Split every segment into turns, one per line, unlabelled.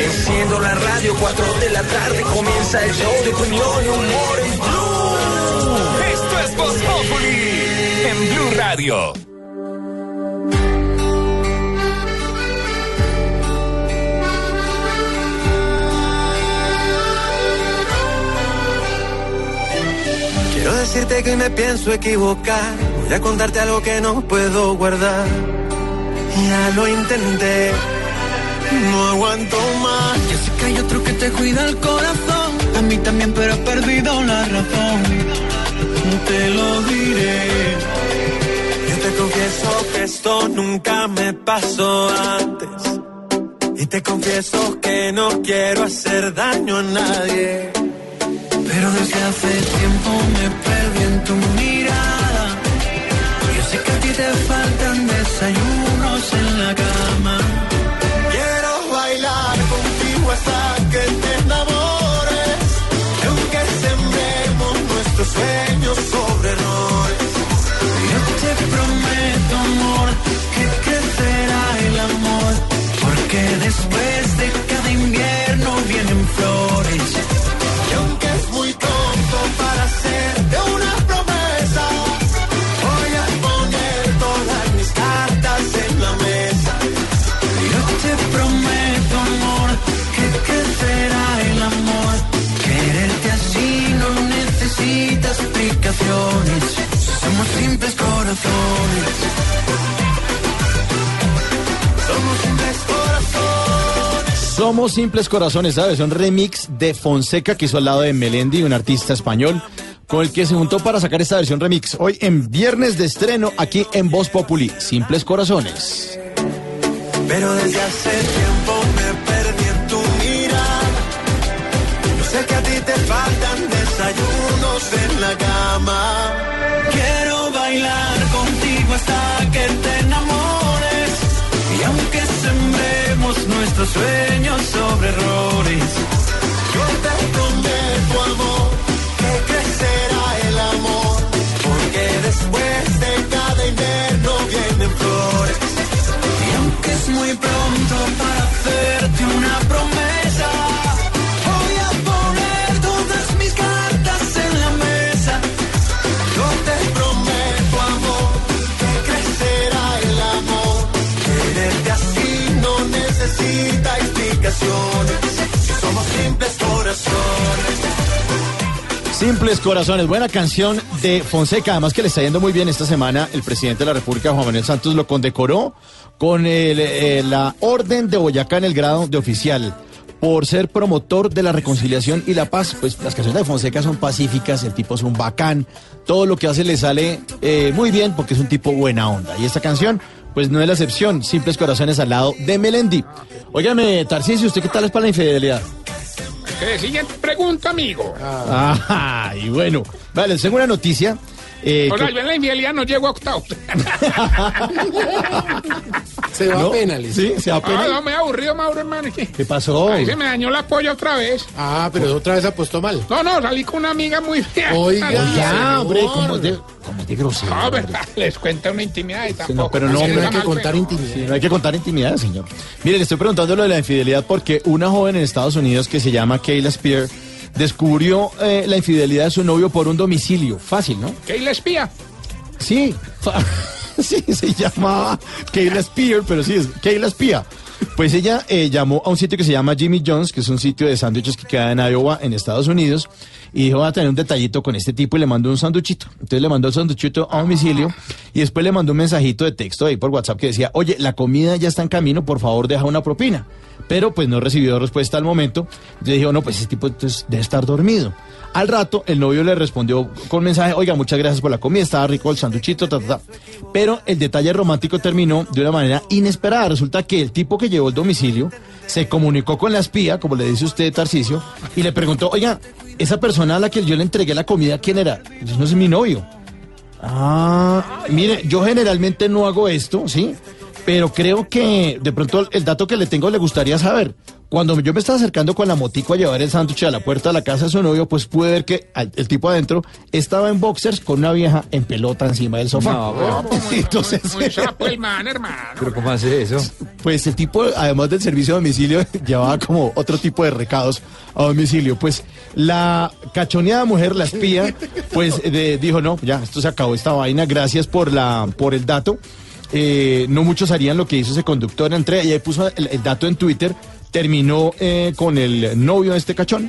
Enciendo la radio, 4 de la tarde comienza el show de opinión y humor en Blue.
Esto es Voz Populi en Blue Radio.
Quiero decirte que me pienso equivocar. Voy a contarte algo que no puedo guardar. Ya lo intenté. No aguanto más.
Yo sé que hay otro que te cuida el corazón. A mí también, pero he perdido la razón. Te lo diré.
Yo te confieso que esto nunca me pasó antes. Y te confieso que no quiero hacer daño a nadie.
Pero desde hace tiempo me perdí en tu mirada. Yo sé que a ti te faltan desayunos en la cama.
Quiero bailar contigo hasta que te enamores. Y aunque sembremos nuestros sueños sobre errores.
Yo te prometo, amor, que crecerá el amor. Porque después de cada invierno vienen flores. Somos simples corazones.
Somos simples corazones.
Somos simples corazones, ¿sabes? Un remix de Fonseca que hizo al lado de Melendi, un artista español, con el que se juntó para sacar esta versión remix. Hoy en viernes de estreno aquí en Voz Populi, Simples Corazones.
Pero desde hace tiempo
sueños sobre errores.
Yo te prometo, amor, que crecerá el amor. Porque después de cada invierno vienen flores.
Y aunque es muy pronto para hacerte
Somos simples corazones.
Simples Corazones, buena canción de Fonseca, además que le está yendo muy bien esta semana. El presidente de la República, Juan Manuel Santos, lo condecoró con eh, la Orden de Boyacá en el grado de oficial por ser promotor de la reconciliación y la paz. Pues las canciones de Fonseca son pacíficas, el tipo es un bacán, todo lo que hace le sale eh, muy bien porque es un tipo buena onda. Y esta canción, pues no es la excepción, Simples Corazones al lado de Melendi. Óigame, Tarcisio, ¿usted qué tal es para la infidelidad?
Eh, siguiente pregunta, amigo.
Ah, y bueno, vale, tengo una noticia. Eh,
O sea,
que-
yo en la infidelidad no llego a octavos.
Se va
¿no?
a pena, Liz.
Sí, se va a
Ah,
pena.
no, me he aburrido, Mauro, hermano. ¿qué?
¿Qué pasó?
Ahí se me dañó la polla otra vez.
Ah, pero otra vez apostó mal.
No, no, salí con una amiga muy fea.
Oiga,
Ya, hombre, como es de, como es de grosero.
No, verdad, les cuento una intimidad y tampoco.
no, pero no,
No hay que contar intimidad.
Sí, no hay que contar intimidad, señor. Mire, le estoy preguntando lo de la infidelidad porque una joven en Estados Unidos que se llama Kayla Spear descubrió eh, la infidelidad de su novio por un domicilio. Fácil, ¿no?
¿Qué y la espía?
Sí, sí, se llama Kayla Spear, pero sí, es Kayla Spía. Pues ella eh, llamó a un sitio que se llama Jimmy John's, que es un sitio de sándwiches que queda en Iowa, en Estados Unidos, y dijo, va a tener un detallito con este tipo y le mandó un sanduchito. Entonces le mandó el sanduchito a domicilio y después le mandó un mensajito de texto ahí por WhatsApp que decía, oye, la comida ya está en camino, por favor deja una propina. Pero pues no recibió respuesta al momento. Entonces dijo, no, pues ese tipo debe estar dormido. Al rato, el novio le respondió con mensaje, oiga, muchas gracias por la comida, estaba rico el sanduchito, ta, ta, ta. Pero el detalle romántico terminó de una manera inesperada. Resulta que el tipo que llevó el domicilio se comunicó con la espía, como le dice usted, Tarcicio, y le preguntó, oiga, esa persona a la que yo le entregué la comida, ¿quién era? No es mi novio. Ah, mire, yo generalmente no hago esto, ¿sí? Pero creo que de pronto el dato que le tengo le gustaría saber. Cuando yo me estaba acercando con la motico a llevar el sándwich a la puerta de la casa de su novio, pues pude ver que el tipo adentro estaba en boxers con una vieja en pelota encima del sofá.
No, pero-
Entonces,
Muy sapo el man, hermano.
Pero ¿cómo hace eso?
pues el tipo, además del servicio de domicilio, llevaba como otro tipo de recados a domicilio. Pues la cachoneada mujer, la espía, pues de- dijo, no, ya, esto se acabó esta vaina, gracias por, la, por el dato. Eh, no muchos harían lo que hizo ese conductor, entré y ahí puso el, el dato en Twitter, terminó eh, con el novio de este cachón.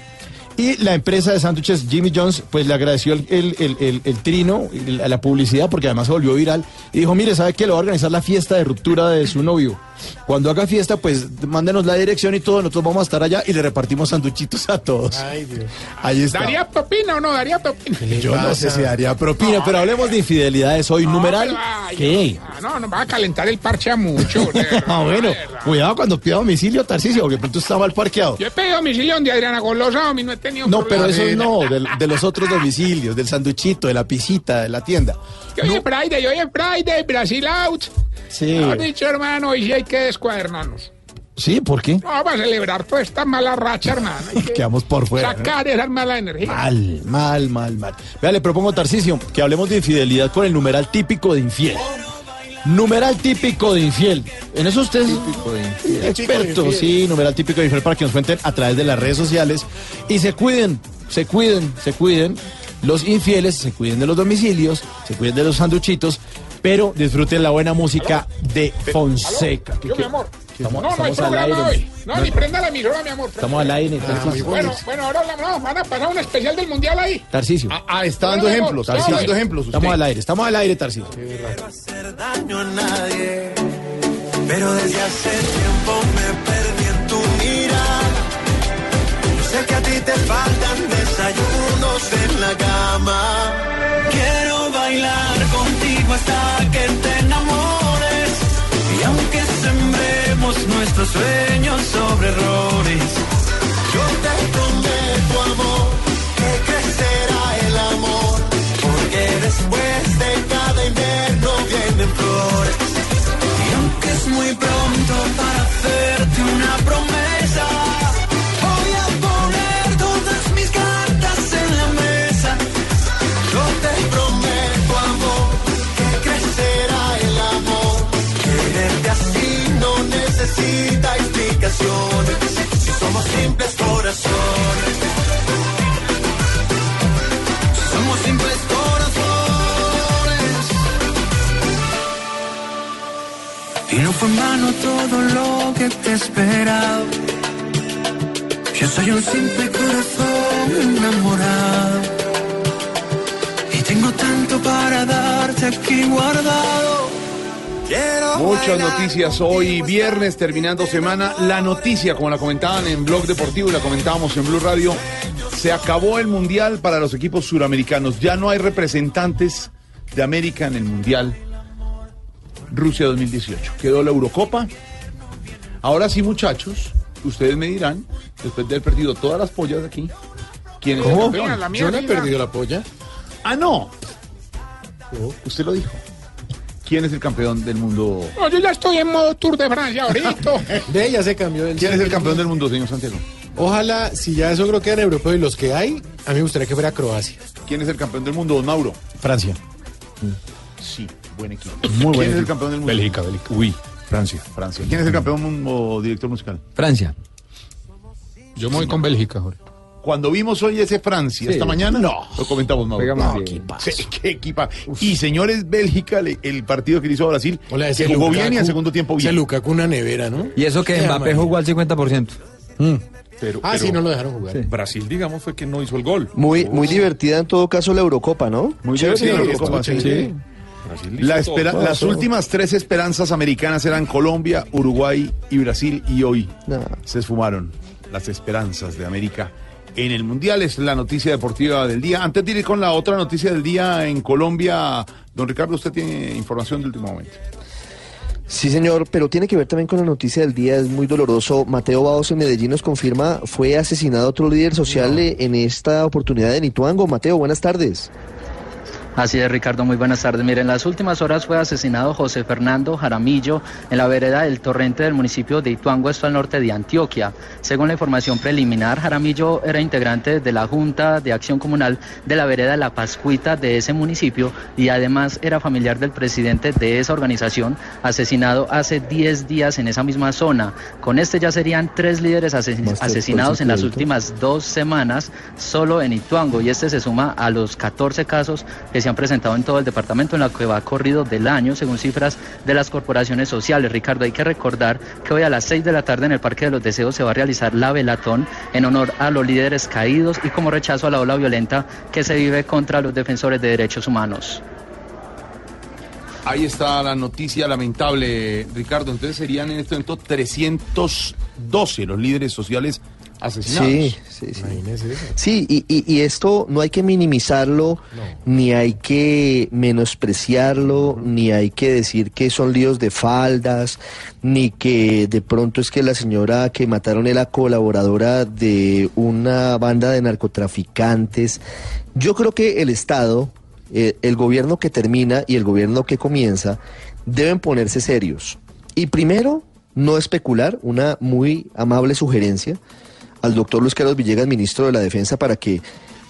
Y la empresa de sándwiches Jimmy John's, pues le agradeció el, el, el- el- el trino, la publicidad, porque además se volvió viral. Y dijo, mire, ¿sabe qué? Le va a organizar la fiesta de ruptura de su novio. Cuando haga fiesta, pues mándenos la dirección y todo, nosotros vamos a estar allá y le repartimos sanduchitos a todos.
Ay, Dios.
Ahí está.
¿Daría propina o no daría propina?
Yo no sé si daría propina, pero hablemos de infidelidades hoy. Numeral.
ay,
¿Qué?
ah, No, no va a calentar el parche a mucho.
Ah, bueno, cuidado cuando pida domicilio, Tarcisio, porque de pronto está mal parqueado.
Yo he pedido domicilio donde Adriana Golosa, a mí no he tenido
No, pero eso no, de, de los otros domicilios, del sanduchito, de la pisita, de la tienda.
Que hoy es Friday, hoy es Friday, Brasil out.
Sí.
Mejor dicho, hermano, hoy sí hay que descuadernarnos.
Sí, ¿por qué?
No, vamos a celebrar toda esta mala racha, hermano. Que
Quedamos por fuera. ¿no?
sacar esa mala energía.
Mal, mal, mal, mal. Vea, le propongo, Tarcisio, que hablemos de infidelidad con el numeral típico de infiel. Numeral típico de infiel. En eso usted es experto, sí, numeral típico de infiel para que nos cuenten a través de las redes sociales. Y se cuiden, se cuiden, se cuiden. Los infieles se cuiden de los domicilios, se cuiden de los sanduchitos, pero disfruten la buena música de Fonseca.
Yo, mi amor.
Estamos-
no, no hay programa
aire.
hoy. No, ni prenda la emisora, mi amor.
Estamos al aire, Tarcisio.
Bueno, bueno, ahora hablamos, no, van a pasar un especial del mundial ahí.
Tarcisio.
Ah, está dando ejemplos.
vamos.
dando ejemplos. usted.
Estamos al aire, estamos al aire, Tarcisio.
hacer daño a nadie. Pero desde hace tiempo me perdí en tu mirada. Sé que a ti te faltan desayunos en la cama. Quiero bailar contigo hasta que te enamores. Nuestros sueños sobre errores, yo te prometo amor que crecerá el amor. Porque después de cada invierno vienen flores. Y aunque es muy pronto para hacerte una promesa, Si somos simples corazones. Somos simples corazones. Y no fue en vano todo lo que te he esperado. Yo soy un simple corazón enamorado. Y tengo tanto para darte aquí guardado.
Muchas noticias hoy, viernes, terminando semana. La noticia, como la comentaban en Blog Deportivo y la comentábamos en Blue Radio, se acabó el Mundial para los equipos suramericanos. Ya no hay representantes de América en el Mundial Rusia 2018. Quedó la Eurocopa. Ahora sí, muchachos, ustedes me dirán, después de haber perdido todas las pollas de aquí, ¿quién es el campeón?
Yo no he perdido la polla.
Ah, no. Usted lo dijo. ¿Quién es el campeón del mundo?
No, yo ya estoy en modo Tour de Francia ahorita.
Ve, ya se cambió el.
¿Quién es el campeón del mundo, señor Santiago?
Ojalá, si ya eso creo que en europeo y los que hay, a mí me gustaría que fuera Croacia.
¿Quién es el campeón del mundo, don Mauro?
Francia.
Sí, buen equipo.
Muy buen
¿Quién es el campeón del mundo?
Bélgica, Bélgica. Uy, Francia.
Francia. ¿Quién es el campeón mundo director musical?
Francia.
Yo me voy con Bélgica, Jorge.
Cuando vimos hoy ese Francia, esta mañana,
No.
lo comentamos, Mauro. No, qué, qué equipa. Y señores, Bélgica, le- el partido que le hizo a Brasil,
Hola,
que
ese
jugó
Lukaku-
bien y al segundo tiempo
Ese
bien.
Lukaku una nevera, ¿no?
Y eso que Mbappé jugó al 50%.
Pero,
Ah,
pero
sí, no lo dejaron jugar.
Sí.
Brasil, digamos, fue que no hizo el gol.
Muy, muy divertida en todo caso la Eurocopa, ¿no?
Muy
Sí,
divertido,
sí,
la
estuvo
Copa, sí. La espera-
todo,
las
todo.
últimas tres esperanzas americanas eran Colombia, Uruguay y Brasil y hoy
No.
se esfumaron las esperanzas de América en el Mundial. Es la noticia deportiva del día. Antes de ir con la otra noticia del día en Colombia, don Ricardo, usted tiene información de último momento.
Sí, señor, pero tiene que ver también con la noticia del día, es muy doloroso. Mateo Baos en Medellín nos confirma, fue asesinado otro líder social en esta oportunidad en Ituango. Mateo, buenas tardes.
Así es, Ricardo, muy buenas tardes. Miren, en las últimas horas fue asesinado José Fernando Jaramillo en la vereda del Torrente del municipio de Ituango, esto al norte de Antioquia. Según la información preliminar, Jaramillo era integrante de la Junta de Acción Comunal de la vereda La Pascuita de ese municipio y además era familiar del presidente de esa organización, asesinado hace 10 días en esa misma zona. Con este ya serían tres líderes ases- asesinados en las últimas dos semanas solo en Ituango y este se suma a los 14 casos que se han presentado en todo el departamento en lo que va corrido del año según cifras de las corporaciones sociales. Ricardo, hay que recordar que hoy a las 6 de la tarde en el Parque de los Deseos se va a realizar la velatón en honor a los líderes caídos y como rechazo a la ola violenta que se vive contra los defensores de derechos humanos.
Ahí está la noticia lamentable, Ricardo. Entonces serían en este momento 312 los líderes sociales asesinados.
Sí, sí, sí. Sí, y, y- y esto no hay que minimizarlo, ni hay que menospreciarlo, ni hay que decir que son líos de faldas, ni que de pronto es que la señora que mataron es la colaboradora de una banda de narcotraficantes. Yo creo que el Estado, eh, el gobierno que termina y el gobierno que comienza, deben ponerse serios. Y primero, no especular, una muy amable sugerencia al doctor Luis Carlos Villegas, ministro de la Defensa, para que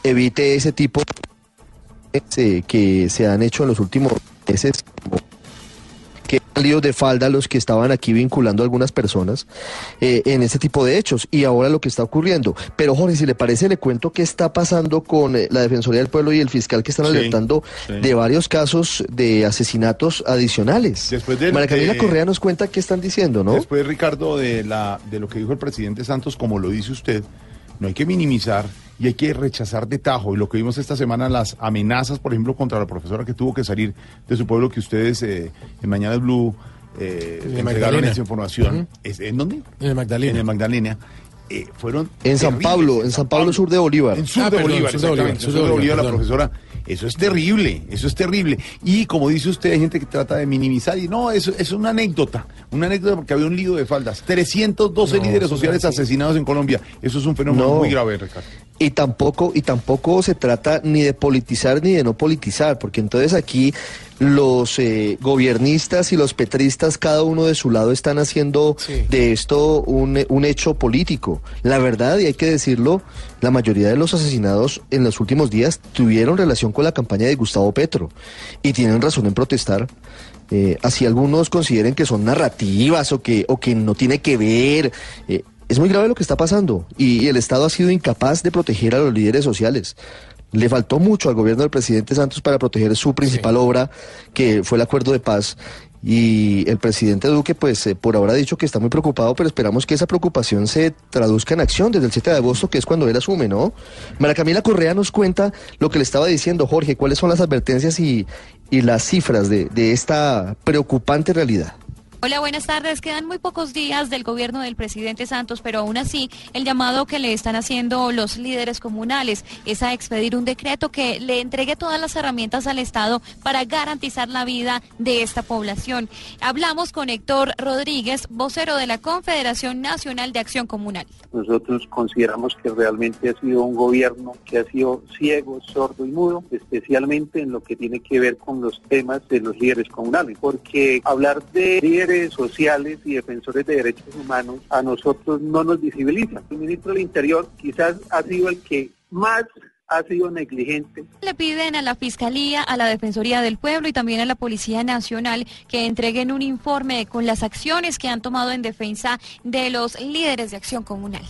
evite ese tipo de que se han hecho en los últimos meses, que líos de falda los que estaban aquí vinculando a algunas personas eh, en este tipo de hechos y ahora lo que está ocurriendo. Pero Jorge, si le parece, le cuento qué está pasando con eh, la Defensoría del Pueblo y el fiscal que están alertando
sí.
de varios casos de asesinatos adicionales.
Después del-
María
de-
Correa nos cuenta qué están diciendo, ¿no?
Después, Ricardo, de, la, de lo que dijo el presidente Santos, como lo dice usted, no hay que minimizar y hay que rechazar de tajo. Y lo que vimos esta semana, las amenazas, por ejemplo, contra la profesora que tuvo que salir de su pueblo, que ustedes eh, en Mañana Blue eh,
En
entregaron esa información.
Ujú.
¿Es- ¿En dónde?
En el Magdalena.
En el Magdalena. Eh, fueron
En San
terribles,
Pablo, en San Pablo, sur de Bolívar.
En sur
Ah,
de
perdón,
Bolívar,
sur de Bolívar,
sur de Bolívar, la profesora. Eso es terrible, eso es terrible. Y como dice usted, hay gente que trata de minimizar y no, eso es una anécdota, una anécdota porque había un lío de faldas. 312
No,
líderes sociales asesinados en Colombia. Eso es un fenómeno
No.
muy grave, Ricardo.
Y tampoco, y tampoco se trata ni de politizar ni de no politizar, porque entonces aquí los eh, gobiernistas y los petristas, cada uno de su lado, están haciendo
Sí.
de esto un, un hecho político. La verdad, y hay que decirlo, la mayoría de los asesinados en los últimos días tuvieron relación con la campaña de Gustavo Petro y tienen razón en protestar. Eh, así algunos consideren que son narrativas o que, o que no tiene que ver. eh, es muy grave lo que está pasando y, y el Estado ha sido incapaz de proteger a los líderes sociales. Le faltó mucho al gobierno del presidente Santos para proteger su principal obra, que fue el acuerdo de paz. Y el presidente Duque, pues eh, por ahora ha dicho que está muy preocupado, pero esperamos que esa preocupación se traduzca en acción desde el 7 de agosto, que es cuando él asume, ¿no? Mara Camila Correa nos cuenta lo que le estaba diciendo, Jorge, cuáles son las advertencias y, y las cifras de, de esta preocupante realidad.
Hola, buenas tardes. Quedan muy pocos días del gobierno del presidente Santos, pero aún así el llamado que le están haciendo los líderes comunales es a expedir un decreto que le entregue todas las herramientas al Estado para garantizar la vida de esta población. Hablamos con Héctor Rodríguez, vocero de la Confederación Nacional de Acción Comunal.
Nosotros consideramos que realmente ha sido un gobierno que ha sido ciego, sordo y mudo, especialmente en lo que tiene que ver con los temas de los líderes comunales, porque hablar de líderes sociales y defensores de derechos humanos a nosotros no nos visibiliza. El ministro del Interior quizás ha sido el que más ha sido negligente
Le piden a la Fiscalía, a la Defensoría del Pueblo y también a la Policía Nacional que entreguen un informe con las acciones que han tomado en defensa de los líderes de acción comunal.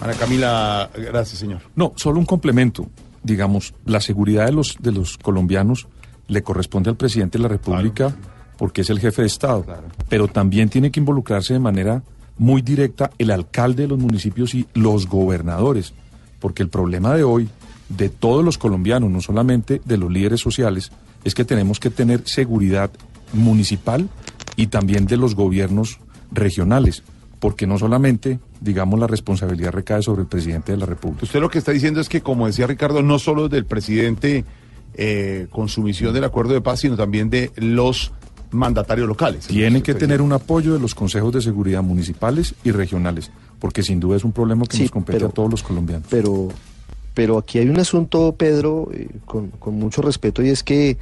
Ana Camila, gracias, señor.
No, solo un complemento. Digamos, la seguridad de los, de los colombianos le corresponde al presidente de la República porque es el jefe de Estado. Pero también tiene que involucrarse de manera muy directa el alcalde de los municipios y los gobernadores. Porque el problema de hoy, de todos los colombianos, no solamente de los líderes sociales, es que tenemos que tener seguridad municipal y también de los gobiernos regionales. Porque no solamente, digamos, la responsabilidad recae sobre el presidente de la República.
Usted lo que está diciendo es que, como decía Ricardo, no solo del presidente eh, con su misión del acuerdo de paz, sino también de los mandatarios locales.
Tiene que tener un apoyo de los consejos de seguridad municipales y regionales, porque sin duda es un problema que
Sí,
nos compete
pero-
a todos los colombianos.
Pero, pero aquí hay un asunto, Pedro, eh, con, con mucho respeto, y es que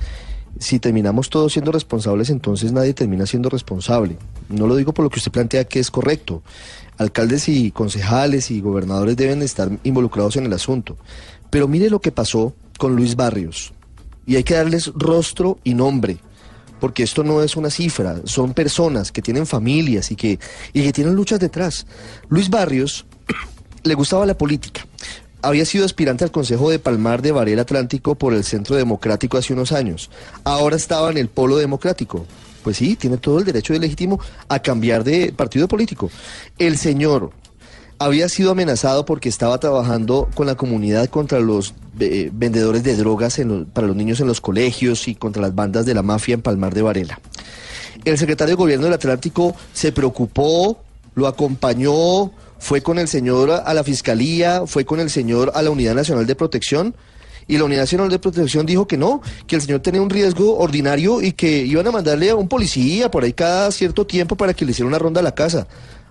si terminamos todos siendo responsables, entonces nadie termina siendo responsable. No lo digo por lo que usted plantea que es correcto. Alcaldes y concejales y gobernadores deben estar involucrados en el asunto. Pero mire lo que pasó con Luis Barrios. Y hay que darles rostro y nombre. Porque esto no es una cifra, son personas que tienen familias y que, y que tienen luchas detrás. Luis Barrios le gustaba la política. Había sido aspirante al Consejo de Palmar de Varela Atlántico por el Centro Democrático hace unos años. Ahora estaba en el Polo Democrático. Pues sí, tiene todo el derecho y legítimo a cambiar de partido político. El señor había sido amenazado porque estaba trabajando con la comunidad contra los eh, vendedores de drogas para los niños en los colegios y contra las bandas de la mafia en Palmar de Varela. El secretario de Gobierno del Atlántico se preocupó, lo acompañó, fue con el señor a la fiscalía, fue con el señor a la Unidad Nacional de Protección. Y la Unidad Nacional de Protección dijo que no, que el señor tenía un riesgo ordinario y que iban a mandarle a un policía por ahí cada cierto tiempo para que le hiciera una ronda a la casa.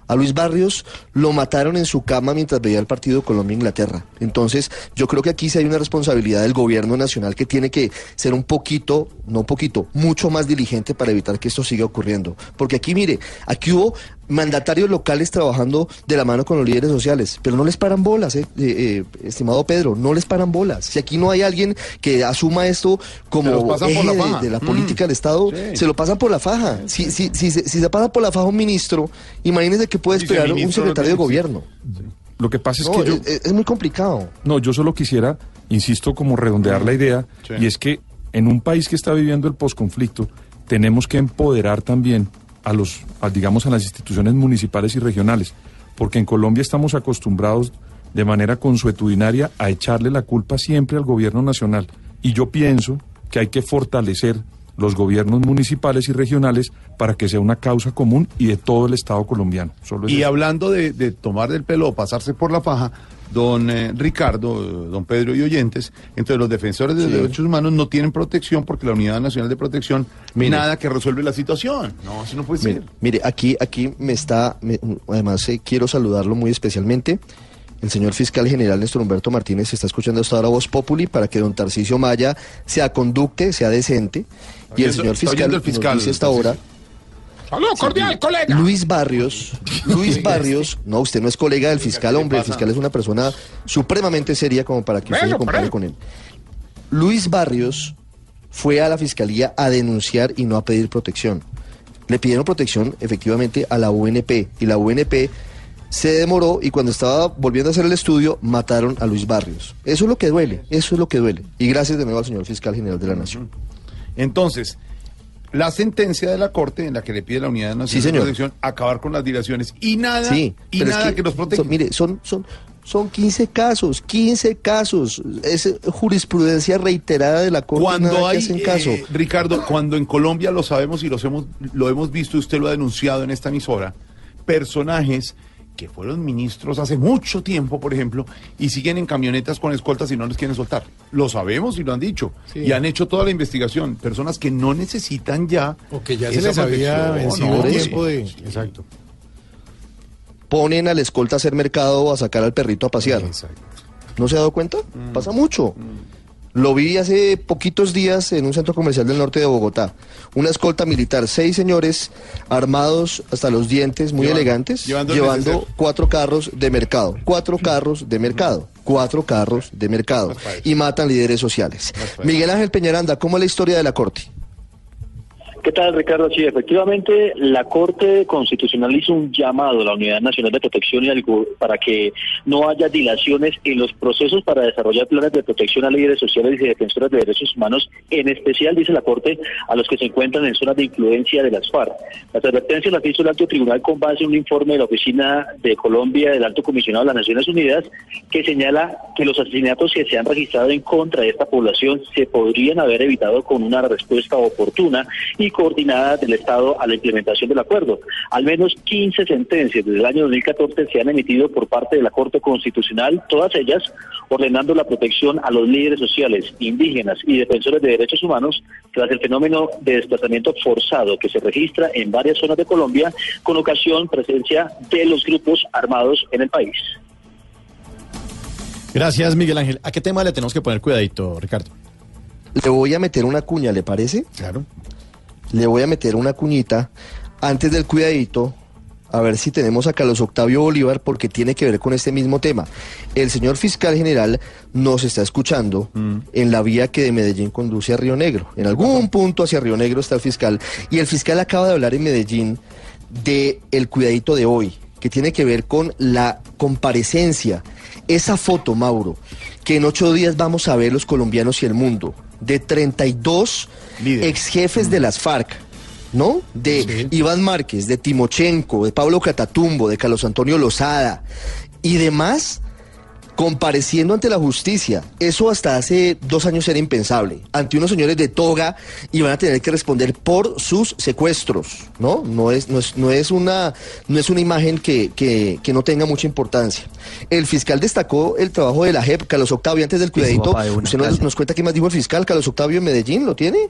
A Luis Barrios lo mataron en su cama mientras veía el partido Colombia-Inglaterra. Entonces, yo creo que aquí sí hay una responsabilidad del gobierno nacional que tiene que ser un poquito, no un poquito, mucho más diligente para evitar que esto siga ocurriendo. Porque aquí, mire, aquí hubo mandatarios locales trabajando de la mano con los líderes sociales, pero no les paran bolas, eh, eh, eh, estimado Pedro, no les paran bolas. Si aquí no hay alguien que asuma esto como eje
la
de, de la
Mm.
política del Estado,
Sí.
se lo pasan por la faja. Si, si, si, se- si se pasa por la faja un ministro, imagínense que puede esperar un secretario de gobierno.
Lo que pasa es
No,
que yo...
es, es muy complicado.
No, yo solo quisiera, insisto, como redondear la idea,
Sí.
y es que en un país que está viviendo el posconflicto, tenemos que empoderar también a los, a, digamos, a las instituciones municipales y regionales, porque en Colombia estamos acostumbrados de manera consuetudinaria a echarle la culpa siempre al gobierno nacional. Y yo pienso que hay que fortalecer los gobiernos municipales y regionales para que sea una causa común y de todo el Estado colombiano. Solo es
Y
eso.
hablando de, de tomar del pelo o pasarse por la faja, don eh, Ricardo, eh, don Pedro y oyentes, entonces los defensores de los
Sí.
derechos humanos no tienen protección porque la Unidad Nacional de Protección
Mire.
nada que resuelve la situación. No, eso no puede ser.
Mire, aquí, aquí me está, me- además eh, quiero saludarlo muy especialmente. El señor fiscal general Néstor Humberto Martínez está escuchando hasta ahora Voz Populi para que don Tarcisio Maya sea conducte, sea decente. Y el señor fiscal,
el fiscal,
nos dice hasta ahora,
Saludos cordial, colega.
Luis Barrios, Luis Barrios, no, usted no es colega del fiscal, hombre, el fiscal es una persona supremamente seria como para que usted se compare con él. Luis Barrios fue a la fiscalía a denunciar y no a pedir protección. Le pidieron protección efectivamente a la UNP y la UNP se demoró y cuando estaba volviendo a hacer el estudio mataron a Luis Barrios. Eso es lo que duele, eso es lo que duele. Y gracias de nuevo al señor fiscal general de la Nación.
Entonces, la sentencia de la Corte en la que le pide la Unidad Nacional
Sí,
de. Protección acabar con las dilaciones y nada,
Sí,
y
es
nada que, nos protege.
son- mire, son, son, son 15 casos, 15 casos. Es eh, jurisprudencia reiterada de la Corte.
Cuando
que
hay,
hacen caso.
eh, Ricardo, cuando en Colombia lo sabemos y los hemos, lo hemos visto, usted lo ha denunciado en esta emisora, personajes que fueron ministros hace mucho tiempo, por ejemplo, y siguen en camionetas con escoltas y no les quieren soltar. Lo sabemos y lo han dicho.
Sí.
Y han hecho toda la investigación. Personas que no necesitan ya.
O que ya se les había vencido
¿no?
el
sí.
tiempo de... Exacto.
Ponen al escolta a hacer mercado o a sacar al perrito a pasear.
Exacto.
¿No se ha dado cuenta?
Mm.
Pasa mucho. Lo vi hace poquitos días en un centro comercial del norte de Bogotá. Una escolta militar, seis señores armados hasta los dientes, muy elegantes,
llevando
cuatro carros de mercado. Cuatro carros de mercado. Cuatro carros de mercado. Y matan líderes sociales. Miguel Ángel Peñaranda, ¿cómo es la historia de la corte?
¿Qué tal, Ricardo? Sí, efectivamente, la Corte Constitucional hizo un llamado a la Unidad Nacional de Protección y para que no haya dilaciones en los procesos para desarrollar planes de protección a líderes sociales y defensores de derechos humanos, en especial, dice la Corte, a los que se encuentran en zonas de influencia de las FARC. Las advertencias las hizo el Alto Tribunal con base en un informe de la Oficina de Colombia del Alto Comisionado de las Naciones Unidas que señala que los asesinatos que se han registrado en contra de esta población se podrían haber evitado con una respuesta oportuna y coordinada del Estado a la implementación del acuerdo. Al menos 15 sentencias desde el año 2014 se han emitido por parte de la Corte Constitucional, todas ellas ordenando la protección a los líderes sociales, indígenas y defensores de derechos humanos tras el fenómeno de desplazamiento forzado que se registra en varias zonas de Colombia con ocasión presencia de los grupos armados en el país.
Gracias, Miguel Ángel. ¿A qué tema le tenemos que poner cuidadito, Ricardo?
Le voy a meter una cuña, ¿le parece?
Claro.
Le voy a meter una cuñita antes del cuidadito, a ver si tenemos a Carlos Octavio Bolívar, porque tiene que ver con este mismo tema. El señor fiscal general nos está escuchando en la vía que de Medellín conduce a Río Negro. En algún punto hacia Río Negro está el fiscal. Y el fiscal acaba de hablar en Medellín de el cuidadito de hoy, que tiene que ver con la comparecencia. Esa foto, Mauro, que en ocho días vamos a ver los colombianos y el mundo, de 32 ex jefes de las FARC, ¿no? De Iván Márquez, de Timochenko, de Pablo Catatumbo, de Carlos Antonio Lozada y demás compareciendo ante la justicia. Eso hasta hace dos años era impensable. Ante unos señores de toga iban a tener que responder por sus secuestros, ¿no? No es, no es, no es, una, no es una imagen que, que, que no tenga mucha importancia. El fiscal destacó el trabajo de la JEP, Carlos Octavio, antes del cuidadito. ¿Usted nos cuenta qué más dijo el fiscal Carlos Octavio en Medellín? ¿Lo tiene?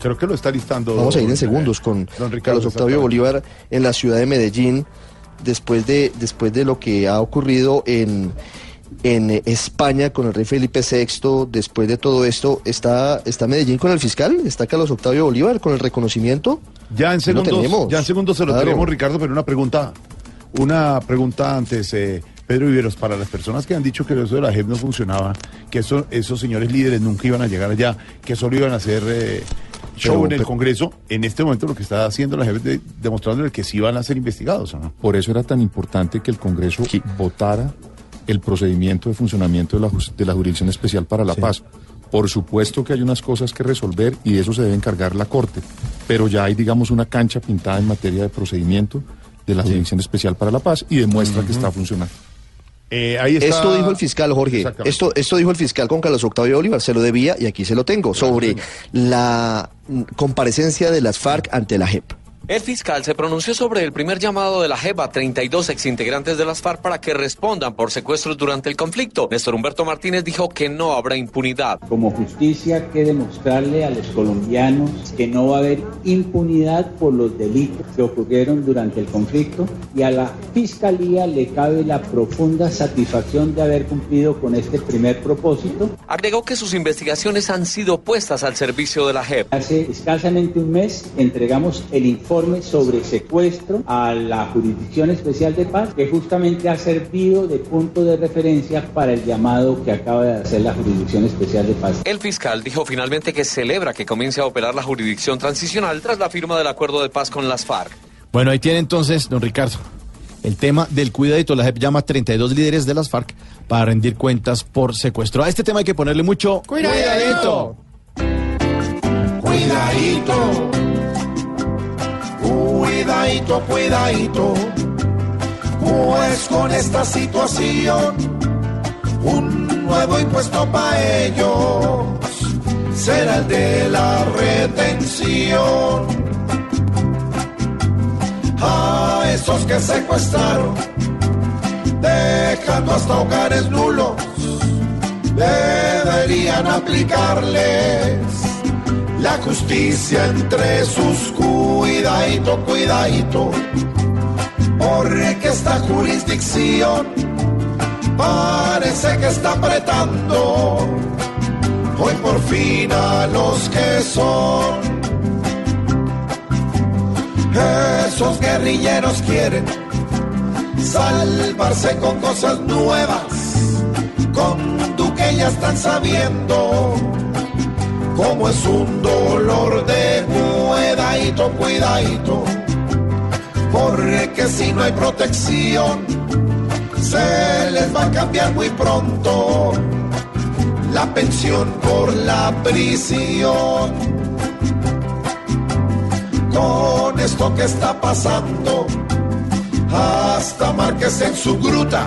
Creo que lo está listando.
Vamos a ir en
eh,
segundos con
don Ricardo,
Carlos Octavio. Bolívar en la ciudad de Medellín después de, después de lo que ha ocurrido en, en España con el rey Felipe VI. Después de todo esto, ¿está, está Medellín con el fiscal? ¿Está Carlos Octavio Bolívar con el reconocimiento?
Ya en segundos, ya en segundos se lo
Claro.
tenemos, Ricardo, pero una pregunta, una pregunta antes, eh, Pedro Viveros, para las personas que han dicho que eso de la JEP no funcionaba, que eso, esos señores líderes nunca iban a llegar allá, que solo iban a hacer eh, show
Pero-
en el
pero-
Congreso, en este momento lo que está haciendo la es de- demostrándole que sí van a ser investigados, ¿o ¿no?
Por eso era tan importante que el Congreso votara el procedimiento de funcionamiento de la, jus- de la Jurisdicción Especial para la Paz. Por supuesto que hay unas cosas que resolver y de eso se debe encargar la Corte, pero ya hay, digamos, una cancha pintada en materia de procedimiento de la Jurisdicción Especial para la Paz y demuestra que está funcionando.
Eh, ahí está-
Esto dijo el fiscal, Jorge. Esto, esto dijo el fiscal con Carlos Octavio Bolívar, se lo debía y aquí se lo tengo, sobre la comparecencia de las FARC ante la JEP.
El fiscal se pronunció sobre el primer llamado de la JEP a 32 exintegrantes de las FARC para que respondan por secuestros durante el conflicto. Néstor Humberto Martínez dijo que no habrá impunidad.
Como justicia que demostrarle a los colombianos que no va a haber impunidad por los delitos que ocurrieron durante el conflicto y a la fiscalía le cabe la profunda satisfacción de haber cumplido con este primer propósito.
Agregó que sus investigaciones han sido puestas al servicio de la JEP.
Hace escasamente un mes entregamos el informe sobre secuestro a la Jurisdicción Especial de Paz, que justamente ha servido de punto de referencia para el llamado que acaba de hacer la Jurisdicción Especial de Paz.
El fiscal dijo finalmente que celebra que comience a operar la jurisdicción transicional tras la firma del acuerdo de paz con las FARC.
Bueno, ahí tiene entonces, don Ricardo, el tema del cuidadito. La JEP llama a 32 líderes de las FARC para rendir cuentas por secuestro. A este tema hay que ponerle mucho
Cuidadito. Cuidadito. Cuidadito, cuidadito. Pues con esta situación, un nuevo impuesto para ellos será el de la retención. A esos que secuestraron, dejando hasta hogares nulos, deberían aplicarles la justicia entre sus cuidadito, cuidadito, porque esta jurisdicción parece que está apretando hoy por fin a los que son. Esos guerrilleros quieren salvarse con cosas nuevas, con Duque ya están sabiendo como es un dolor de cuidadito, cuidadito, porque si no hay protección, se les va a cambiar muy pronto la pensión por la prisión. Con esto que está pasando, hasta Márquez en su gruta,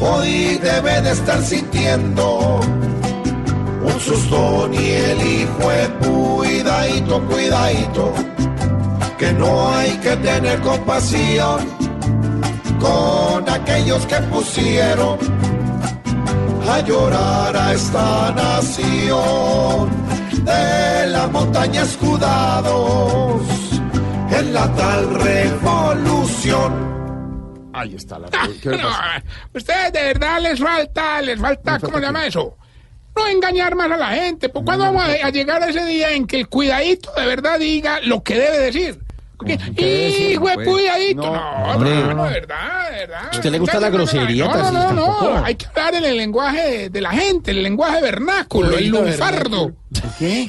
hoy debe de estar sintiendo un susto ni el hijo de cuidadito, cuidadito, que no hay que tener compasión con aquellos que pusieron a llorar a esta nación de la montaña escudados en la tal revolución.
Ahí está la. ¿Qué
No,
le pasa?
ustedes de verdad les falta, les falta, ¿cómo se llama eso? No engañar más a la gente. ¿Por cuándo vamos a, a llegar a ese día en que el cuidadito de verdad diga lo que debe decir? Porque, hijo de
pues?
cuidadito. No, hermano, de verdad, de verdad.
¿A usted le gusta la grosería,
No, no, no, no. Hay que hablar en el lenguaje de, de la gente, el lenguaje vernáculo, el lunfardo.
¿Qué?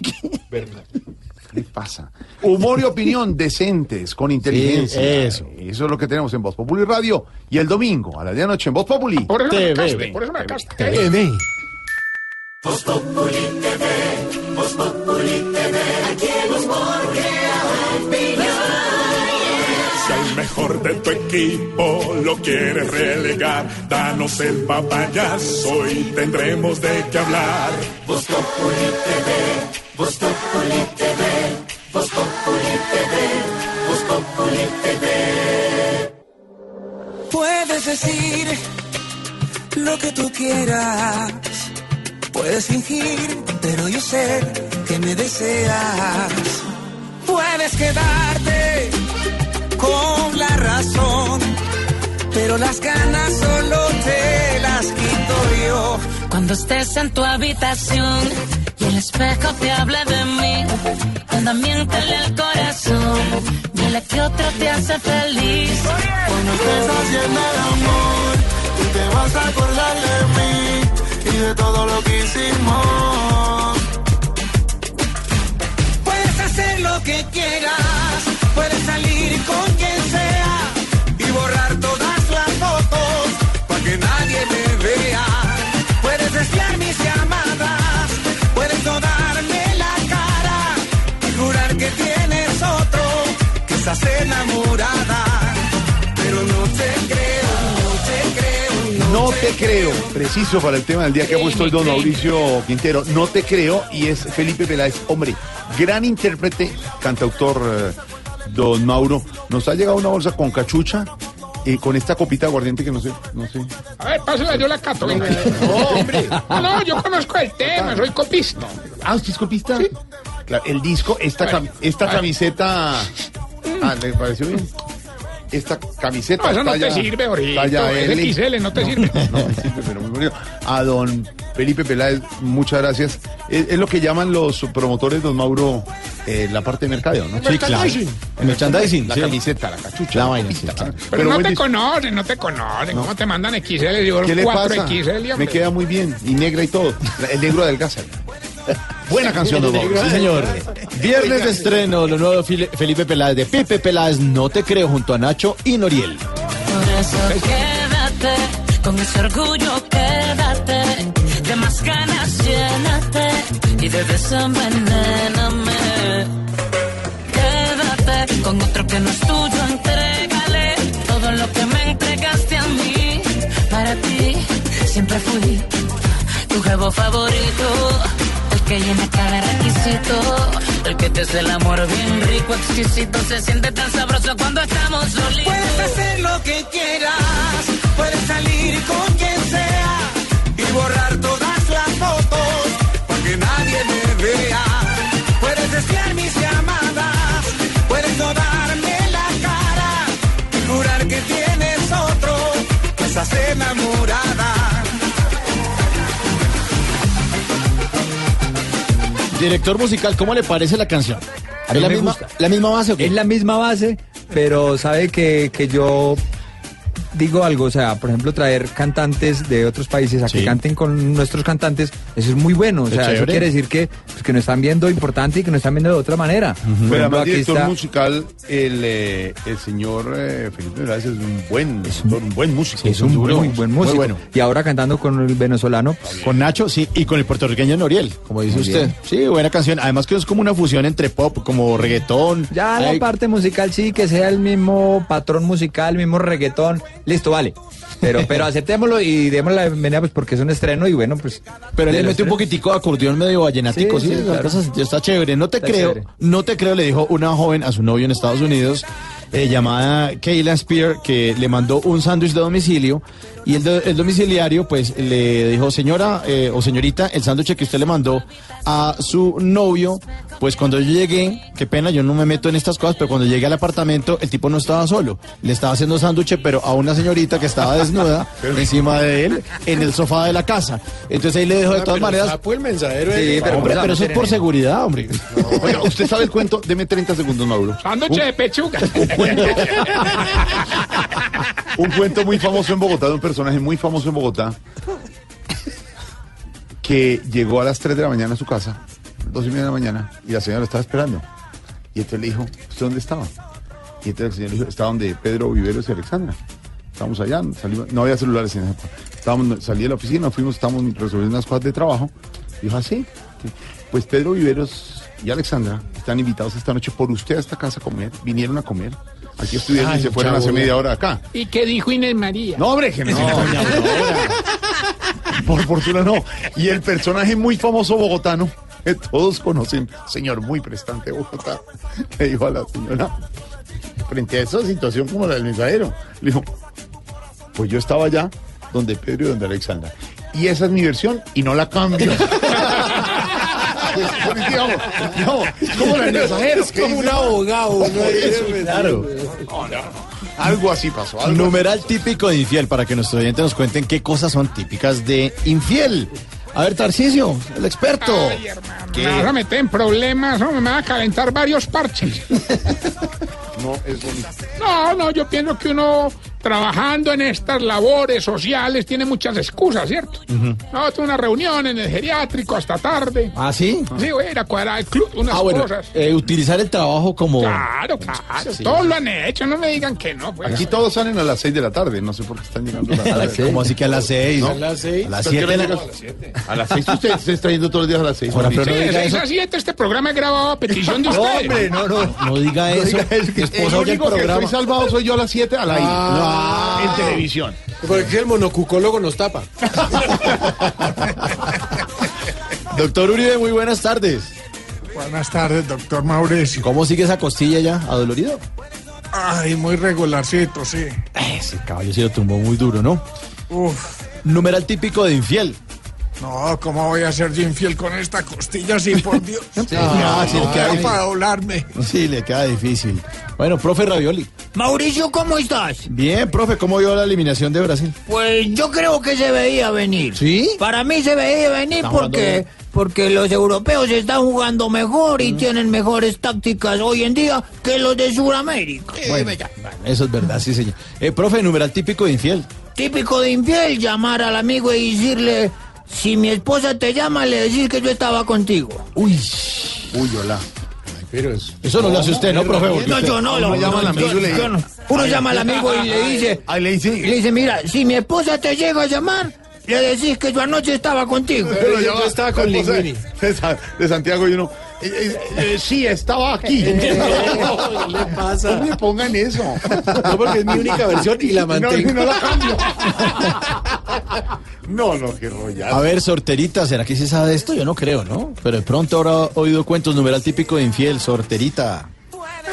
¿Qué pasa? Humor y opinión decentes, con inteligencia.
eso.
Eso es lo que tenemos en Voz Populi Radio. Y el domingo, a la medianoche, en Voz Populi.
Por eso me
TV.
caste, por eso me caste.
TV.
Voz Populi TV, Voz Populi TV, aquí el humor crea opinión.
Si al mejor de tu equipo lo quieres relegar, danos el papayazo y tendremos de qué hablar.
Voz Populi TV, Voz Populi TV, Voz Populi TV, Voz Populi TV.
Puedes decir lo que tú quieras. Puedes fingir, pero yo sé que me deseas. Puedes quedarte con la razón, pero las ganas solo te las quito yo.
Cuando estés en tu habitación y el espejo te hable de mí, cuando miéntele el corazón, dile que otro te hace feliz.
Cuando estés haciendo el amor, tú te vas a acordar de mí y de todo lo que hicimos.
Puedes hacer lo que quieras, puedes salir con quien No te creo,
preciso para el tema del día que ha puesto el don Mauricio Quintero. No te creo y es Felipe Peláez, hombre, gran intérprete, cantautor, eh, don Mauro. Nos ha llegado una bolsa con cachucha y con esta copita de aguardiente que no sé, no sé.
A ver, pásela, yo la cato. venga.
No, hombre.
No, no, yo conozco el tema, soy copista.
Ah, ¿usted es copista? Claro, el disco, esta, cam- esta camiseta. Ah, ¿le pareció bien? Esta camiseta.
No, eso no
talla-
te sirve, ahorita.
talla
Es
L.
XL, no te sirve.
No, me sirve, pero muy bonito. A don Felipe Peláez, muchas gracias. Es, es lo que llaman los promotores, don Mauro, eh, la parte de mercadeo, ¿no?
Sí, claro. El merchandising,
La
sí.
camiseta, la cachucha.
La vaina, sí, claro.
Pero, no
buen
te
disco.
conocen, no te conocen. ¿Cómo te mandan XL? Yo
¿Qué le
4
pasa?
XL,
Me queda muy bien. Y negra y todo. El negro adelgaza. Buena canción, don Mauro.
Sí, señor. Viernes de estreno, lo nuevo Felipe Peláez de Pipe Peláez, No te creo, junto a Nacho y Noriel.
Por eso quédate, con ese orgullo quédate, de más ganas llénate y de desenvenéname. Quédate con otro que no es tuyo, entrégale todo lo que me entregaste a mí. Para ti siempre fui tu jevo favorito. Que llena cada requisito, el que te hace el amor bien rico, exquisito, se siente tan sabroso cuando estamos solitos.
Puedes hacer lo que quieras, puedes salir con quien sea y borrar todas las fotos para que nadie me vea. Puedes desviar mis llamadas, puedes no darme la cara y jurar que tienes otro, que estás
Director musical, ¿cómo le parece la canción?
A mí
¿Es la
me
misma,
gusta.
la misma base o qué?
Es la misma base, pero sabe que, que yo digo algo, o sea, por ejemplo, traer cantantes de otros países a que canten con nuestros cantantes, eso es muy bueno, o
Es
sea, eso quiere decir que, pues, que nos están viendo importante y que nos están viendo de otra manera.
Pero
ejemplo,
además,
aquí
director
está-
musical, el, eh, el señor eh, Felipe Peláez es un buen, un buen músico.
es un muy buen músico.
bueno.
Y ahora cantando con el venezolano,
Con Nacho, sí, y con el puertorriqueño Noriel, como dice
Muy
usted.
bien.
Sí, buena canción. Además que es como una fusión entre pop, como reggaetón.
ya
Hay-
la parte musical sí, que sea el mismo patrón musical, el mismo reggaetón, listo, vale. Pero, pero aceptémoslo y démosle la bienvenida pues porque es un estreno y bueno, pues...
Pero le mete un poquitico de acordeón medio vallenático,
Sí,
sí,
sí,
la
claro.
está chévere. No te
Está
creo,
chévere.
no te creo, le dijo una joven a su novio en Estados Unidos, eh, llamada Kayla Spear, que le mandó un sándwich de domicilio Y el, do- el domiciliario, pues, le dijo, señora eh, o señorita, el sándwich que usted le mandó a su novio, pues cuando yo llegué, qué pena, yo no me meto en estas cosas, pero cuando llegué al apartamento, el tipo no estaba solo. Le estaba haciendo sándwich, pero a una señorita que estaba desnuda encima de él, en el sofá de la casa. Entonces ahí le dejó de
Ah,
todas
pero
maneras.
sapo el mensajero
Sí,
de-
pero, hombre, pero eso es por seguridad, hombre.
Oiga, usted sabe el cuento, deme 30 segundos, Mauro.
Sándwich de pechuga.
Un cuento muy famoso en Bogotá, de un personaje muy famoso en Bogotá, que llegó a las 3 de la mañana a su casa, dos y media de la mañana, y la señora lo estaba esperando. Y entonces le dijo, ¿usted dónde estaba? Y entonces el señor le dijo, estaba donde Pedro Viveros y Alexandra. Estábamos allá, no había celulares en esa. Estábamos, salí de la oficina, fuimos, estábamos resolviendo unas cosas de trabajo. Dijo, así, pues Pedro Viveros y Alexandra están invitados esta noche por usted a esta casa a comer, vinieron a comer. Aquí estuvieron y se fueron hace media hora acá.
¿Y qué dijo Inés María?
No, hombre, que no. Por fortuna no. Y el personaje muy famoso bogotano, que todos conocen, señor muy prestante de Bogotá, le dijo a la señora, frente a esa situación como la del mensajero, le dijo, pues yo estaba allá donde Pedro y donde Alexandra. Y esa es mi versión y no la cambio. Pues, pues, digamos, digamos, es como la del mensajero.
Es como un abogado. ¿no?
Eso, claro. Algo así pasó. algo
Numeral típico de infiel, para que nuestros oyentes nos cuenten qué cosas son típicas de infiel. A ver, Tarcisio, el experto.
Ay, hermano, me vas a meter en problemas, ¿no? me va a calentar varios parches.
No, es bonito.
No, no, yo pienso que uno trabajando en estas labores sociales tiene muchas excusas, ¿cierto? No, tengo una reunión en el geriátrico hasta tarde.
¿Ah, sí?
Sí, voy a ir a cuadrar el club, unas
Ah, bueno,
cosas.
eh, utilizar el trabajo como...
Claro, claro,
Sí.
todos lo han hecho, no me digan que no. pues.
Aquí todos salen a las 6 de la tarde, no sé por qué están llegando a las
¿A las seis? ¿Cómo así que a las seis?
¿No?
¿A las seis?
A las
¿A qué
7
hora
de
llegas?
la A las 6 usted se está yendo todos los días a las 6.
Ahora, pero
Sí,
no
de
diga
6
eso.
a 7 este programa es grabado a petición de ustedes.
hombre, no, no.
No diga eso. Mi esposa oye el
único que
programa.
estoy salvado soy yo a las 7 al aire.
Ah.
en televisión.
Porque el monocucólogo nos tapa.
Doctor Uribe, muy buenas tardes.
Buenas tardes, doctor Mauricio.
¿Cómo sigue esa costilla ya? ¿Adolorido?
Ay, muy regularcito, sí.
Ese caballo sí lo tumbó muy duro, ¿no?
Uf,
Numeral típico de infiel.
No, ¿cómo voy a ser yo infiel con esta costilla así, por Dios?
Ah, sí, le queda
para doblarme.
Sí, le queda difícil. Bueno, profe Ravioli.
Mauricio, ¿cómo estás?
Bien, profe, ¿cómo vio la eliminación de Brasil?
Pues yo creo que se veía venir.
¿Sí?
Para mí se veía venir porque, porque los europeos están jugando mejor y tienen mejores tácticas hoy en día que los de Sudamérica.
Bueno, eso es verdad, sí, señor. Eh, profe, numeral típico de infiel.
Típico de infiel llamar al amigo y decirle, si mi esposa te llama, le decís que yo estaba contigo.
Uy,
Uy, hola.
Pero es...
eso no lo hace usted, ¿no, profe?
No,
usted-
yo no,
uno
lo
llama al
no,
amigo
yo-
y le-
yo no. Uno llama al amigo y le dice,
Ahí le dice.
le dice, mira, si mi esposa te llega a llamar, le decís que yo anoche estaba contigo.
Pero yo estaba con Linguini.
De, Sa- de Santiago y uno. Eh, eh, sí, estaba aquí.
¿Qué le pasa?
No me pongan eso.
No, porque es mi única versión y la
No,
mantengo.
no la cambio. No, no, qué rollazo.
A ver, sorterita, ¿será que sí sabe de esto? Yo no creo, ¿no? Pero de pronto habrá oído cuentos, numeral típico de infiel, sorterita.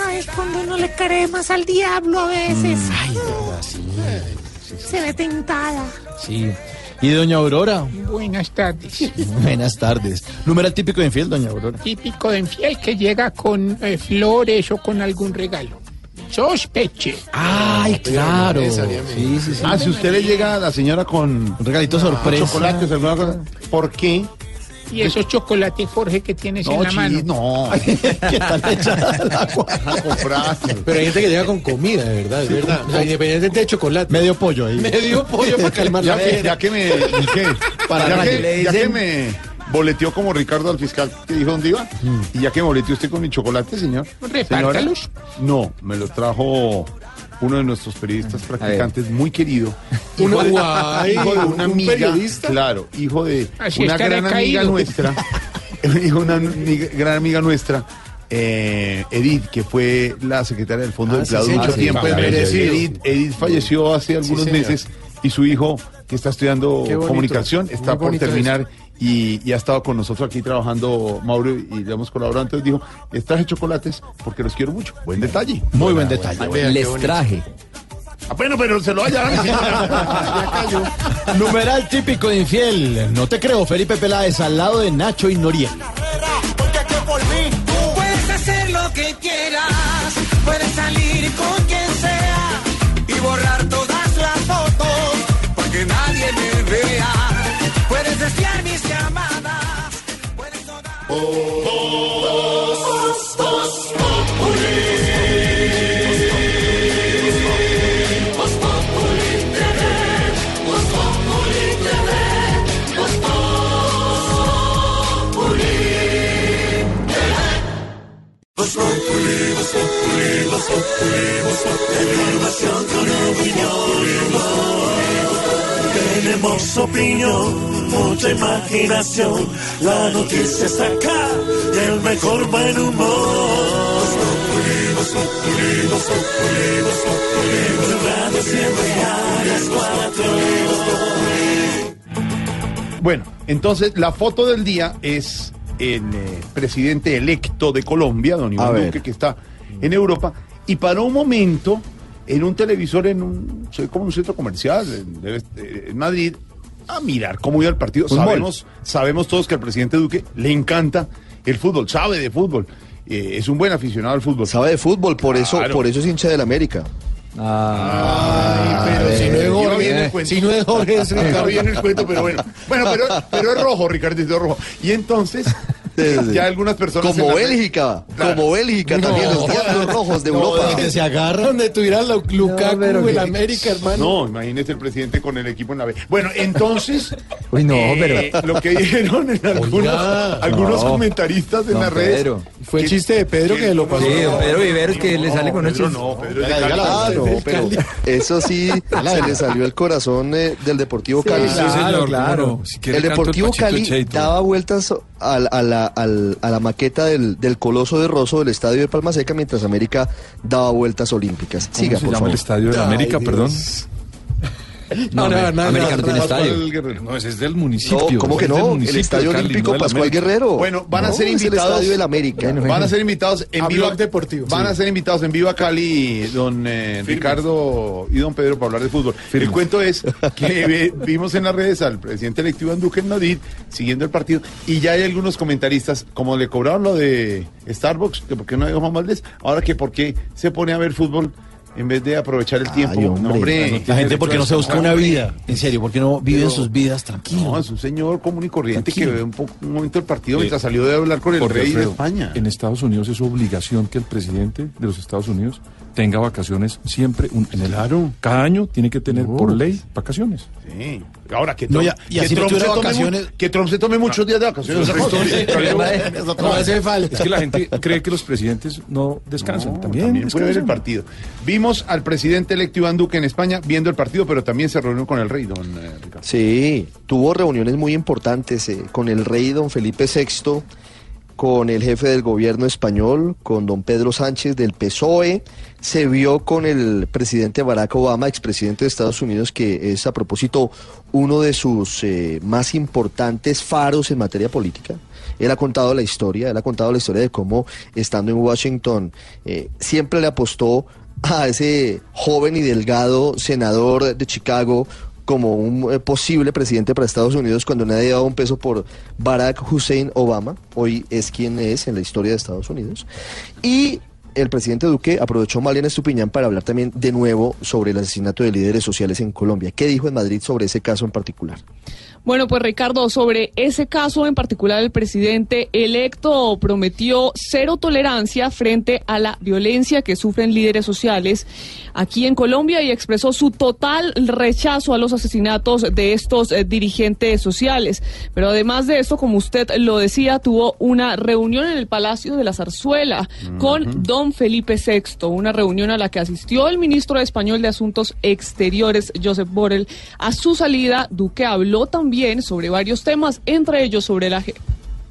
Ay, es cuando uno le cree más al diablo a veces.
Ay, verdad, sí,
Se ve tentada.
sí. Y doña Aurora,
Buenas tardes.
buenas tardes. Numeral típico de infiel, doña Aurora.
Típico de infiel que llega con eh, flores o con algún regalo. Sospeche.
Ay, claro.
necesariamente.
Sí, sí, sí.
Ah, si usted le llega a la señora con
Un regalito sorpresa.
chocolates, alguna cosa, ¿por qué?
Y esos chocolates, Jorge, que tienes en la mano.
no.
Pero hay gente que llega con comida, de verdad, es verdad. O sea, independientemente de chocolate.
Medio pollo ahí.
Medio pollo para calmar la
Ya que,
vena.
ya que me. ¿y qué?
Para
ya, que,
Le
ya que me boleteó como Ricardo al fiscal que dijo dónde iba. Y ya que me boleteó usted con mi chocolate, señor.
Repártalos.
Señora, no, me lo trajo uno de nuestros periodistas practicantes muy querido.
Uno
de,
guay,
hijo de una
un
amiga.
periodista.
Claro, hijo de
Así
una gran amiga nuestra. hijo de una amiga- gran amiga nuestra. eh, Edith, que fue la secretaria del Fondo
Ah,
de
sí,
Empleados
sí,
mucho
sí,
tiempo.
sí.
Edith, Edith falleció hace algunos meses y su hijo, que está estudiando comunicación, está
muy
por terminar y, y ha estado con nosotros aquí trabajando Mauro y le hemos colaborado. Entonces dijo, les traje chocolates porque los quiero mucho. Buen detalle.
Muy buen detalle.
Vea, qué
Les traje.
Ah, bueno, pero se lo va a llevar a mi señora. Ya cayó.
Numeral típico de infiel. No te creo, Felipe Peláez, al lado de Nacho y Noriega.
Puedes hacer lo que quieras, puedes salir con quien Voz, os Populi. Voz Populi os Voz Populi TV. os Populi TV. Voz os Voz Populi, Voz Populi, Voz os Elevación con opinión.
Tenemos opinión. Mucha imaginación. La noticia está acá y el mejor buen humor. Radio siempre a las cuatro.
Bueno, entonces la foto del día es el eh, presidente electo de Colombia, don Iván. Duque, que está en Europa, y paró un momento en un televisor en un, se ve como un centro comercial en, eh, en Madrid a mirar cómo iba el partido.
Fútbol.
Sabemos, sabemos todos que al presidente Duque le encanta el fútbol, sabe de fútbol, eh, es un buen aficionado al fútbol.
Sabe de fútbol, por eso, por eso es hincha del América.
pero si no es Jorge,
bien el cuento.
si no es Jorge, es Ricardo.
bien el cuento, pero bueno. Bueno, pero, pero es rojo, Ricardito, es rojo. Y entonces, ya algunas personas...
Como
la-
Bélgica,
Claro.
como Bélgica también, los diablos rojos de
No,
Europa.
que se agarran. Donde tuviera la Lukaku
pero
en
que-
América, hermano.
No, imagínese el presidente con el equipo en la B. Bueno, entonces,
Uy, no,
eh,
pero.
lo que dijeron en algunos,
Oiga.
algunos
No.
comentaristas en redes...
Pedro.
Fue el chiste de Pedro que lo pasó.
Sí, Pedro Viveros que le sale con
Pedro
esos.
no, Pedro es de
Dígala,
Cali.
Dígala.
no, pero eso sí se le salió el corazón eh, del Deportivo Cali.
claro,
señor,
claro.
no. Si
El Deportivo Cali daba vueltas a, la- a la, al- a la maqueta del, del Coloso de Rosso del estadio de Palma Seca mientras América daba vueltas olímpicas.
¿Cómo
Siga,
se
por
llama
favor.
el estadio de
Ay,
América,
Dios. No, no, no,
América no tiene estadio.
No, ese es del municipio.
No, ¿cómo que no? El Estadio Olímpico Pascual. Guerrero.
Bueno, van a ser
es el
invitados.
estadio del América.
Van a ser invitados en
A Blog Deportivo,
Van a ser invitados en Viva Cali don eh, Ricardo y don Pedro para hablar de fútbol. El cuento es que vimos en las redes al presidente electo Iván Duque en Madrid siguiendo el partido y ya hay algunos comentaristas como le cobraron lo de Starbucks, que por qué no dijo Juan Valdés, ahora que por qué se pone a ver fútbol en vez de aprovechar el tiempo. No,
hombre.
La gente porque no se busca una vida. En serio, porque no viven
Pero-
sus vidas
No,
tranquilos.
es un señor común y corriente
Tranquilo.
que ve un, poco, un momento el partido mientras salió de hablar con el
Jorge
rey de España.
En Estados Unidos es obligación que el presidente de los Estados Unidos tenga vacaciones siempre. un- en el,
Claro.
Cada año tiene que tener por ley vacaciones.
Sí. Ahora que
No,
Trump,
ya- y
que Trump se tome
vacaciones-
mu- que Trump se tome muchos días de vacaciones.
Es
que la gente cree que los presidentes no descansan.
No,
también
también puede ver el partido. Vimos al presidente electo Iván Duque en España viendo el partido, pero también se reunió con el rey, don eh, Ricardo.
Sí, tuvo reuniones muy importantes eh, con el rey don Felipe VI, con el jefe del gobierno español, con don Pedro Sánchez del PSOE, se vio con el presidente Barack Obama, expresidente de Estados Unidos, que es a propósito uno de sus eh, más importantes faros en materia política. Él ha contado la historia, él ha contado la historia de cómo estando en Washington eh, siempre le apostó a ese joven y delgado senador de Chicago como un eh, posible presidente para Estados Unidos cuando nadie daba un peso por Barack Hussein Obama, hoy es quien es en la historia de Estados Unidos. Y el presidente Duque aprovechó Malena Estupiñán para hablar también de nuevo sobre el asesinato de líderes sociales en Colombia. ¿Qué dijo en Madrid sobre ese caso en particular?
Bueno, pues Ricardo, sobre ese caso en particular, el presidente electo prometió cero tolerancia frente a la violencia que sufren líderes sociales aquí en Colombia y expresó su total rechazo a los asesinatos de estos eh, dirigentes sociales. Pero además de esto, como usted lo decía, tuvo una reunión en el Palacio de la Zarzuela con don Felipe VI, una reunión a la que asistió el ministro español de Asuntos Exteriores, Josep Borrell. A su salida, Duque habló también sobre varios temas, entre ellos sobre la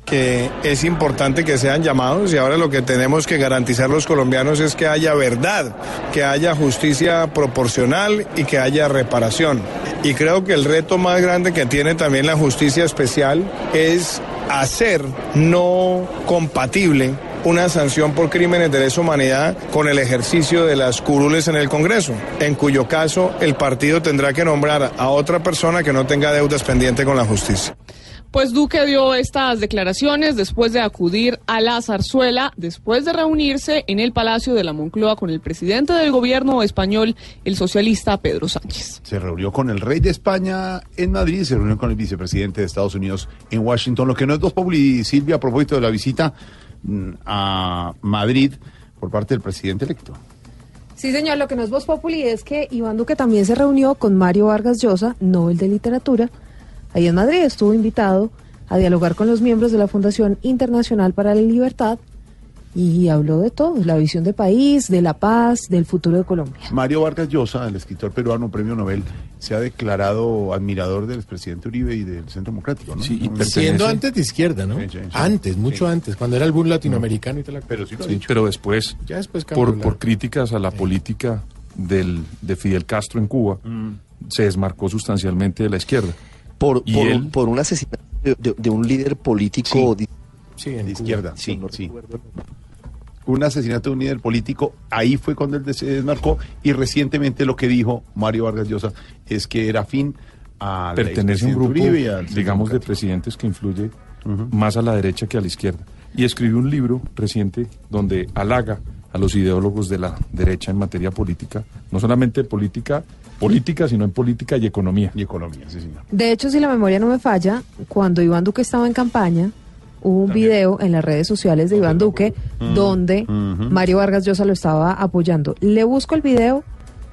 que es importante que sean llamados y ahora lo que tenemos que garantizar los colombianos es que haya verdad, que haya justicia proporcional y que haya reparación. Y creo que el reto más grande que tiene también la justicia especial es hacer no compatible una sanción por crímenes de lesa humanidad con el ejercicio de las curules en el Congreso, en cuyo caso el partido tendrá que nombrar a otra persona que no tenga deudas pendientes con la justicia.
Pues Duque dio estas declaraciones después de acudir a la zarzuela, después de reunirse en el Palacio de la Moncloa con el presidente del gobierno español, el socialista Pedro Sánchez.
Se reunió con el rey de España en Madrid y se reunió con el vicepresidente de Estados Unidos en Washington. Lo que no es dos Populi, Silvia, a propósito de la visita mm, a Madrid por parte del presidente electo.
Sí, señor, lo que no es Voz Populi es que Iván Duque también se reunió con Mario Vargas Llosa, Nobel de Literatura, ahí en Madrid. Estuvo invitado a dialogar con los miembros de la Fundación Internacional para la Libertad y habló de todo, la visión de país, de la paz, del futuro de Colombia.
Mario Vargas Llosa, el escritor peruano premio Nobel, se ha declarado admirador del expresidente Uribe y del Centro Democrático, ¿no?
Sí, y siendo antes de izquierda, ¿no?
Sí, sí, sí.
Antes, mucho
Sí.
antes, cuando era el boom latinoamericano y tal.
Pero sí lo dicho.
pero después,
Ya después cambió
por,
la-
por críticas a la política del, de Fidel Castro en Cuba, se desmarcó sustancialmente de la izquierda.
Por, por, por un asesinato de, de- de un líder político.
Sí,
de izquierda,
Cuba.
sí,
No
sí.
recuerdo.
Un asesinato de un líder político, ahí fue cuando él se desmarcó y recientemente lo que dijo Mario Vargas Llosa es que era fin a
Pertenece a un grupo,
Uribe
digamos, de presidentes que influye más a la derecha que a la izquierda. Y escribió un libro reciente donde halaga a los ideólogos de la derecha en materia política, no solamente política, política, sino en política y economía.
Y economía, sí, señor.
De hecho, si la memoria no me falla, cuando Iván Duque estaba en campaña, hubo un video en las redes sociales de Iván Duque donde
Ujú.
Mario Vargas Llosa lo estaba apoyando. Le busco el video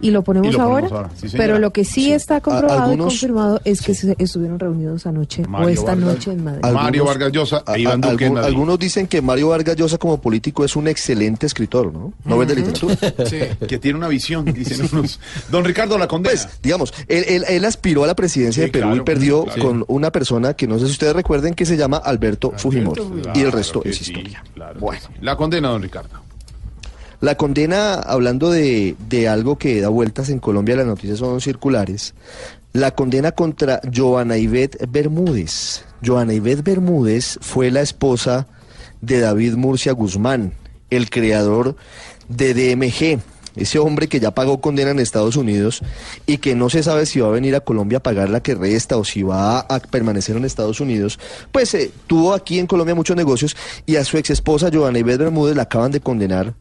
y lo ponemos,
Y lo ponemos
ahora,
sí,
pero lo que sí,
Sí.
está comprobado
algunos-
y confirmado es que se estuvieron reunidos anoche o esta
Vargas-
noche en Madrid.
Algunos-
Mario Vargas Llosa
a-
e Iván Duque
algún- algunos dicen que Mario Vargas Llosa como político es un excelente escritor, ¿no? Nobel de literatura.
que tiene una visión, dicen unos. Don Ricardo la condena.
Pues, digamos, él, él- él aspiró a la presidencia
Sí,
de Perú
claro,
y perdió
claro.
con una persona que no sé si ustedes recuerden que se llama Alberto, Fujimori.
Claro
y el resto es
sí,
historia. Bueno.
sí. La condena, don Ricardo.
La condena, hablando de, de algo que da vueltas en Colombia, las noticias son circulares. La condena contra Joana Ivette Bermúdez. Joana Ivette Bermúdez fue la esposa de David Murcia Guzmán, el creador de DMG. Ese hombre que ya pagó condena en Estados Unidos y que no se sabe si va a venir a Colombia a pagar la que resta o si va a, permanecer en Estados Unidos, pues eh, tuvo aquí en Colombia muchos negocios y a su ex esposa Joana Ivette Bermúdez la acaban de condenar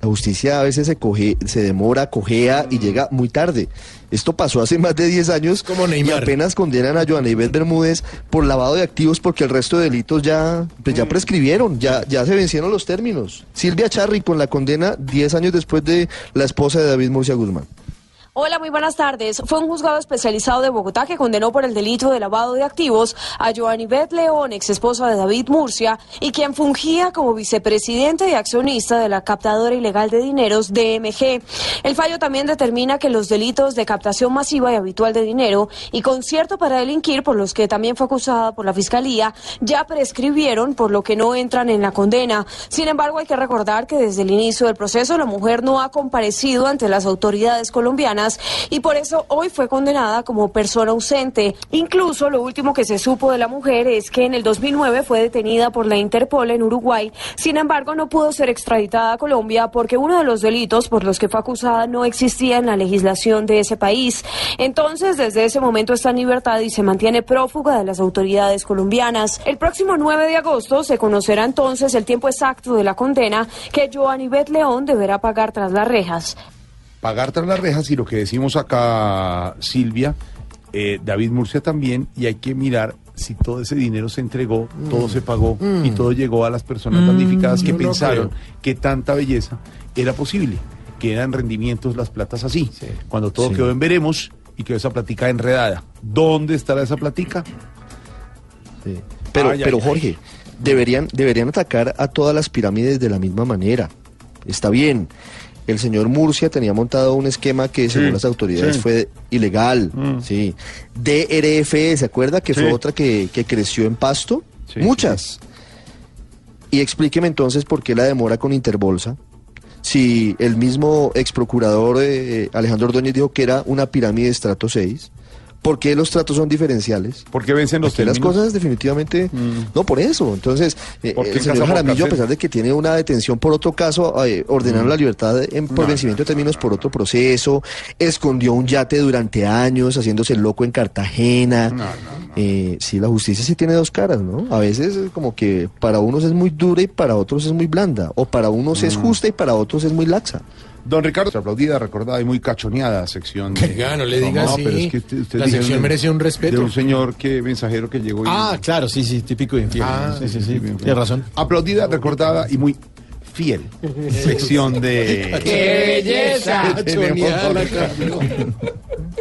la justicia a veces se coge, se demora, cojea y llega muy tarde. Esto pasó hace más de 10 años
Como
y apenas condenan a Joana Ivette Bermúdez por lavado de activos porque el resto de delitos ya, pues ya prescribieron, ya, ya se vencieron los términos. Silvia Charri con la condena 10 años después de la esposa de David Murcia Guzmán.
Hola, muy buenas tardes. Fue un juzgado especializado de Bogotá que condenó por el delito de lavado de activos a Joanibet León, ex esposa de David Murcia, y quien fungía como vicepresidente y accionista de la captadora ilegal de dineros DMG. El fallo también determina que los delitos de captación masiva y habitual de dinero y concierto para delinquir, por los que también fue acusada por la Fiscalía, ya prescribieron, por lo que no entran en la condena. Sin embargo, hay que recordar que desde el inicio del proceso la mujer no ha comparecido ante las autoridades colombianas y por eso hoy fue condenada como persona ausente. Incluso lo último que se supo de la mujer es que en el 2009 fue detenida por la Interpol en Uruguay. Sin embargo, no pudo ser extraditada a Colombia porque uno de los delitos por los que fue acusada no existía en la legislación de ese país. Entonces, desde ese momento está en libertad y se mantiene prófuga de las autoridades colombianas. El próximo 9 de agosto se conocerá entonces el tiempo exacto de la condena que Joanibet León deberá pagar tras las rejas.
Pagar tras las rejas y lo que decimos acá, Silvia, eh, David Murcia también, y hay que mirar si todo ese dinero se entregó, todo se pagó y todo llegó a las personas damnificadas que
no
pensaron que tanta belleza era posible, que eran rendimientos las platas así. Cuando todo
Sí.
quedó en veremos y quedó esa platica enredada. ¿Dónde estará esa platica?
Pero,
Ay,
pero
ay.
Jorge, deberían, deberían atacar a todas las pirámides de la misma manera. Está bien. El señor Murcia tenía montado un esquema que, según las autoridades,
sí.
fue ilegal.
Mm.
Sí. DRFE, ¿se acuerda que
Sí.
fue otra que, que creció en pasto? Muchas. Y explíqueme entonces por qué la demora con Interbolsa. Si el mismo ex procurador eh, Alejandro Ordóñez dijo que era una pirámide de estrato 6, ¿Por qué los tratos son diferenciales?
Porque vencen los
Porque las
términos.
cosas definitivamente... No, por eso. Entonces, eh,
¿Por qué
el señor Jaramillo, a pesar de que tiene una detención por otro caso, eh, ordenaron la libertad en- por
No,
vencimiento de términos por otro proceso, escondió un yate durante años, haciéndose loco en Cartagena. Eh, sí, la justicia sí tiene dos caras, ¿no? A veces es como que para unos es muy dura y para otros es muy blanda, o para unos es
Mm.
justa y para otros es muy laxa.
Don Ricardo, aplaudida, recordada y muy cachoneada sección.
no le diga así.
pero es que usted, usted
La sección merece un respeto.
De un señor que mensajero que llegó. y-
Ah, claro, sí, sí, típico de infiel.
Ah,
sí, sí, sí, tiene razón.
Aplaudida, recordada y muy fiel. Sección de.
¡Qué belleza!
que.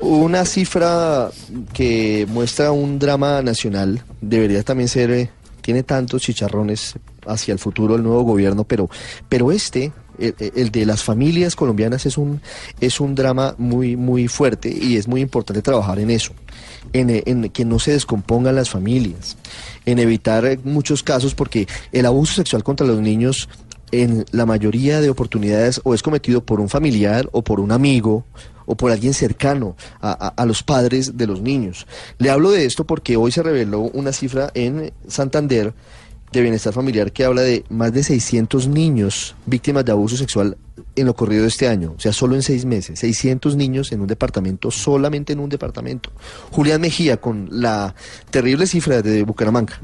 Una cifra que muestra un drama nacional debería también ser, eh, tiene tantos chicharrones hacia el futuro del nuevo gobierno, pero, pero este, el, el de las familias colombianas es un, es un drama muy, muy fuerte y es muy importante trabajar en eso, en, eh, en que no se descompongan las familias, en evitar eh, muchos casos porque el abuso sexual contra los niños en la mayoría de oportunidades o es cometido por un familiar o por un amigo o por alguien cercano a- a los padres de los niños. Le hablo de esto porque hoy se reveló una cifra en Santander de bienestar familiar que habla de más de 600 niños víctimas de abuso sexual en lo corrido de este año, o sea, solo en seis meses, 600 niños en un departamento, solamente en un departamento. Julián Mejía con la terrible cifra de Bucaramanga.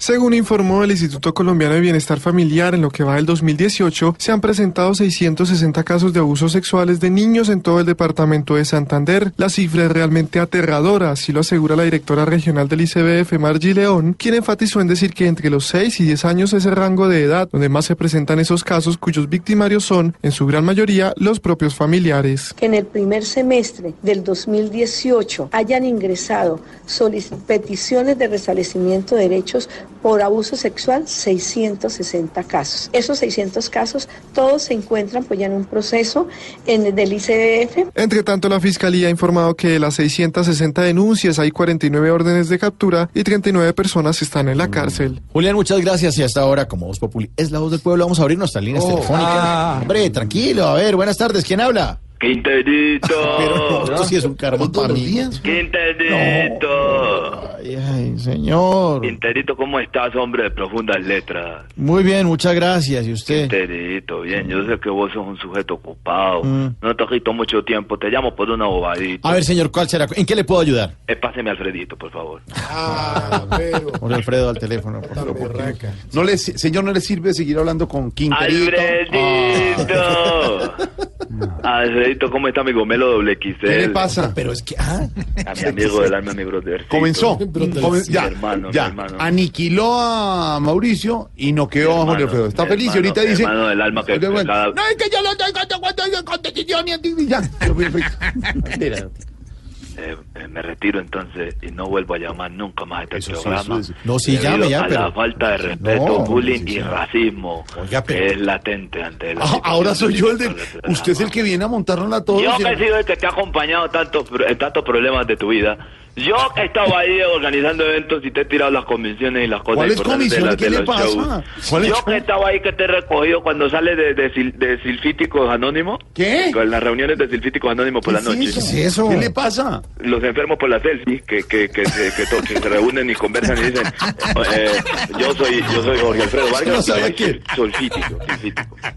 Según informó el Instituto Colombiano de Bienestar Familiar, en lo que va del 2018, se han presentado 660 casos de abusos sexuales de niños en todo el departamento de Santander. La cifra es realmente aterradora, así lo asegura la directora regional del ICBF, Margie León, quien enfatizó en decir que entre los 6 y 10 años es el rango de edad donde más se presentan esos casos cuyos victimarios son, en su gran mayoría, los propios familiares.
que en el primer semestre del 2018 hayan ingresado peticiones de restablecimiento de derechos por abuso sexual 660 casos. Esos 600 casos todos se encuentran pues ya en un proceso en el del ICBF
Entre tanto, la Fiscalía ha informado que de las 660 denuncias hay 49 órdenes de captura y 39 personas están en la cárcel.
Julián, muchas gracias. Y hasta ahora, como Voz Populi es la voz del pueblo, vamos a abrir nuestras líneas
Oh.
telefónicas.
Ah.
Hombre, tranquilo. A ver, buenas tardes. ¿Quién habla?
Quinterito.
Pero esto sí es un karma para mí.
Quinterito.
Ay, ay, señor.
Quinterito, ¿cómo estás, hombre de profundas letras?
Muy bien, muchas gracias. ¿Y usted?
Quinterito, bien, yo sé que vos sos un sujeto ocupado.
Mm.
No te quito mucho tiempo, te llamo por una bobadita.
A ver, señor, ¿cuál será? ¿En qué le puedo ayudar?
Eh, páseme a Alfredito, por favor.
Jorge Alfredo al teléfono, por favor.
No le, señor, ¿no le sirve seguir hablando con Quinterito?
¡Alfredito! Alfredito, ¿cómo está mi gomelo doble XL?
¿Qué le pasa?
Pero es que, ah,
A mi amigo del alma, mi brother.
Comenzó. Comen- ya,
hermano,
ya.
hermano.
Aniquiló a Mauricio y noqueó a Jorge Alfredo. Está feliz y ahorita dice.
hermano del alma que-
No, es que yo no y ya.
Eh, me retiro entonces y no vuelvo a llamar nunca más a este programa.
es- no, sí, llame ya,
a
pero-
la falta de respeto,
No,
bullying
sí,
y racismo
Oiga, pero-
que es latente ante la
Ah, ahora soy yo el de.
del
Usted es el que viene a montarnos a todos.
Yo que he sido el que te ha acompañado tanto, en tantos problemas de tu vida. Yo que he estado ahí organizando eventos y te he tirado las convenciones y las cosas
¿Cuáles comisiones? ¿Qué le pasa?
shows.
¿Cuáles
Yo
shows?
que he estado ahí que te he recogido cuando sales de, de, de Silfíticos Anónimos.
¿Qué?
Con las reuniones de Silfíticos Anónimos por la noche.
¿Qué le pasa?
Los enfermos por la selfie, que, que, que, se, que, que se reúnen y conversan y dicen, eh, yo soy yo soy Jorge Alfredo
no
Vargas,
sabía
y soy Solfítico.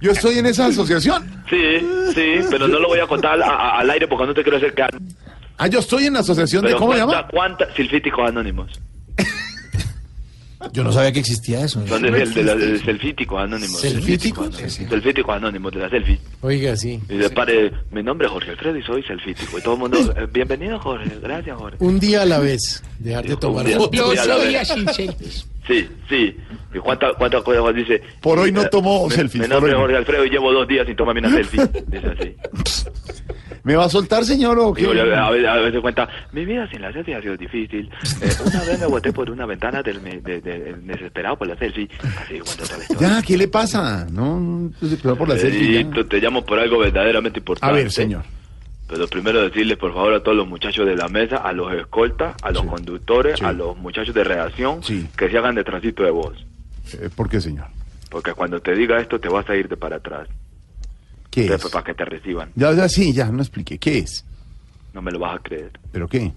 Yo estoy en esa asociación.
Sí, sí, pero no lo voy a contar a- a- al aire porque no te quiero hacer caso.
Ah, yo estoy en la asociación de. ¿Cómo se llama?
¿Cuántas silfíticos anónimos?
yo no sabía que existía eso.
Son del, del, del- del selfíticos anónimos.
¿Selfíticos?
Selfíticos anónimos, de la selfie.
Oiga, sí.
Y de pare, mi nombre es Jorge Alfredo y soy selfítico. Y todo el mundo, eh, bienvenido Jorge, gracias Jorge.
Un día a la vez. Dejar de tomar
día-
fotos.
vez.
Soy sin selfies.
Sí, sí. ¿Y cuántas cuántas cosas dice?
Por hoy no
eh,
tomo
mi-
selfies,
Mi
por
nombre es
no.
Jorge Alfredo y llevo dos días sin tomarme una selfie. Dice así.
¿Me va a soltar, señor, o qué?
Yo, a, veces, a veces cuenta, mi vida sin la selfie ha sido difícil. Eh, una vez me boté por una ventana del, de- de- desesperado por la selfie. Así cuenta toda la historia.
Ya, ¿qué le pasa? No, no, se quedó por la selfie. ya.
Alfredito, te llamo por algo verdaderamente importante.
A ver, señor.
Pero primero decirles, por favor, a todos los muchachos de la mesa, a los escoltas, a los conductores, a los muchachos de redacción, que se hagan de transito de voz.
Eh, ¿Por qué, señor?
Porque cuando te diga esto, te vas a ir de para atrás.
¿Qué
Entonces,
es?
Para que te reciban.
Ya, ya, sí, ya, no expliqué. ¿Qué es?
No me lo vas a creer.
¿Pero qué?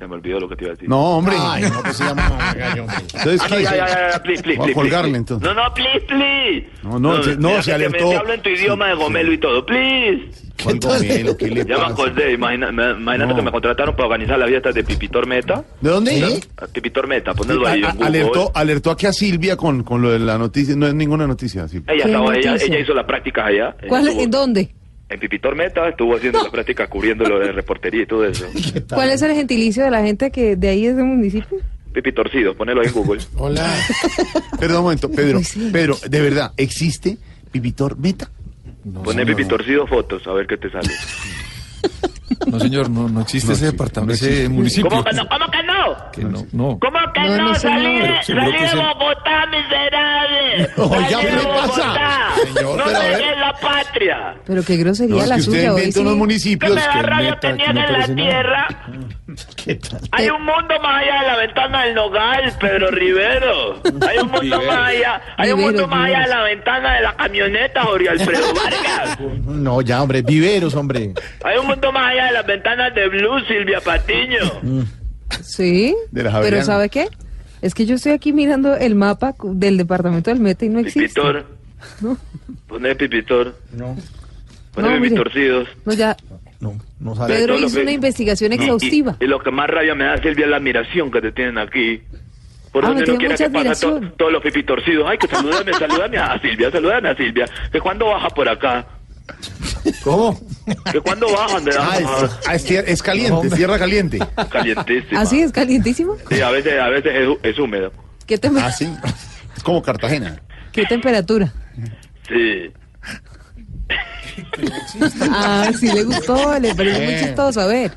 Se me olvidó lo que te iba a decir.
No, hombre.
Ay, no, pues se llama gallo, hombre.
Entonces,
Ah, no,
¿qué?
ya, ya, ya, please, please,
Voy a
please,
colgarle,
please.
entonces.
No, no, please, please.
No, no, se- no, se
que te-
alertó.
Te hablo en tu idioma de gomelo y todo, please.
¿Cuál gomelo? ¿Qué le
Ya me
pasa?
acordé, imagina, me- imagínate que me contrataron para organizar las fiestas de Pipitor Meta.
¿De dónde?
¿Sí? A Pipitor Meta, ponelo ahí
A-
en Google.
alertó, alertó aquí a Silvia con, con lo de la noticia. No es ninguna noticia, Silvia.
Ella,
¿Qué
estaba, ella,
noticia?
ella hizo las prácticas allá. Ella
¿Cuál,
estuvo-
¿En dónde?
En Pipitor Meta estuvo haciendo las prácticas cubriendo lo de reportería y todo eso.
¿Cuál es el gentilicio de la gente que de ahí es del municipio?
Pipitorcido, ponelo ahí en Google.
Hola.
Perdón un momento, Pedro.
Pues.
Pedro, de verdad, ¿existe Pipitor Meta?
Pone Pipitorcido fotos, a ver qué te sale.
No, señor, no, no existe
No
ese departamento,
no
ese municipio.
¿Cómo que no? ¿Cómo que no?
Que no, no.
¿Cómo que
No,
no?
no,
salí salí
que
de Bogotá, miserable.
Oiga, ¿qué le pasa? Señor,
no
pero a ver.
dejé la patria.
Pero qué grosería la
que usted
suya hoy.
unos municipios
me da
que
rabia
meta,
tenían en la tierra.
¿Qué tal?
Hay un mundo más allá de la ventana del Nogal, Pedro Rivero. Hay un mundo más allá, hay un mundo más allá de la ventana de la camioneta, Jorge Alfredo Vargas.
No, ya, hombre, viveros, hombre.
Hay un mundo más allá de las ventanas de Blue, Silvia Patiño.
Sí,
De las
pero. ¿sabe qué? Es que yo estoy aquí mirando el mapa del departamento del Meta y no existe.
Pipitor.
No.
Poné Pipitor.
No,
Poné
No.
Pipitorcidos.
No, ya.
no, no sale.
Pedro hizo
que-
una investigación
Y-
exhaustiva.
Y, y lo que más rabia me da, Silvia, es la admiración que te tienen aquí. Por
Ah,
donde no quiera que pasa to- todos los pipitorcidos. Ay, que salúdame, salúdame a Silvia, salúdame a Silvia. Que cuando baja por acá.
¿Cómo?
Que cuando bajan de la
Ah, es, ah, es caliente, es tierra caliente.
calientísima.
¿Así es calientísimo?
Sí, a veces, a veces es, es húmedo.
¿Qué, tem-
Ah, sí. Es como Cartagena.
¿Qué temperatura?
Sí.
Ah, sí le gustó, le pareció muy
Eh.
chistoso. A ver.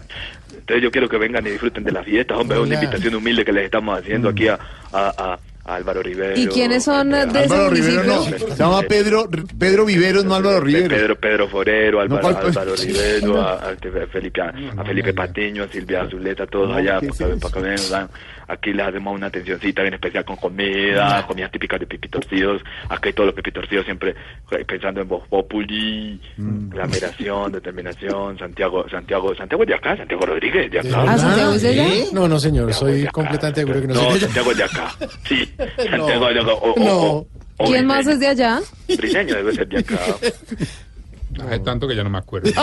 Entonces yo quiero que vengan y disfruten de las fiestas, hombre, es una invitación humilde que les estamos haciendo aquí a, a, a- a Álvaro Rivero.
¿Y quiénes son
a-
de ese
Álvaro Rivero no. Se llama Pedro, Pedro Viveros, no Álvaro Rivero.
Pedro, Pedro Forero, Álvaro. Álvaro Rivero, a, Felipe, a, a Felipe Patiño, a Silvia Azuleta, todos
No,
allá,
¿qué
para, para que vengan. Aquí les hacemos una atencioncita bien especial con comida, comidas típicas de pipitorcidos. Aquí todos los pipitorcidos siempre eh, pensando en Voz Populi,
Mm.
la admiración, determinación, Santiago, Santiago, Santiago es de acá, Santiago Rodríguez de acá.
Ah, Santiago es de allá.
¿Eh? No, no, señor. Soy completamente seguro que no,
No,
soy.
Santiago es de acá. Sí, Santiago es de acá. O, o-
No.
o- o
¿Quién más es de allá?
Briseño debe ser de acá.
Hace tanto que ya no me acuerdo.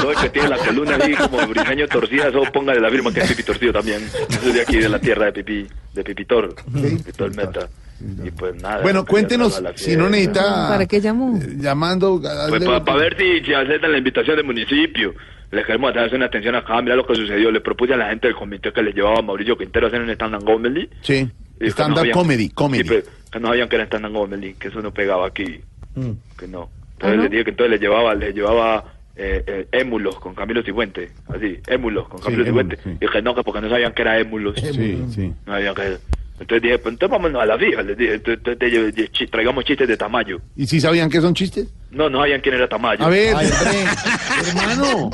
Todo, el que tiene la columna así como briseño torcida, eso póngale la firma que es Pipi Torcido también. Yo soy de aquí, de la tierra de Pipi, de Pipitor, Pipitor Meta. Y pues nada.
Bueno, cuéntenos, si no necesita...
¿Para qué llamó?
eh, Llamando...
Pues para ver si, si aceptan la invitación del municipio. Les queremos hacer una atención acá, mira lo que sucedió. Le propuse a la gente del comité que les llevaba a Mauricio Quintero a hacer un stand-up comedy.
Sí, stand-up
no
comedy, comedy.
Sí, pero que no sabían que era stand-up comedy, que eso no pegaba aquí.
Mm.
Que no. Entonces
¿Ah, no?
les dije que entonces les llevaba, les llevaba eh, eh, émulos con Camilo Cifuentes. Así, émulos con
Sí,
Camilo
émulos, sí.
Y dije no, que porque no sabían que era émulos.
Sí, sí.
No sabían que Entonces dije, pues entonces vámonos a la fija. Les dije, entonces, chi- traigamos chistes de Tamayo.
¿Y si sabían que son chistes?
No, no sabían quién era Tamayo.
A ver, hombre, hermano.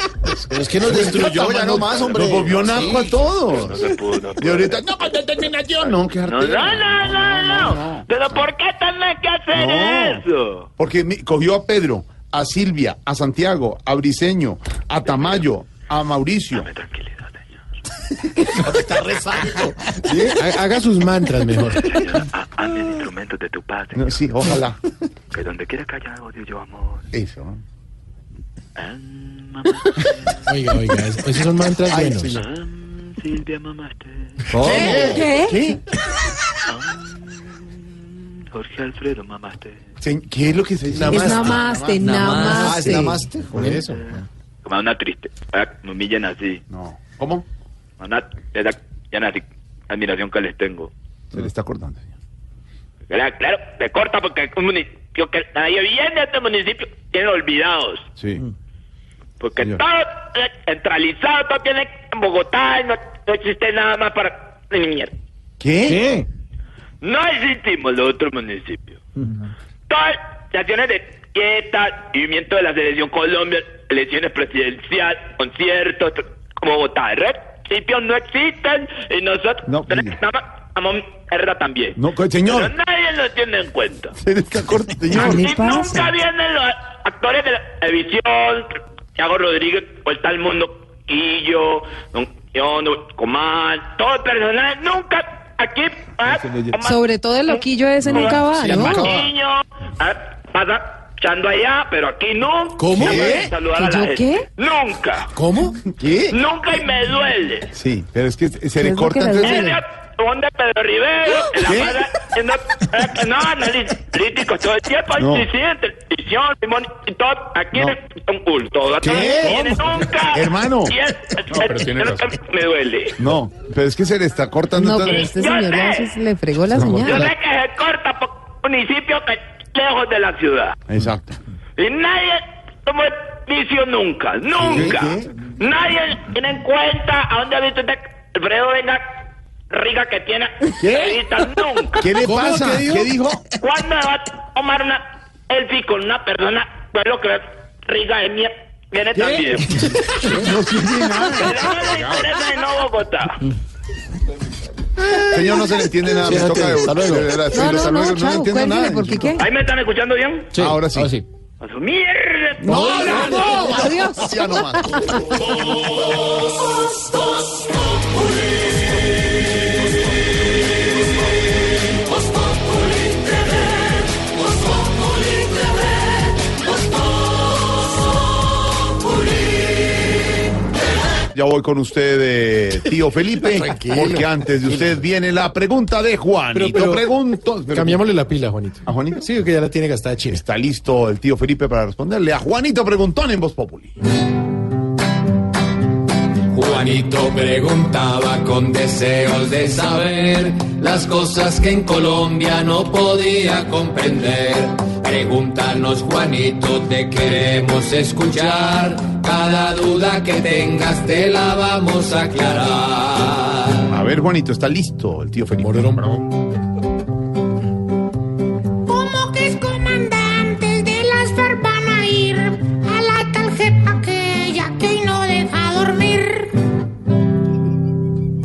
Es que nos destruyó ya nomás, hombre.
Nos volvió naco a todos.
No se pudo, no
Y ahorita, no, con determinación. No, qué
No, no,
artera.
no, no, no. Pero ¿por qué tenés que hacer
No.
eso?
Porque mi- cogió a Pedro, a Silvia, a Santiago, a Briseño, a Tamayo, a Mauricio.
Dame tranquilidad.
Está rezando.
Haga sus mantras mejor.
Hazme el instrumento de tu padre.
No, sí, ojalá.
Que donde quiera que haya odio, yo amor.
Eso.
mamá.
Oiga, oiga, es- esos son mantras
Ay,
buenos.
Silvia, mamaste.
¿Qué?
¿Qué?
Jorge Alfredo, mamaste.
¿Qué es lo que se dice?
Es namaste,
Ah, ¿es
namaste.
namaste?
Por eso.
Como una triste. Ah, Me humillan así.
No. ¿Cómo?
Es la, ya la admiración que les tengo.
Se le está acordando, señor.
Claro, claro, te corta porque un municipio que nadie viene de este municipio. Tienen olvidados.
Sí.
Porque
Señor.
todo eh, centralizado, todo tiene en Bogotá y no, no existe nada más para... Ni mierda.
¿Qué?
No existimos los otros municipios. Todas las acciones de fiesta, movimiento de la selección Colombia, elecciones presidenciales, conciertos, como Bogotá. El municipios no existen y nosotros
No,
mierda también.
No, co-
Pero
señor.
nadie lo tiene en cuenta.
Cortando, señor.
¿Qué le
Y
pasa?
nunca vienen los actores de la televisión, Santiago Rodríguez, vuelta al mundo, Quillo, don don Comán, todo el personal, nunca aquí, ah,
Sobre todo el loquillo ese nunca va, ¿no?
Patiño, ah, pasa echando allá, pero aquí nunca.
¿Cómo?
Nunca
¿Qué?
Saludar a
¿Que
la
yo
gente. Nunca.
¿Cómo? ¿Qué?
Nunca y me duele.
Sí, pero es que se
¿Qué
le corta
que le
entonces.
duele?
¿Dónde Pedro Rivero? En la
¿Qué?
mala- en eh, no, todo el tiempo.
No.
En televisión, y todo. Aquí
No.
es un culto.
¿Qué?
no nunca.
Hermano.
Y es, es- es- me duele.
No, pero es que se le está cortando
No, pero este señor ya se le fregó la
Yo
señal.
sé que se corta por municipio que lejos de la ciudad.
Exacto.
Y nadie tomó vicio nunca, nunca.
¿Qué?
Nadie tiene en cuenta a dónde ha visto usted Alfredo Venga rica que tiene revistas nunca.
¿Qué le pasa? ¿Qué dijo?
¿Cuándo va a tomar una selfie con una persona? Pues lo que rica de mí viene también.
No tiene nada.
Pero no le interesa en no Bogotá.
Señor, no se le entiende nada.
Sí,
me toca
hasta luego.
sí,
No, no, no,
no entiendo nada.
porque qué.
¿Ahí me están escuchando bien?
Sí,
Ahora sí.
A su mierda.
No, no, no.
Adiós.
Ya no más. Ya voy con usted, eh, tío Felipe,
Tranquilo.
porque antes de usted viene la pregunta de Juanito.
Pero- pero-
Pregunto.
Cambiémosle la pila, Juanito.
¿A Juanito?
Sí, que ya la tiene gastada China.
Está listo el tío Felipe para responderle a Juanito Preguntón en Voz Populi.
Juanito preguntaba con deseos de saber las cosas que en Colombia no podía comprender. Pregúntanos, Juanito, te queremos escuchar. Cada duda que tengas te la vamos a aclarar.
A ver, Juanito, está listo el tío Felipe.
¿Cómo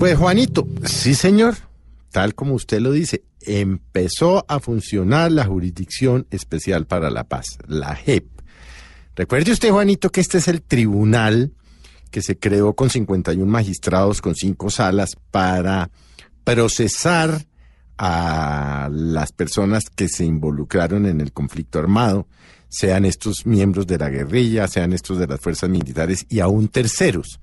Pues Juanito, sí señor, tal como usted lo dice, empezó a funcionar la Jurisdicción Especial para la Paz, la JEP. Recuerde usted, Juanito, que este es el tribunal que se creó con 51 magistrados, con cinco salas, para procesar a las personas que se involucraron en el conflicto armado, sean estos miembros de la guerrilla, sean estos de las fuerzas militares y aún terceros.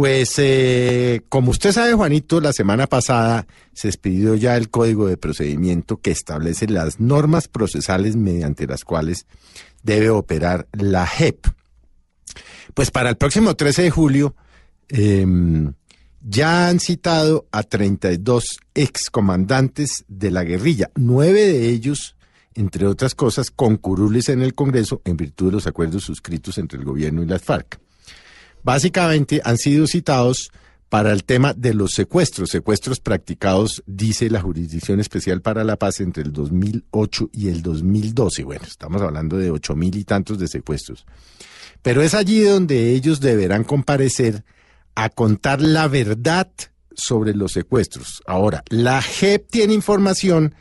Pues eh, como usted sabe, Juanito, la semana pasada se expidió ya el Código de Procedimiento que establece las normas procesales mediante las cuales debe operar la JEP. Pues para el próximo 13 de julio em, ya han citado a 32 excomandantes de la guerrilla, nueve de ellos, entre otras cosas, con curules en el Congreso en virtud de los acuerdos suscritos entre el gobierno y las FARC básicamente han sido citados para el tema de los secuestros, secuestros practicados, dice la Jurisdicción Especial para la Paz, entre el 2008 y el 2012. Bueno, estamos hablando de ocho mil y tantos de secuestros. Pero es allí donde ellos deberán comparecer a contar la verdad sobre los secuestros. Ahora, la JEP tiene información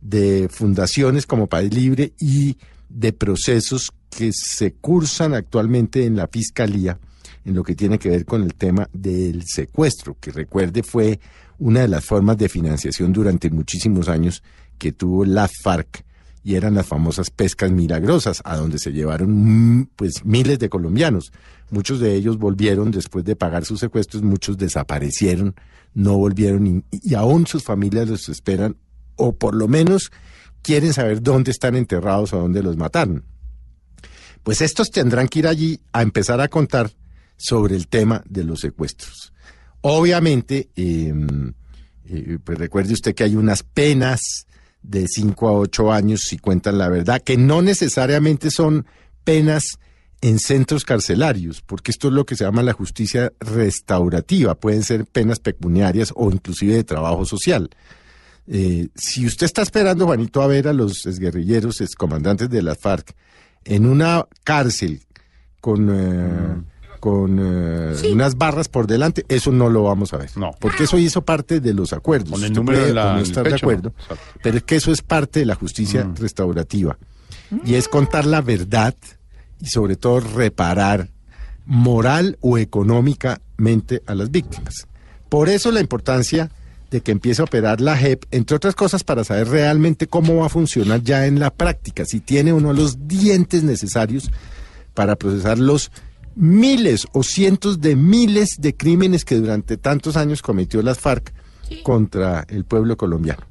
de fundaciones como País Libre y de procesos que se cursan actualmente en la Fiscalía en lo que tiene que ver con el tema del secuestro, que recuerde fue una de las formas de financiación durante muchísimos años que tuvo la FARC y eran las famosas pescas milagrosas, a donde se llevaron pues miles de colombianos. Muchos de ellos volvieron después de pagar sus secuestros, muchos desaparecieron, no volvieron y, y aún sus familias los esperan o por lo menos quieren saber dónde están enterrados o dónde los mataron. Pues estos tendrán que ir allí a empezar a contar sobre el tema de los secuestros. Obviamente, eh, eh, pues recuerde usted que hay unas penas de 5 a 8 años si cuentan la verdad, que no necesariamente son penas en centros carcelarios, porque esto es lo que se llama la justicia restaurativa, pueden ser penas pecuniarias o inclusive de trabajo social. Eh, si usted está esperando, Juanito, a ver a los exguerrilleros, excomandantes de las FARC, en una cárcel con, eh, con eh, unas barras por delante, eso no lo vamos a ver. No. Porque eso hizo parte de los acuerdos.
Con el número
puede
en la-
no estar de acuerdo, pero es que eso es parte de la justicia restaurativa. Y es contar la verdad y sobre todo reparar moral o económicamente a las víctimas. Por eso la importancia de que empiece a operar la JEP, entre otras cosas, para saber realmente cómo va a funcionar ya en la práctica, si tiene uno los dientes necesarios para procesar los miles o cientos de miles de crímenes que durante tantos años cometió las FARC contra el pueblo colombiano.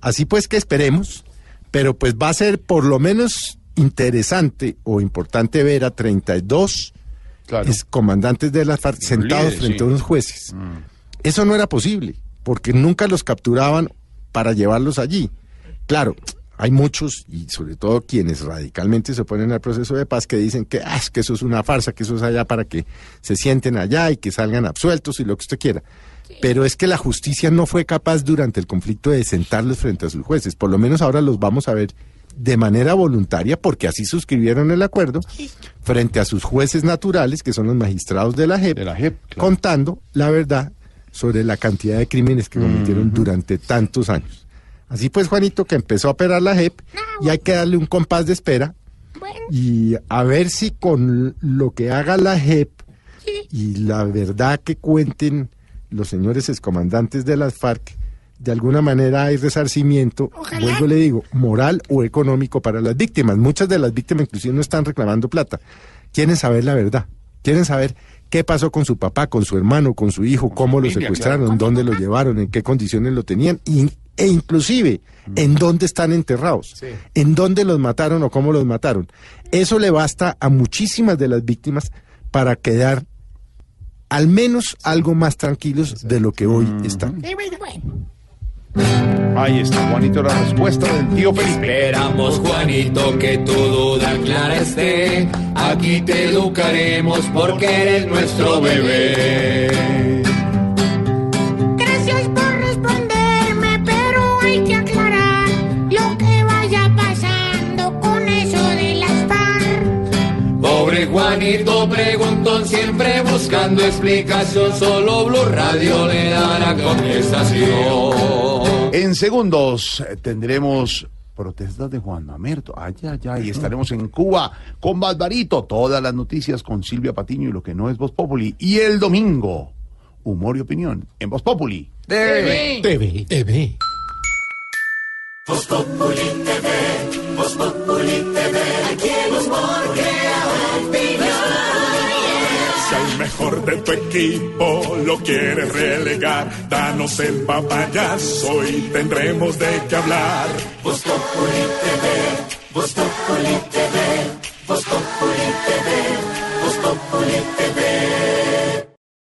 Así pues que esperemos, pero pues va a ser por lo menos interesante o importante ver a 32 es- comandantes de las FARC sentados frente
sí.
a unos jueces. Eso no era posible, porque nunca los capturaban para llevarlos allí. Claro, hay muchos, y sobre todo quienes radicalmente se oponen al proceso de paz, que dicen que, ah, es que eso es una farsa, que eso es allá para que se sienten allá y que salgan absueltos y lo que usted quiera. Pero es que la justicia no fue capaz durante el conflicto de sentarlos frente a sus jueces. Por lo menos ahora los vamos a ver de manera voluntaria, porque así suscribieron el acuerdo, frente a sus jueces naturales, que son los magistrados de la JEP, contando la verdad sobre la cantidad de crímenes que cometieron durante tantos años. Así pues, Juanito, que empezó a operar la JEP y hay que darle un compás de espera y a ver si con lo que haga la JEP y la verdad que cuenten los señores excomandantes de las FARC, de alguna manera hay resarcimiento, vuelvo le digo, moral o económico para las víctimas. Muchas de las víctimas inclusive no están reclamando plata, quieren saber la verdad, quieren saber qué pasó con su papá, con su hermano, con su hijo, cómo lo secuestraron, dónde lo llevaron, en qué condiciones lo tenían y- e inclusive en dónde están enterrados, en dónde los mataron o cómo los mataron. Eso le basta a muchísimas de las víctimas para quedar al menos algo más tranquilos de lo que hoy están.
Ahí está, Juanito, la respuesta del tío Felipe.
Esperamos, Juanito, que tu duda clara esté. Aquí te educaremos porque eres nuestro bebé. Juanito preguntón, siempre buscando explicación. Solo Blue Radio le dará contestación.
En segundos tendremos protestas de Juan Mamerto. Ay, ay, ay. Estaremos en Cuba con Barbarito. Todas las noticias con Silvia Patiño y lo que no es Voz Populi. Y el domingo, humor y opinión en Voz Populi.
TV.
TV. TV.
Voz Populi TV, Voz Populi TV, aquí humor crea opinión.
Si al mejor de tu equipo lo quieres relegar, danos el papayazo y tendremos de qué hablar.
Voz Populi TV, Voz TV, Voz TV, Voz TV.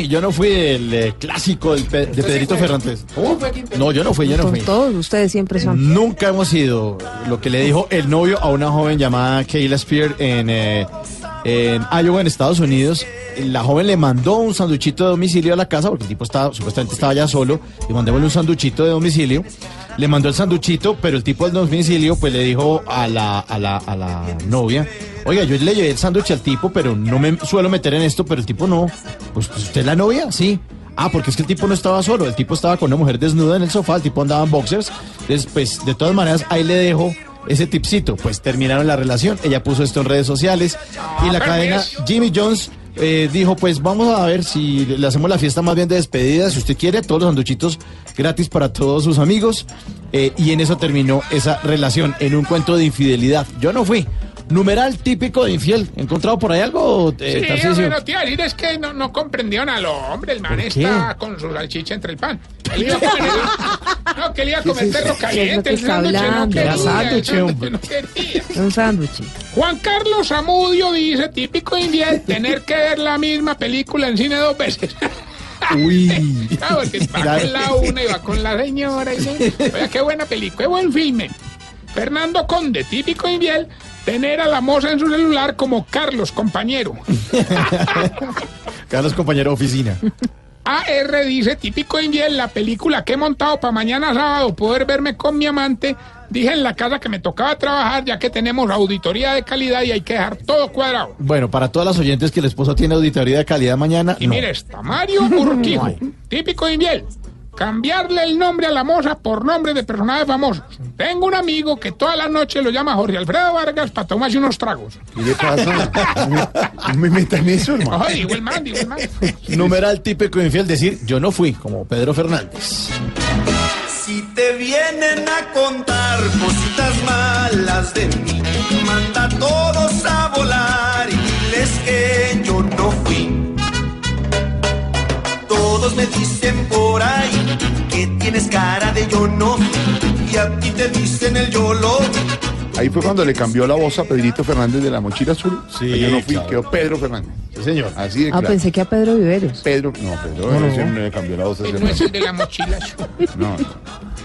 fui, yo no fui
el eh, clásico del Pe- de Pedrito Ferrantes. No, yo no fui, yo no fui.
todos ustedes siempre son.
Nunca hemos sido lo que le dijo el novio a una joven llamada Kayla Spear en, eh, en Iowa, en Estados Unidos. La joven le mandó un sanduchito de domicilio a la casa porque el tipo estaba, supuestamente estaba ya solo y mandémosle un sanduchito de domicilio. le mandó el sanduchito, pero el tipo del domicilio pues le dijo a la, a la, a la novia, oiga, yo le llevé el sándwich al tipo, pero no me suelo meter en esto, pero el tipo no. Pues, pues, usted es la novia, sí. Ah, porque es que el tipo no estaba solo, el tipo estaba con una mujer desnuda en el sofá, el tipo andaba en boxers. Entonces, pues, de todas maneras, ahí le dejo ese tipcito. Pues terminaron la relación, ella puso esto en redes sociales y la cadena Jimmy Jones eh, dijo, pues vamos a ver si le hacemos la fiesta más bien de despedida, si usted quiere, todos los sanduchitos gratis para todos sus amigos. Eh, y en eso terminó esa relación, en un cuento de infidelidad. Yo no fui. Numeral típico de infiel. ¿Encontrado por ahí algo, eh,
Sí,
Tarcisio?
hombre, no te iba a decir, es que no, no comprendieron a lo hombre, el man está con su salchicha entre el pan. Él iba a comer, no, que él iba a
¿Qué es
comer perro
¿Qué es lo
caliente, el sándwich no
hablando?
quería,
sándwich,
no.
Un sándwich.
Juan Carlos Zamudio dice, típico infiel, tener que ver la misma película en cine dos veces.
Uy.
Claro, porque va con la una y va con la señora. Y Oiga, qué buena película, qué buen filme. Fernando Conde, típico infiel, tener a la moza en su celular como Carlos, compañero.
Carlos, compañero oficina.
AR dice, típico infiel, la película que he montado para mañana sábado, poder verme con mi amante. Dije en la casa que me tocaba trabajar ya que tenemos auditoría de calidad y hay que dejar todo cuadrado.
Bueno, para todas las oyentes que el esposo tiene auditoría de calidad mañana,
Y
no.
mire, está Mario Urquijo, típico infiel. Cambiarle el nombre a la moza por nombre de personajes famosos. Tengo un amigo que toda la noche lo llama Jorge Alfredo Vargas para tomarse unos tragos.
¿Qué le pasa? No me metan eso, hermano.
Ay, digo el man, digo el man.
Numeral típico de infiel decir, yo no fui, como Pedro Fernández.
Si te vienen a contar cositas malas de mí, manda a todos a volar y diles que yo no Todos me dicen por ahí que tienes cara de yo no y a ti te dicen el yo lo vi.
Ahí fue cuando le cambió la voz a Pedrito Fernández de la mochila azul.
Sí,
Yo no fui,
claro.
quedó Pedro Fernández.
Sí, señor.
Así de
Ah,
claro.
pensé que a Pedro Viveros.
Pedro, no, Pedro,
No, no.
le cambió la voz a ese
No es el de la mochila.
No, no.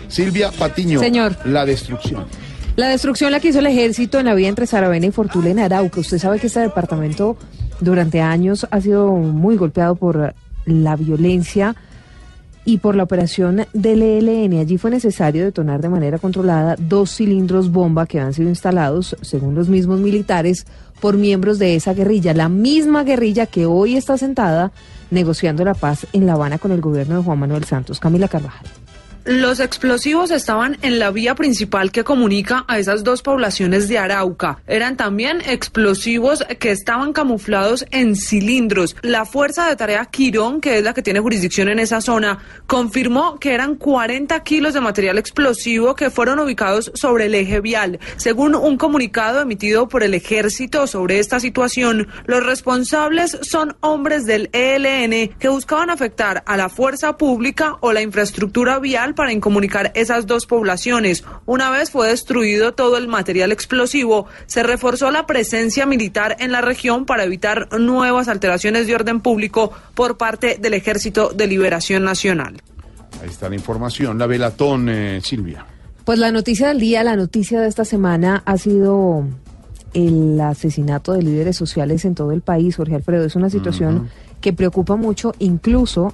Silvia Patiño.
Señor.
La destrucción.
La destrucción la que hizo el ejército en la vía entre Saravena y Fortuna en Arauca. Usted sabe que este departamento durante años ha sido muy golpeado por la violencia y por la operación del ELN. Allí fue necesario detonar de manera controlada dos cilindros bomba que han sido instalados, según los mismos militares, por miembros de esa guerrilla, la misma guerrilla que hoy está sentada negociando la paz en La Habana con el gobierno de Juan Manuel Santos. Camila Carvajal.
Los explosivos estaban en la vía principal que comunica a esas dos poblaciones de Arauca. Eran también explosivos que estaban camuflados en cilindros. La Fuerza de Tarea Quirón, que es la que tiene jurisdicción en esa zona, confirmó que eran 40 kilos de material explosivo que fueron ubicados sobre el eje vial. Según un comunicado emitido por el ejército sobre esta situación, los responsables son hombres del ELN que buscaban afectar a la fuerza pública o la infraestructura vial para incomunicar esas dos poblaciones. Una vez fue destruido todo el material explosivo, se reforzó la presencia militar en la región para evitar nuevas alteraciones de orden público por parte del Ejército de Liberación Nacional.
Ahí está la información. La velatón, eh, Silvia.
Pues la noticia del día, la noticia de esta semana ha sido el asesinato de líderes sociales en todo el país, Jorge Alfredo. Es una situación que preocupa mucho, incluso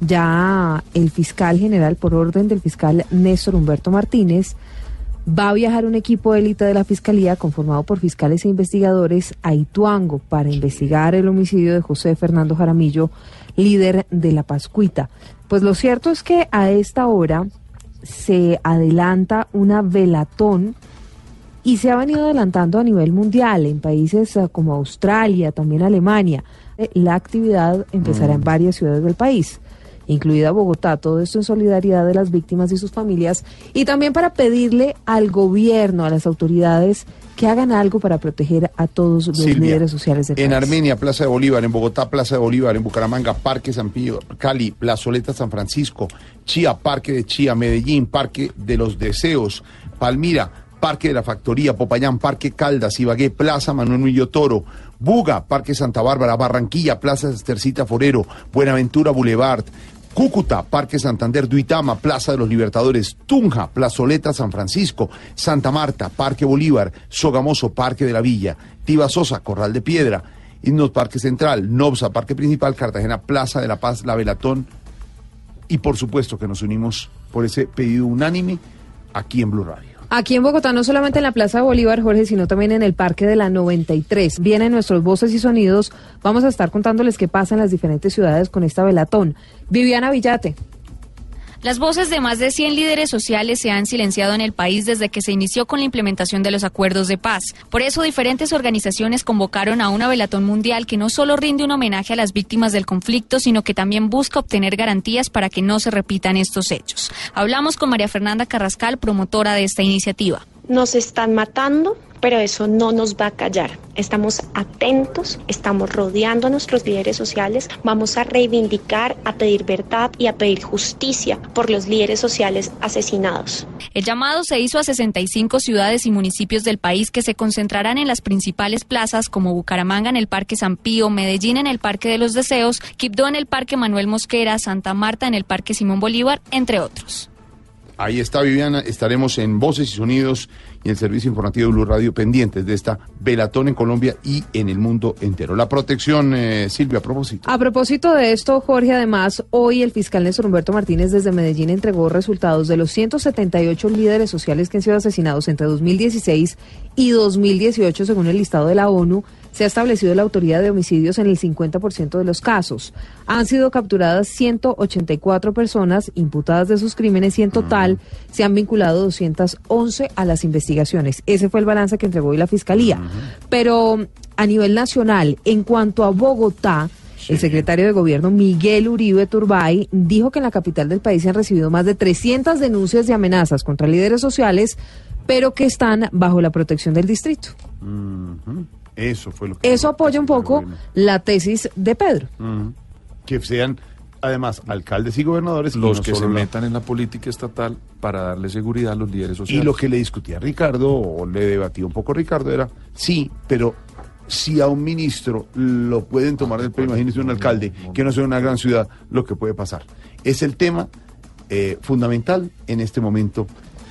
ya el fiscal general, por orden del fiscal Néstor Humberto Martínez, va a viajar un equipo de élite de la fiscalía conformado por fiscales e investigadores a Ituango para investigar el homicidio de José Fernando Jaramillo, líder de la Pascuita. Pues lo cierto es que a esta hora se adelanta una velatón y se ha venido adelantando a nivel mundial en países eh, como Australia, también Alemania. Eh, La actividad empezará en varias ciudades del país, incluida Bogotá, todo esto en solidaridad de las víctimas y sus familias y también para pedirle al gobierno, a las autoridades que hagan algo para proteger a todos los
Silvia,
líderes sociales del
En
país.
Armenia, Plaza de Bolívar, en Bogotá, Plaza de Bolívar, en Bucaramanga, Parque San Pío, Cali, Plazoleta San Francisco, Chía, Parque de Chía, Medellín, Parque de los Deseos, Palmira, Parque de la Factoría, Popayán, Parque Caldas, Ibagué, Plaza Manuel Murillo Toro, Buga, Parque Santa Bárbara, Barranquilla, Plaza Estercita Forero, Buenaventura Boulevard, Cúcuta, Parque Santander, Duitama, Plaza de los Libertadores, Tunja, Plazoleta San Francisco, Santa Marta, Parque Bolívar, Sogamoso, Parque de la Villa, Sosa, Corral de Piedra, Himnos Parque Central, Nobsa, Parque Principal, Cartagena, Plaza de la Paz, La Velatón, y por supuesto que nos unimos por ese pedido unánime aquí en Blue Radio.
Aquí en Bogotá, no solamente en la Plaza Bolívar, Jorge, sino también en el Parque de la 93. Vienen nuestros voces y sonidos. Vamos a estar contándoles qué pasa en las diferentes ciudades con esta velatón. Viviana Villate.
Las voces de más de 100 líderes sociales se han silenciado en el país desde que se inició con la implementación de los acuerdos de paz. Por eso, diferentes organizaciones convocaron a una velatón mundial que no solo rinde un homenaje a las víctimas del conflicto, sino que también busca obtener garantías para que no se repitan estos hechos. Hablamos con María Fernanda Carrascal, promotora de esta iniciativa.
Nos están matando, pero eso no nos va a callar. Estamos atentos, estamos rodeando a nuestros líderes sociales, vamos a reivindicar, a pedir verdad y a pedir justicia por los líderes sociales asesinados.
El llamado se hizo a 65 ciudades y municipios del país que se concentrarán en las principales plazas como Bucaramanga en el Parque San Pío, Medellín en el Parque de los Deseos, Quibdó en el Parque Manuel Mosquera, Santa Marta en el Parque Simón Bolívar, entre otros.
Ahí está Viviana, estaremos en Voces y Sonidos y el servicio informativo de Blue Radio pendientes de esta velatón en Colombia y en el mundo entero. La protección, eh, Silvia, a propósito.
A propósito de esto, Jorge, además, hoy el fiscal Néstor Humberto Martínez desde Medellín entregó resultados de los 178 líderes sociales que han sido asesinados entre 2016 y 2018, según el listado de la ONU. Se ha establecido la autoridad de homicidios en el 50% de los casos. Han sido capturadas 184 personas imputadas de sus crímenes y en total se han vinculado 211 a las investigaciones. Ese fue el balance que entregó hoy la Fiscalía. Pero a nivel nacional, en cuanto a Bogotá, el secretario de Gobierno Miguel Uribe Turbay dijo que en la capital del país se han recibido más de 300 denuncias de amenazas contra líderes sociales, pero que están bajo la protección del distrito.
Eso fue lo que...
Eso apoya un poco la tesis de Pedro.
Que sean, además, alcaldes y gobernadores y
Los
no
que se
la-
metan en la política estatal para darle seguridad a los líderes
Y
sociales.
lo que le discutía a Ricardo, o le debatía un poco a Ricardo, era, sí, pero si a un ministro lo pueden tomar del pelo, imagínese un alcalde que no sea una gran ciudad, lo que puede pasar. Es el tema eh, fundamental en este momento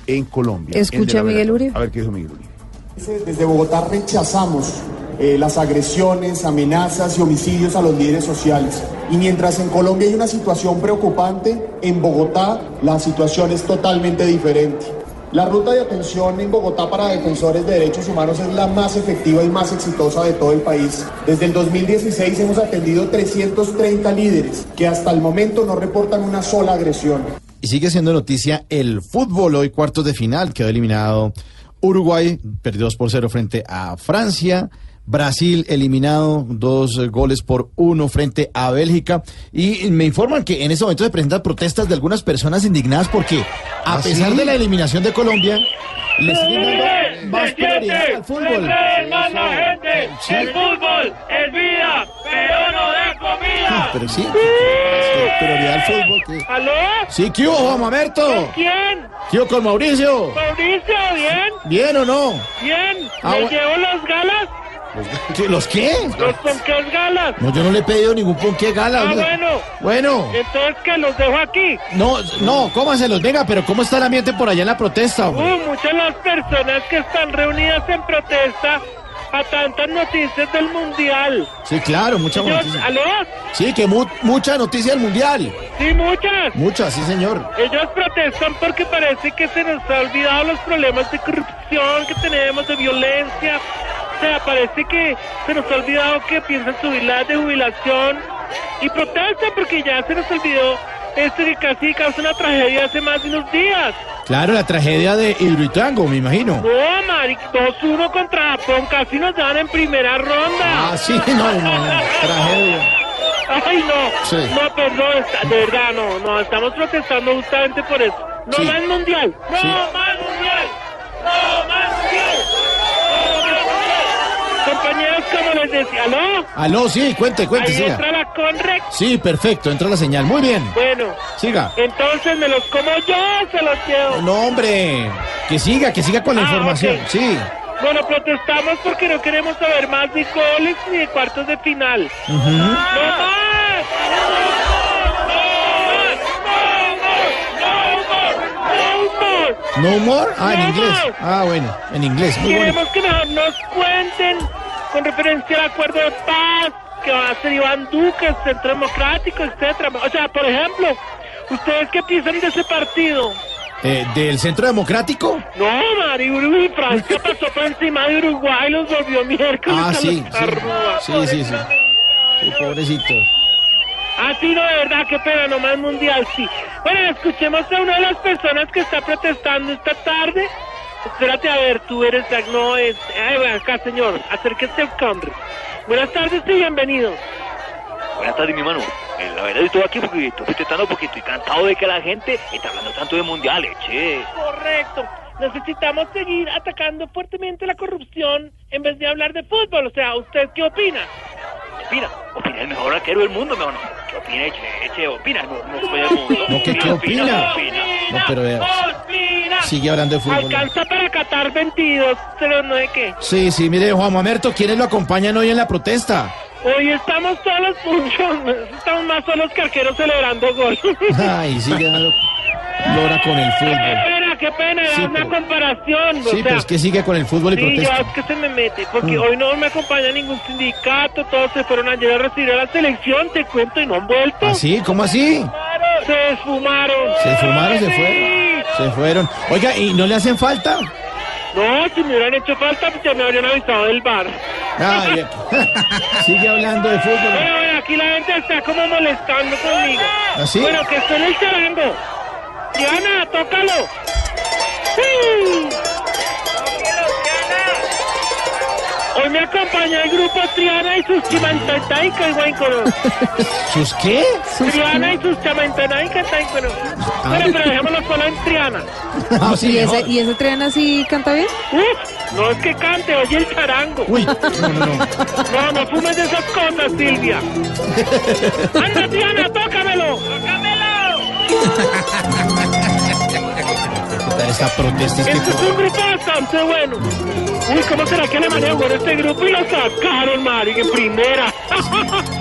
en Colombia. el de
Escuche
la
a Miguel. Uribe.
A ver qué dijo Miguel Uribe.
Desde Bogotá rechazamos eh, las agresiones, amenazas y homicidios a los líderes sociales. Y mientras en Colombia hay una situación preocupante, en Bogotá la situación es totalmente diferente. La ruta de atención en Bogotá para defensores de derechos humanos es la más efectiva y más exitosa de todo el país. Desde el 2016 hemos atendido 330 líderes que hasta el momento no reportan una sola agresión.
Y sigue siendo noticia el fútbol. Hoy cuartos de final quedó eliminado Uruguay, perdió 2 por 0 frente a Francia. Brasil eliminado, dos goles por uno frente a Bélgica. Y me informan que en ese momento se presentan protestas de algunas personas indignadas porque, a
¿Ah,
pesar
sí?
de la eliminación de Colombia, le siguen dando más prioridad al fútbol. Sí.
El fútbol es vida, pero no de.
Pero sí, prioridad al fútbol. que-
¿Aló?
Sí, ¿qué hubo, Juan Mamerto?
¿Quién?
¿Qué hubo con Mauricio?
Mauricio, ¿bien?
¿Bien o no?
¿Bien?
Ah,
¿Le
bu-
llevo las galas?
¿Qué- ¿Los qué?
¿Los ponques galas?
No, yo no le he pedido ningún ponqué gala.
Ah, bueno.
Bueno.
Entonces que los dejo aquí.
No, no, cómanselos, venga, pero ¿cómo está el ambiente por allá en la protesta, hombre?
Uh, muchas las personas que están reunidas en protesta a tantas noticias del mundial.
Sí, claro, mucha
Ellos-
noticia.
¿Aló?
Sí, que mu- mucha noticia del mundial.
Sí, muchas.
Mucha, sí, señor.
Ellos protestan porque parece que se nos ha olvidado los problemas de corrupción que tenemos, de violencia. O sea, parece que se nos ha olvidado que piensan subir la de jubilación. Y protestan porque ya se nos olvidó esto que casi causa una tragedia hace más de unos días.
Claro, la tragedia de Hidroituango, me imagino.
No, Maric, 2-1 contra Japón, casi nos dan en primera ronda.
Ah, sí, no, no, tragedia.
Ay, no.
Sí.
No, perdón, está- de verdad, no, no, estamos protestando justamente por eso. No
Sí.
más mundial. No
Sí.
más mundial. No más mundial. No más mundial. Compañeros, como les decía, ¿aló?
Aló, sí, cuente, cuente,
Ahí
siga.
entra la Conrex.
Sí, perfecto, entra la señal. Muy bien.
Bueno,
Siga.
entonces me los como yo, se los llevo.
No, hombre, que siga, que siga con la
Ah,
información.
ok.
Sí.
Bueno, protestamos porque no queremos saber más de goles ni de cuartos de final. ¡No más!
No more. Ah, en inglés.
more.
Ah, bueno, en inglés. Muy bueno.
Queremos que mejor nos cuenten con referencia al acuerdo de paz que va a hacer Iván Duque, el Centro Democrático, etcétera. O sea, por ejemplo, ¿ustedes qué piensan de ese partido?
Eh, ¿Del Centro Democrático?
No, Mari, Uruguay, Francia pasó por encima de Uruguay y los volvió miércoles
Ah,
a
sí,
los
sí. Sí, sí, sí. Sí, pobrecito.
Ah, sí, no, de verdad, qué pena, nomás mundial, sí. Bueno, escuchemos a una de las personas que está protestando esta tarde. Espérate, a ver, tú eres, no, es... Ay, bueno, acá, señor, acérquese al Conre. Buenas tardes y bienvenido.
Buenas tardes, mi hermano. Eh, la verdad, estoy aquí porque estoy protestando porque estoy cansado de que la gente está hablando tanto de mundiales, che.
Correcto. Necesitamos seguir atacando fuertemente la corrupción en vez de hablar de fútbol. O sea, ¿usted qué opina?
Opina, opina el mejor arquero del mundo, hermano. ¿Qué opina, che? Che, opina, no, no fue del mundo.
No, ¿qué- qué opina?
opina.
No, pero vea. Sigue hablando de fútbol.
Alcanza para Qatar 22, pero no de qué.
Sí, sí, mire, Juan Mamerto, ¿quiénes lo acompañan hoy en la protesta?
Hoy estamos solos, mucho, estamos más solos que arqueros celebrando gol.
Ay, sigue dando lora con el fútbol.
qué pena, era
Sí,
una
pero-
comparación. o
Sí,
sea,
pero es que sigue con el fútbol y
Sí,
protesta.
es que se me mete, porque
Mm.
hoy no me acompaña ningún sindicato, todos se fueron ayer a recibir a la selección, te cuento, y no han vuelto.
¿Así? ¿Cómo así?
Se esfumaron.
Se fumaron, se fueron. Se fueron. Oiga, ¿y no le hacen falta?
No, si me hubieran hecho falta, pues ya me habrían avisado del bar.
Bien. sigue hablando de fútbol.
Bueno, bueno, aquí la gente está como molestando conmigo.
¿Ah, sí?
Bueno, que estoy en el charango. Diana, tócalo. ¡Sí! Hoy me acompaña el grupo Triana y sus chimantataica y guaycono.
¿Sus qué?
Triana y sus chamantataica y guaycono. Bueno, pero dejémoslo solo en Triana.
Ah,
¿Y,
sí,
ese. ¿Y ese tren así canta bien?
Uf, no es que cante, oye el charango.
Uy, no, no, no.
No, no fumes de esas cosas, Silvia. Anda, Triana, tócamelo. ¡Tócamelo!
Esta protesta es.
Este es un grupo bastante bueno. Uy, ¿cómo será que le manejo con este grupo? Y lo sacaron, Mari, en primera.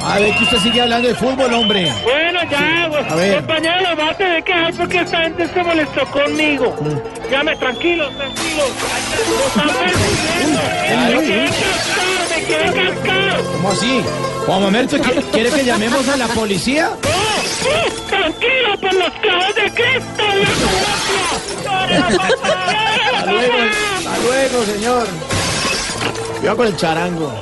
A ver, que usted sigue hablando de fútbol, hombre.
Bueno, ya, pues,
A ver.
compañero, va a tener que dejar porque esta gente se molestó conmigo. Llame, tranquilo, tranquilo. Me cascar, me cascar.
¿Cómo así? Juan Mamerto, ¿qui- ¿quiere que llamemos a la policía?
Tranquilo, por los clavos de Cristo.
Hasta luego, hasta luego, señor. Cuidado con el charango.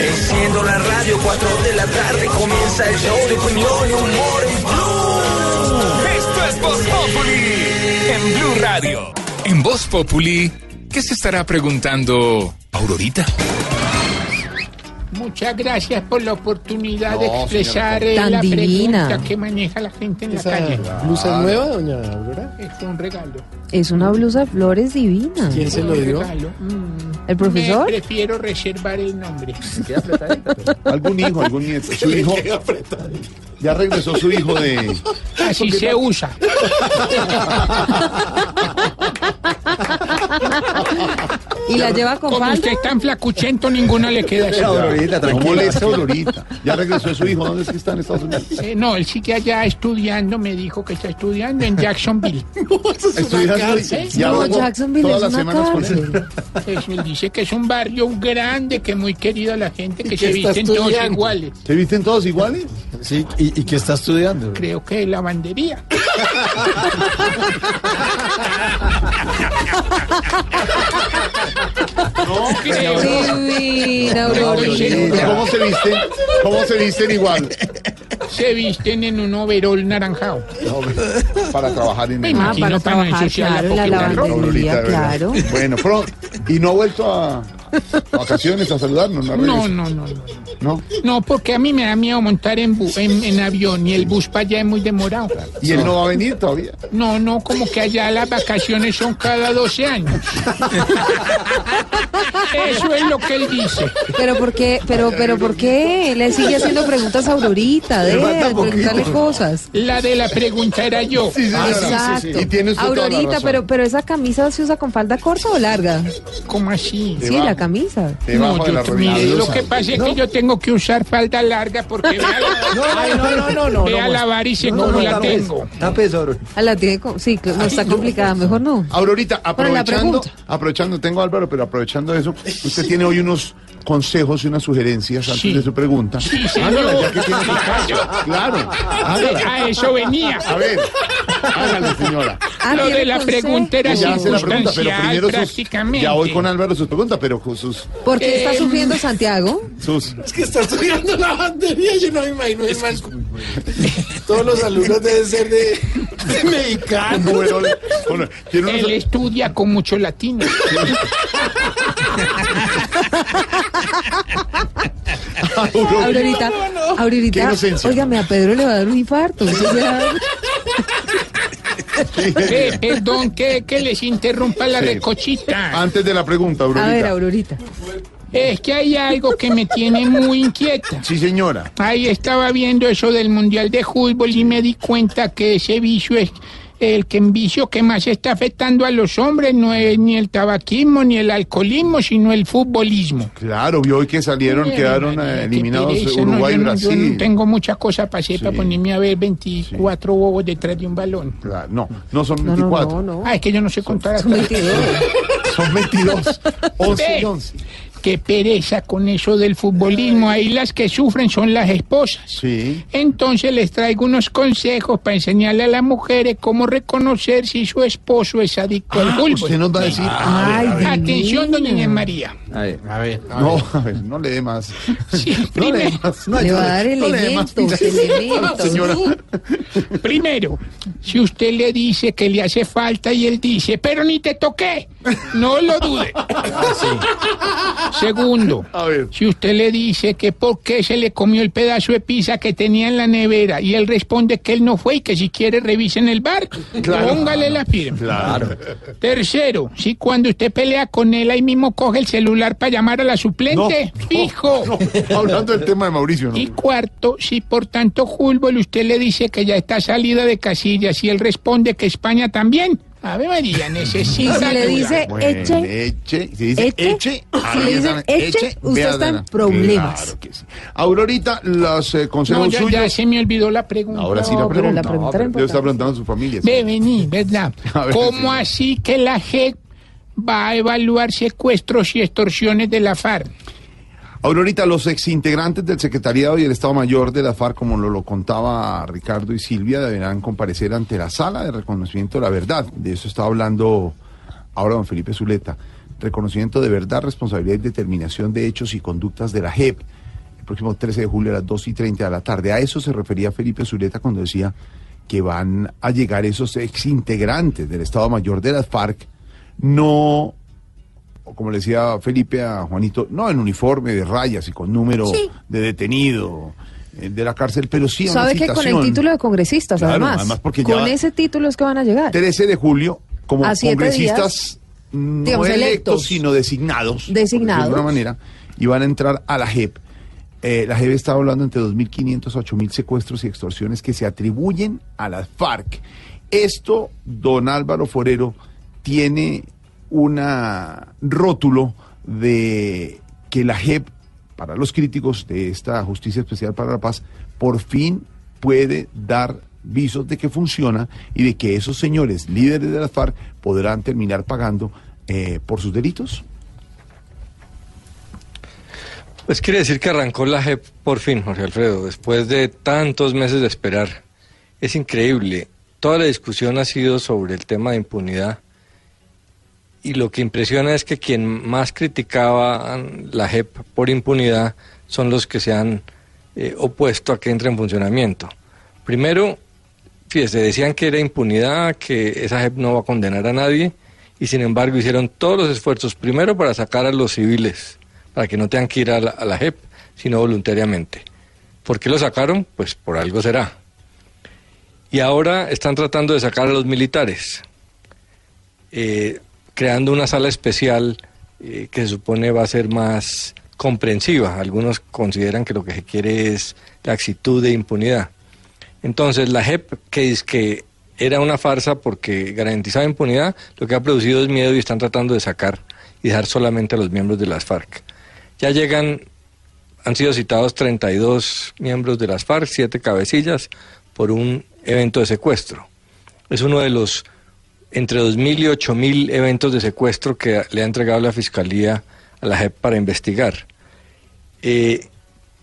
Enciendo la radio, 4 de la tarde comienza el show de opinión y humor en Blue.
Esto es Voz Populi en Blue Radio. En Voz Populi, ¿qué se estará preguntando Aurorita?
Muchas gracias por la oportunidad de expresar
señora.
eh, la
divina.
pregunta que maneja la gente en la
¿Esa
calle.
blusa nueva, doña Aurora?
Es un regalo.
Es una blusa de flores divina.
¿Quién se lo dio?
¿El profesor?
Me prefiero reservar el nombre.
Algún hijo, algún nieto. Su hijo. Ya regresó su hijo de.
Así se usa.
¿Y la lleva con
Como
falda?
usted es tan flacuchento, ninguno le queda así.
No molesta, Aurorita. Ya regresó su hijo. ¿Dónde es que está en Estados Unidos?
Eh, no, él sigue allá estudiando, me dijo que está estudiando en Jacksonville.
Ya
No, Jacksonville
todas
es
las
una
semanas con
cárcel.
Pues él dice que es un barrio grande, que muy querido a la gente, que
¿Y
se visten todos iguales.
¿Se visten todos iguales?
Sí, ¿y, y qué está estudiando?
Creo que lavandería.
No,
creo.
Divina,
¿Y
Aurorita.
cómo se visten? ¿Cómo se visten igual?
Se visten en un overol naranjado.
Para trabajar en
Me
el.
Ah,
imagino
para
para
trabajar,
ensuciar
claro, la lavandería, claro.
Bueno, pro- ¿y no ha vuelto a vacaciones a saludarnos? No,
No, no, no, no.
¿No?
No, porque a mí me da miedo montar en, bu- en, en avión y el bus para allá es muy demorado.
¿Y él no va a venir todavía?
No, no, como que allá las vacaciones son cada 12 años. Eso es lo que él dice.
Pero ¿por qué? Pero, pero ¿por qué? Le sigue haciendo preguntas a Aurorita, de preguntarle cosas.
La de la pregunta era yo.
Exacto.
Tiene usted toda la
Aurorita, pero, pero esa camisa se usa con falda corta o larga?
¿Cómo así?
Sí, la camisa.
Debajo
No,
de la
mire, lo que pasa es que yo tengo que usar falda larga porque vea la,
no, no, no, no.
vea la varice
no,
como
no,
la tengo.
Ah, la tiene Sí, que no está complicada, mejor no.
Aurorita, aprovechando, aprovechando, tengo Álvaro, pero aprovechando eso, usted tiene hoy unos consejos y unas sugerencias antes de su pregunta.
Sí, señor.
Hágala, ya que tiene su espacio. Claro, hágala.
A eso venía.
A ver, hágala, señora.
Ah,
Lo
¿tiene
de la
consejo?
pregunta era
Ya hace la pregunta, pero primero sus, ya voy con Álvaro sus preguntas, pero sus,
¿Por qué está
Eh,
sufriendo Santiago?
sus.
Es que está estudiando la batería, yo no me imagino. Es más, todos los alumnos deben ser de, de mexicano.
Bueno, bueno, unos-
Él estudia con mucho latino.
Aurorita, Aurorita, óigame, a Pedro le va a dar un infarto.
Eh, perdón que, que les interrumpa la
Sí.
recochita.
Antes de la pregunta,
A
Aurorita.
ver, Aurorita.
Es que hay algo que me tiene muy inquieta.
Sí, señora.
Ahí estaba viendo eso del Mundial de Fútbol y me di cuenta que ese vicio es el que vicio que más está afectando a los hombres no es ni el tabaquismo ni el alcoholismo, sino el futbolismo.
Claro, vio hoy que salieron,
Ay,
quedaron eh,
qué
eliminados
pereza, no,
Uruguay
yo
y
no- Yo
Brasil.
no tengo mucha cosa para hacer, para ponerme a ver 24 bobos detrás de un balón.
Claro, no, no son
No, no,
24.
no, no.
Ah, es que yo no sé contar
Son
hasta
22.
Son 22. 11 y
Ve.
11.
Qué pereza con eso del futbolismo. Ahí las que sufren son las esposas.
Sí.
Entonces les traigo unos consejos para enseñarle a las mujeres cómo reconocer si su esposo es adicto al
Ah,
fútbol.
usted nos va a decir.
Ay,
Atención, doña Inés María.
A ver, a ver.
No, a ver, no le dé más.
Sí,
No le dé
primero,
más. No,
Le va a dar elementos, elementos.
Señora.
primero, si usted le dice que le hace falta y él dice, pero ni te toqué, no lo dude. Segundo,
A ver.
si usted le dice que por qué se le comió el pedazo de pizza que tenía en la nevera y él responde que él no fue y que si quiere revisen el bar,
Claro.
póngale la firma.
Claro.
Tercero, si cuando usted pelea con él ahí mismo coge el celular para llamar a la suplente,
No,
fijo.
No, hablando del tema de Mauricio, ¿no?
Y cuarto, si por tanto Hulbol usted le dice que ya está salida de casillas y él responde que España también, Ave María, necesita...
Si le dice
Bueno,
eche,
eche, si dice
eche,
eche,
si le dicen eche, usted está en problemas.
Claro que sí. Aurorita, los eh,
No,
consejos
ya,
suyos.
ya se me olvidó la pregunta.
Ahora sí
No,
la
pero
pregunta.
la pregunta
preguntando a su familia.
Ve, vení, ¿verdad?
Ver,
¿Cómo
señor.
así que la JEP va a evaluar secuestros y extorsiones de la FARC?
Aurorita, los exintegrantes del Secretariado y el Estado Mayor de la FARC, como lo, lo contaba Ricardo y Silvia, deberán comparecer ante la sala de reconocimiento de la verdad. De eso estaba hablando ahora don Felipe Zuleta. Reconocimiento de verdad, responsabilidad y determinación de hechos y conductas de la JEP. El próximo 13 de julio a las 2 y 30 de la tarde. A eso se refería Felipe Zuleta cuando decía que van a llegar esos exintegrantes del Estado Mayor de la FARC, no como le decía Felipe a Juanito, no en uniforme de rayas y con número
Sí.
de detenido eh, de la cárcel, pero sí a una
¿Sabe que con el título de congresistas,
Claro,
además?
además porque
con ese título es que van a llegar.
13 de julio, como
A
congresistas no
digamos,
electos,
electos.
sino designados,
Designados.
de alguna manera, y van a entrar a la JEP. Eh, la JEP está hablando entre 2.500 a 8.000 secuestros y extorsiones que se atribuyen a las FARC. Esto, don Álvaro Forero, tiene un rótulo de que la JEP, para los críticos de esta Justicia Especial para la Paz, por fin puede dar visos de que funciona y de que esos señores líderes de las FARC podrán terminar pagando eh, por sus delitos.
Pues quiere decir que arrancó la JEP por fin, Jorge Alfredo, después de tantos meses de esperar. Es increíble. Toda la discusión ha sido sobre el tema de impunidad y lo que impresiona es que quien más criticaba la JEP por impunidad son los que se han eh, opuesto a que entre en funcionamiento. Primero, fíjese, decían que era impunidad, que esa JEP no va a condenar a nadie y sin embargo hicieron todos los esfuerzos primero para sacar a los civiles, para que no tengan que ir a la, a la JEP, sino voluntariamente. ¿Por qué lo sacaron? Pues por algo será. Y ahora están tratando de sacar a los militares, eh, creando una sala especial eh, que se supone va a ser más comprensiva. Algunos consideran que lo que se quiere es la actitud de impunidad. Entonces, la JEP, que es que era una farsa porque garantizaba impunidad, lo que ha producido es miedo y están tratando de sacar y dejar solamente a los miembros de las FARC. Ya llegan, han sido citados 32 miembros de las FARC, siete cabecillas, por un evento de secuestro. Es uno de los entre 2.000 y 8.000 eventos de secuestro que le ha entregado la Fiscalía a la JEP para investigar. Eh,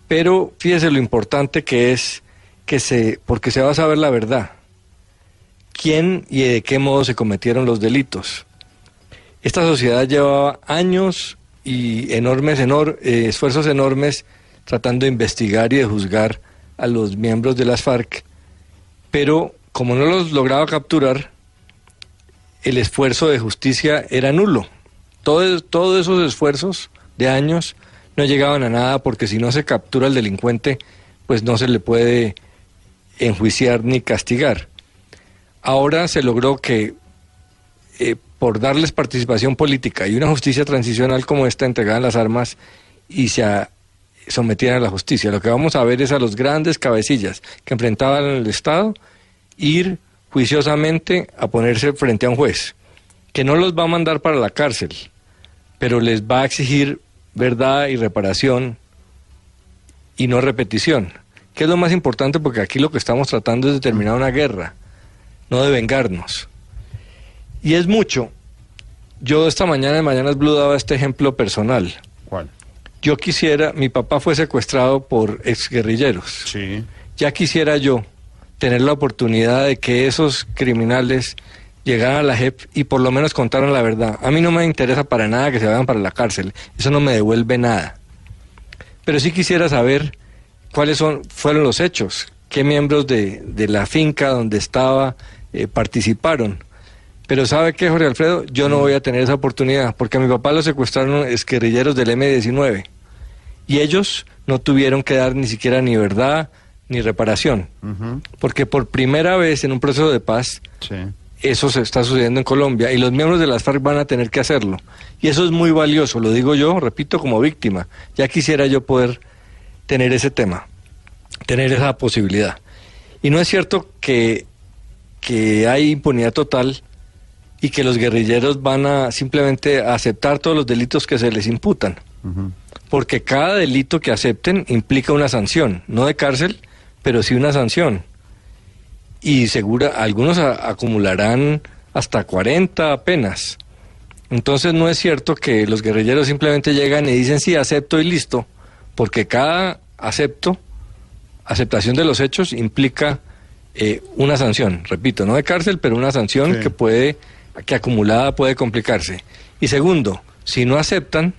pero fíjese lo importante que es que se, porque se va a saber la verdad. ¿Quién y de qué modo se cometieron los delitos? Esta sociedad llevaba años y enormes enor- eh, esfuerzos enormes tratando de investigar y de juzgar a los miembros de las FARC, pero como no los lograba capturar, el esfuerzo de justicia era nulo. Todo- todos esos esfuerzos de años no llegaban a nada porque si no se captura al delincuente, pues no se le puede enjuiciar ni castigar. Ahora se logró que eh, por darles participación política y una justicia transicional como esta entregaban las armas y se a- sometían a la justicia. Lo que vamos a ver es a los grandes cabecillas que enfrentaban al Estado ir juiciosamente a ponerse frente a un juez, que no los va a mandar para la cárcel, pero les va a exigir verdad y reparación y no repetición, que es lo más importante porque aquí lo que estamos tratando es de terminar una guerra, no de vengarnos. Y es mucho. Yo esta mañana en Mañanas Blue daba este ejemplo personal.
¿Cuál?
Yo quisiera, mi papá fue secuestrado por exguerrilleros.
Sí.
Ya quisiera yo tener la oportunidad de que esos criminales llegaran a la JEP y por lo menos contaran la verdad. A mí no me interesa para nada que se vayan para la cárcel. Eso no me devuelve nada. Pero sí quisiera saber cuáles son, fueron los hechos, qué miembros de, de la finca donde estaba eh, participaron. Pero ¿sabe qué, Jorge Alfredo? Yo no voy a tener esa oportunidad, porque a mi papá lo secuestraron exguerrilleros del M-19. Y ellos no tuvieron que dar ni siquiera ni verdad ni reparación. Porque por primera vez en un proceso de paz, eso se está sucediendo en Colombia y los miembros de las FARC van a tener que hacerlo. Y eso es muy valioso, lo digo yo, repito, como víctima. Ya quisiera yo poder tener ese tema, tener esa posibilidad. Y no es cierto que, que hay impunidad total y que los guerrilleros van a simplemente aceptar todos los delitos que se les imputan. Porque cada delito que acepten implica una sanción, no de cárcel, pero sí una sanción. Y segura, algunos a- acumularán hasta 40 penas. Entonces no es cierto que los guerrilleros simplemente llegan y dicen sí, acepto y listo, porque cada acepto, aceptación de los hechos implica eh, una sanción, repito, no de cárcel, pero una sanción
Sí.
que puede, que acumulada puede complicarse. Y segundo, si no aceptan,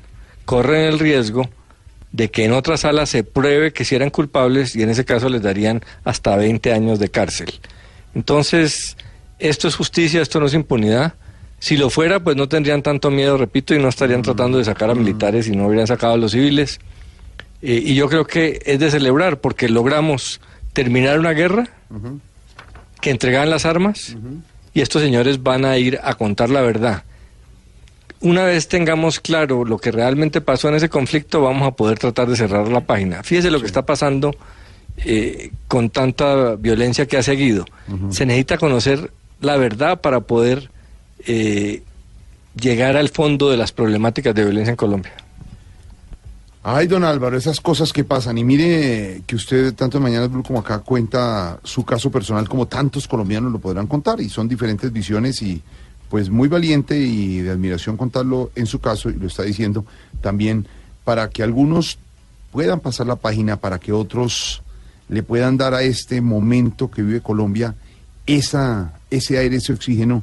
corren el riesgo de que en otra sala se pruebe que si eran culpables y en ese caso les darían hasta 20 años de cárcel. Entonces, esto es justicia, esto no es impunidad. Si lo fuera, pues no tendrían tanto miedo, repito, y no estarían tratando de sacar a militares y no hubieran sacado a los civiles. Eh, y yo creo que es de celebrar porque logramos terminar una guerra que entregaban las armas y estos señores van a ir a contar la verdad. Una vez tengamos claro lo que realmente pasó en ese conflicto, vamos a poder tratar de cerrar la página. Fíjese lo que está pasando eh, con tanta violencia que ha seguido. Se necesita conocer la verdad para poder eh, llegar al fondo de las problemáticas de violencia en Colombia.
Ay, don Álvaro, esas cosas que pasan. Y mire que usted, tanto en Mañana Blue como acá, cuenta su caso personal, como tantos colombianos lo podrán contar. Y son diferentes visiones y, pues, muy valiente y de admiración contarlo en su caso, y lo está diciendo también, para que algunos puedan pasar la página, para que otros le puedan dar a este momento que vive Colombia esa, ese aire, ese oxígeno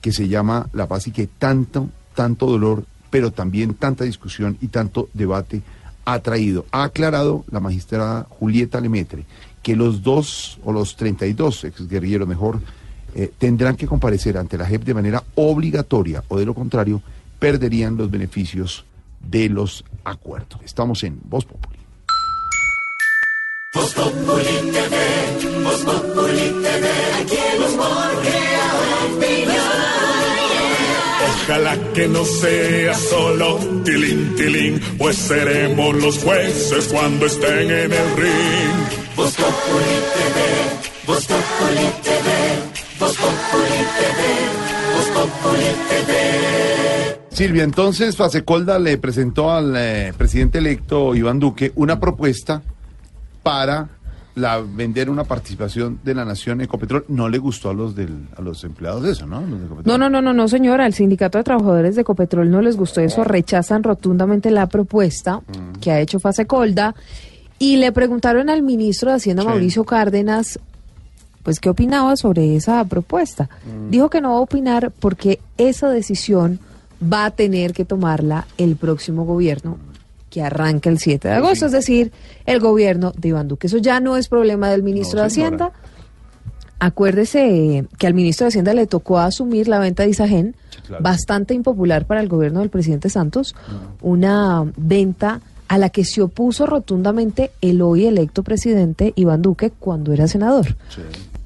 que se llama la paz y que tanto, tanto dolor, pero también tanta discusión y tanto debate ha traído. Ha aclarado la magistrada Julieta Lemetre que los dos o los 32 exguerrilleros mejor eh, tendrán que comparecer ante la JEP de manera obligatoria o de lo contrario perderían los beneficios de los acuerdos. Estamos en Voz Populi.
Voz Populi aquí.
Ojalá que no sea solo tilín, tilín, pues seremos los jueces cuando estén en el ring.
Voz Populi TV, Voz Populi TV, Voz Populi TV, Voz Populi TV.
Silvia, entonces Fasecolda le presentó al eh, presidente electo Iván Duque una propuesta para la vender una participación de la nación en Ecopetrol no le gustó a los del, a los empleados de eso, ¿no? Los.
No, no, no, no, no, señora. Al sindicato de trabajadores de Ecopetrol no les gustó eso. Rechazan rotundamente la propuesta que ha hecho Fase Colda. Y le preguntaron al ministro de Hacienda,
Sí.
Mauricio Cárdenas, pues qué opinaba sobre esa propuesta. Dijo que no va a opinar porque esa decisión va a tener que tomarla el próximo gobierno que arranca el 7 de agosto, es decir, el gobierno de Iván Duque. Eso ya no es problema del ministro de Hacienda. Acuérdese que al ministro de Hacienda le tocó asumir la venta de Isagen, bastante impopular para el gobierno del presidente Santos, una venta a la que se opuso rotundamente el hoy electo presidente Iván Duque cuando era senador.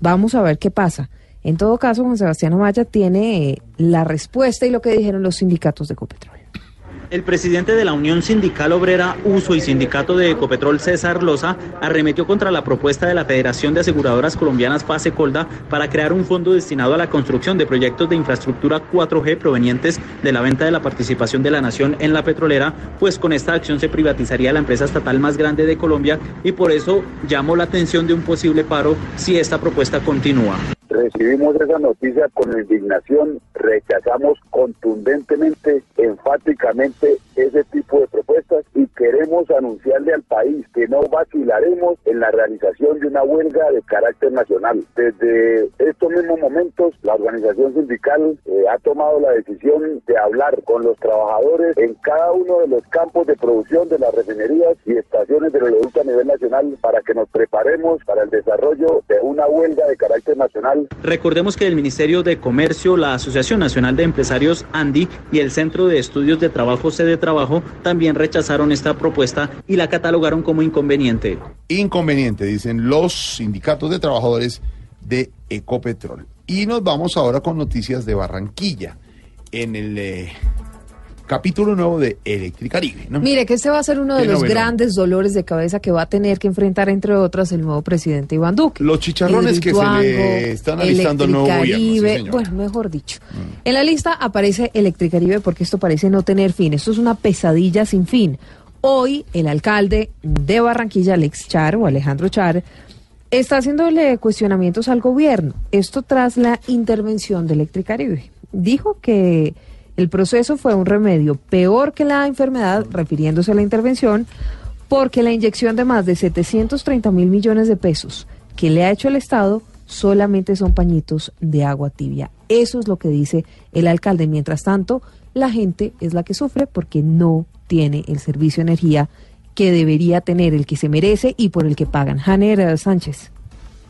Vamos a ver qué pasa. En todo caso, Juan Sebastián Amaya tiene eh, la respuesta y lo que dijeron los sindicatos de Ecopetrol.
El presidente de la Unión Sindical Obrera Uso y Sindicato de Ecopetrol, César Loza, arremetió contra la propuesta de la Federación de Aseguradoras Colombianas Fase Colda para crear un fondo destinado a la construcción de proyectos de infraestructura 4G provenientes de la venta de la participación de la nación en la petrolera, pues con esta acción se privatizaría la empresa estatal más grande de Colombia y por eso llamó la atención de un posible paro si esta propuesta continúa.
Recibimos esa noticia con indignación, rechazamos contundentemente, enfáticamente ese tipo de propuestas y queremos anunciarle al país que no vacilaremos en la realización de una huelga de carácter nacional. Desde estos mismos momentos, la organización sindical eh, ha tomado la decisión de hablar con los trabajadores en cada uno de los campos de producción de las refinerías y estaciones de oleoducto a nivel nacional para que nos preparemos para el desarrollo de una huelga de carácter nacional
Recordemos que el Ministerio de Comercio, la Asociación Nacional de Empresarios ANDI y el Centro de Estudios de Trabajo Sede Trabajo también rechazaron esta propuesta y la catalogaron como inconveniente.
Inconveniente, dicen los sindicatos de trabajadores de Ecopetrol. Y nos vamos ahora con noticias de Barranquilla, en el eh, capítulo nuevo de Electricaribe. ¿no?
Mire, que este va a ser uno de los
novedad.
grandes dolores de cabeza que va a tener que enfrentar, entre otras, el nuevo presidente Iván Duque.
Los chicharrones que se le están alistando al nuevo gobierno, sí,
bueno, mejor dicho. En la lista aparece Electricaribe porque esto parece no tener fin. Esto es una pesadilla sin fin. Hoy, el alcalde de Barranquilla, Alex Char o Alejandro Char, está haciéndole cuestionamientos al gobierno. Esto tras la intervención de Electricaribe. Dijo que el proceso fue un remedio peor que la enfermedad, refiriéndose a la intervención, porque la inyección de más de 730 mil millones de pesos que le ha hecho el Estado solamente son pañitos de agua tibia. Eso es lo que dice el alcalde. Mientras tanto, la gente es la que sufre porque no tiene el servicio de energía que debería tener, el que se merece y por el que pagan. Janer Sánchez.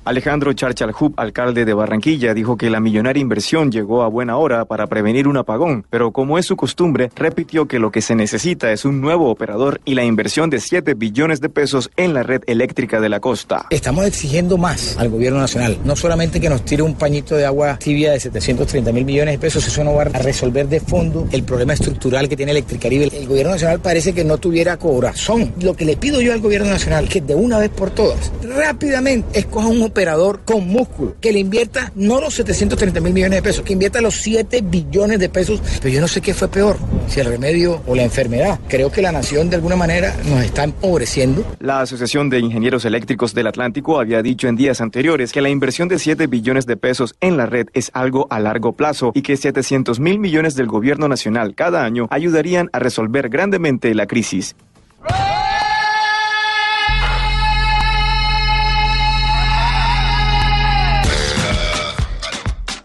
Alejandro Charchalhub, alcalde de Barranquilla, dijo que la millonaria inversión llegó a buena hora para prevenir un apagón, pero como es su costumbre, repitió que lo que se necesita es un nuevo operador y la inversión de 7 billones de pesos en la red eléctrica de la costa.
Estamos exigiendo más al gobierno nacional, no solamente que nos tire un pañito de agua tibia de 730 mil millones de pesos, eso no va a resolver de fondo el problema estructural que tiene Electricaribe. El gobierno nacional parece que no tuviera corazón. Lo que le pido yo al gobierno nacional que de una vez por todas, rápidamente, escoja un operador con músculo, que le invierta no los 730 mil millones de pesos, que invierta los 7 billones de pesos. Pero yo no sé qué fue peor, si el remedio o la enfermedad. Creo que la nación de alguna manera nos está empobreciendo.
La Asociación de Ingenieros Eléctricos del Atlántico había dicho en días anteriores que la inversión de 7 billones de pesos en la red es algo a largo plazo y que 700 mil millones del gobierno nacional cada año ayudarían a resolver grandemente la crisis.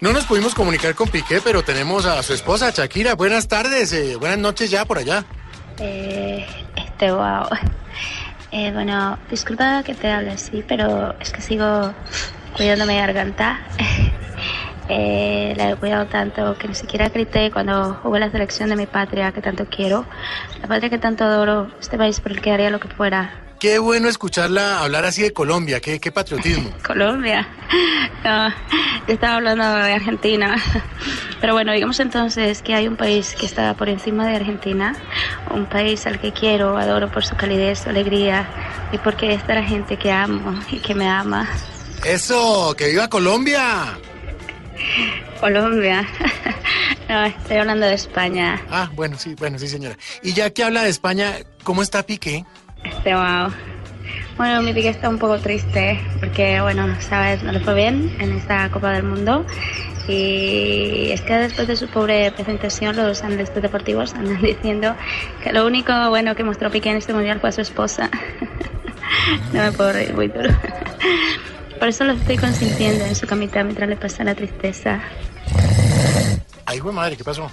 No nos pudimos comunicar con Piqué, pero tenemos a su esposa, Shakira. Buenas tardes, eh, buenas noches ya por allá.
Eh, este, wow. Eh, bueno, disculpa que te hable así, pero es que sigo cuidando mi garganta. Eh, la he cuidado tanto que ni siquiera grité cuando jugué la selección de mi patria que tanto quiero. La patria que tanto adoro, este país por el que haría lo que fuera.
Qué bueno escucharla hablar así de Colombia, qué, qué patriotismo.
Colombia. No, yo estaba hablando de Argentina. Pero bueno, digamos entonces que hay un país que está por encima de Argentina, un país al que quiero, adoro por su calidez, su alegría y porque es de la gente que amo y que me ama.
Eso, que viva Colombia.
Colombia. No, estoy hablando de España.
Ah, bueno, sí, bueno, sí, señora. Y ya que habla de España, ¿cómo está Piqué?
Este, wow. Bueno, mi pique está un poco triste porque, bueno, sabes, no le fue bien en esta Copa del Mundo. Y es que después de su pobre presentación, los analistas deportivos andan diciendo que lo único bueno que mostró Piqué en este mundial fue a su esposa. no me puedo reír muy duro. Por eso lo estoy consintiendo en su camita mientras le pasa la tristeza.
Ay, güey, madre, ¿qué pasó?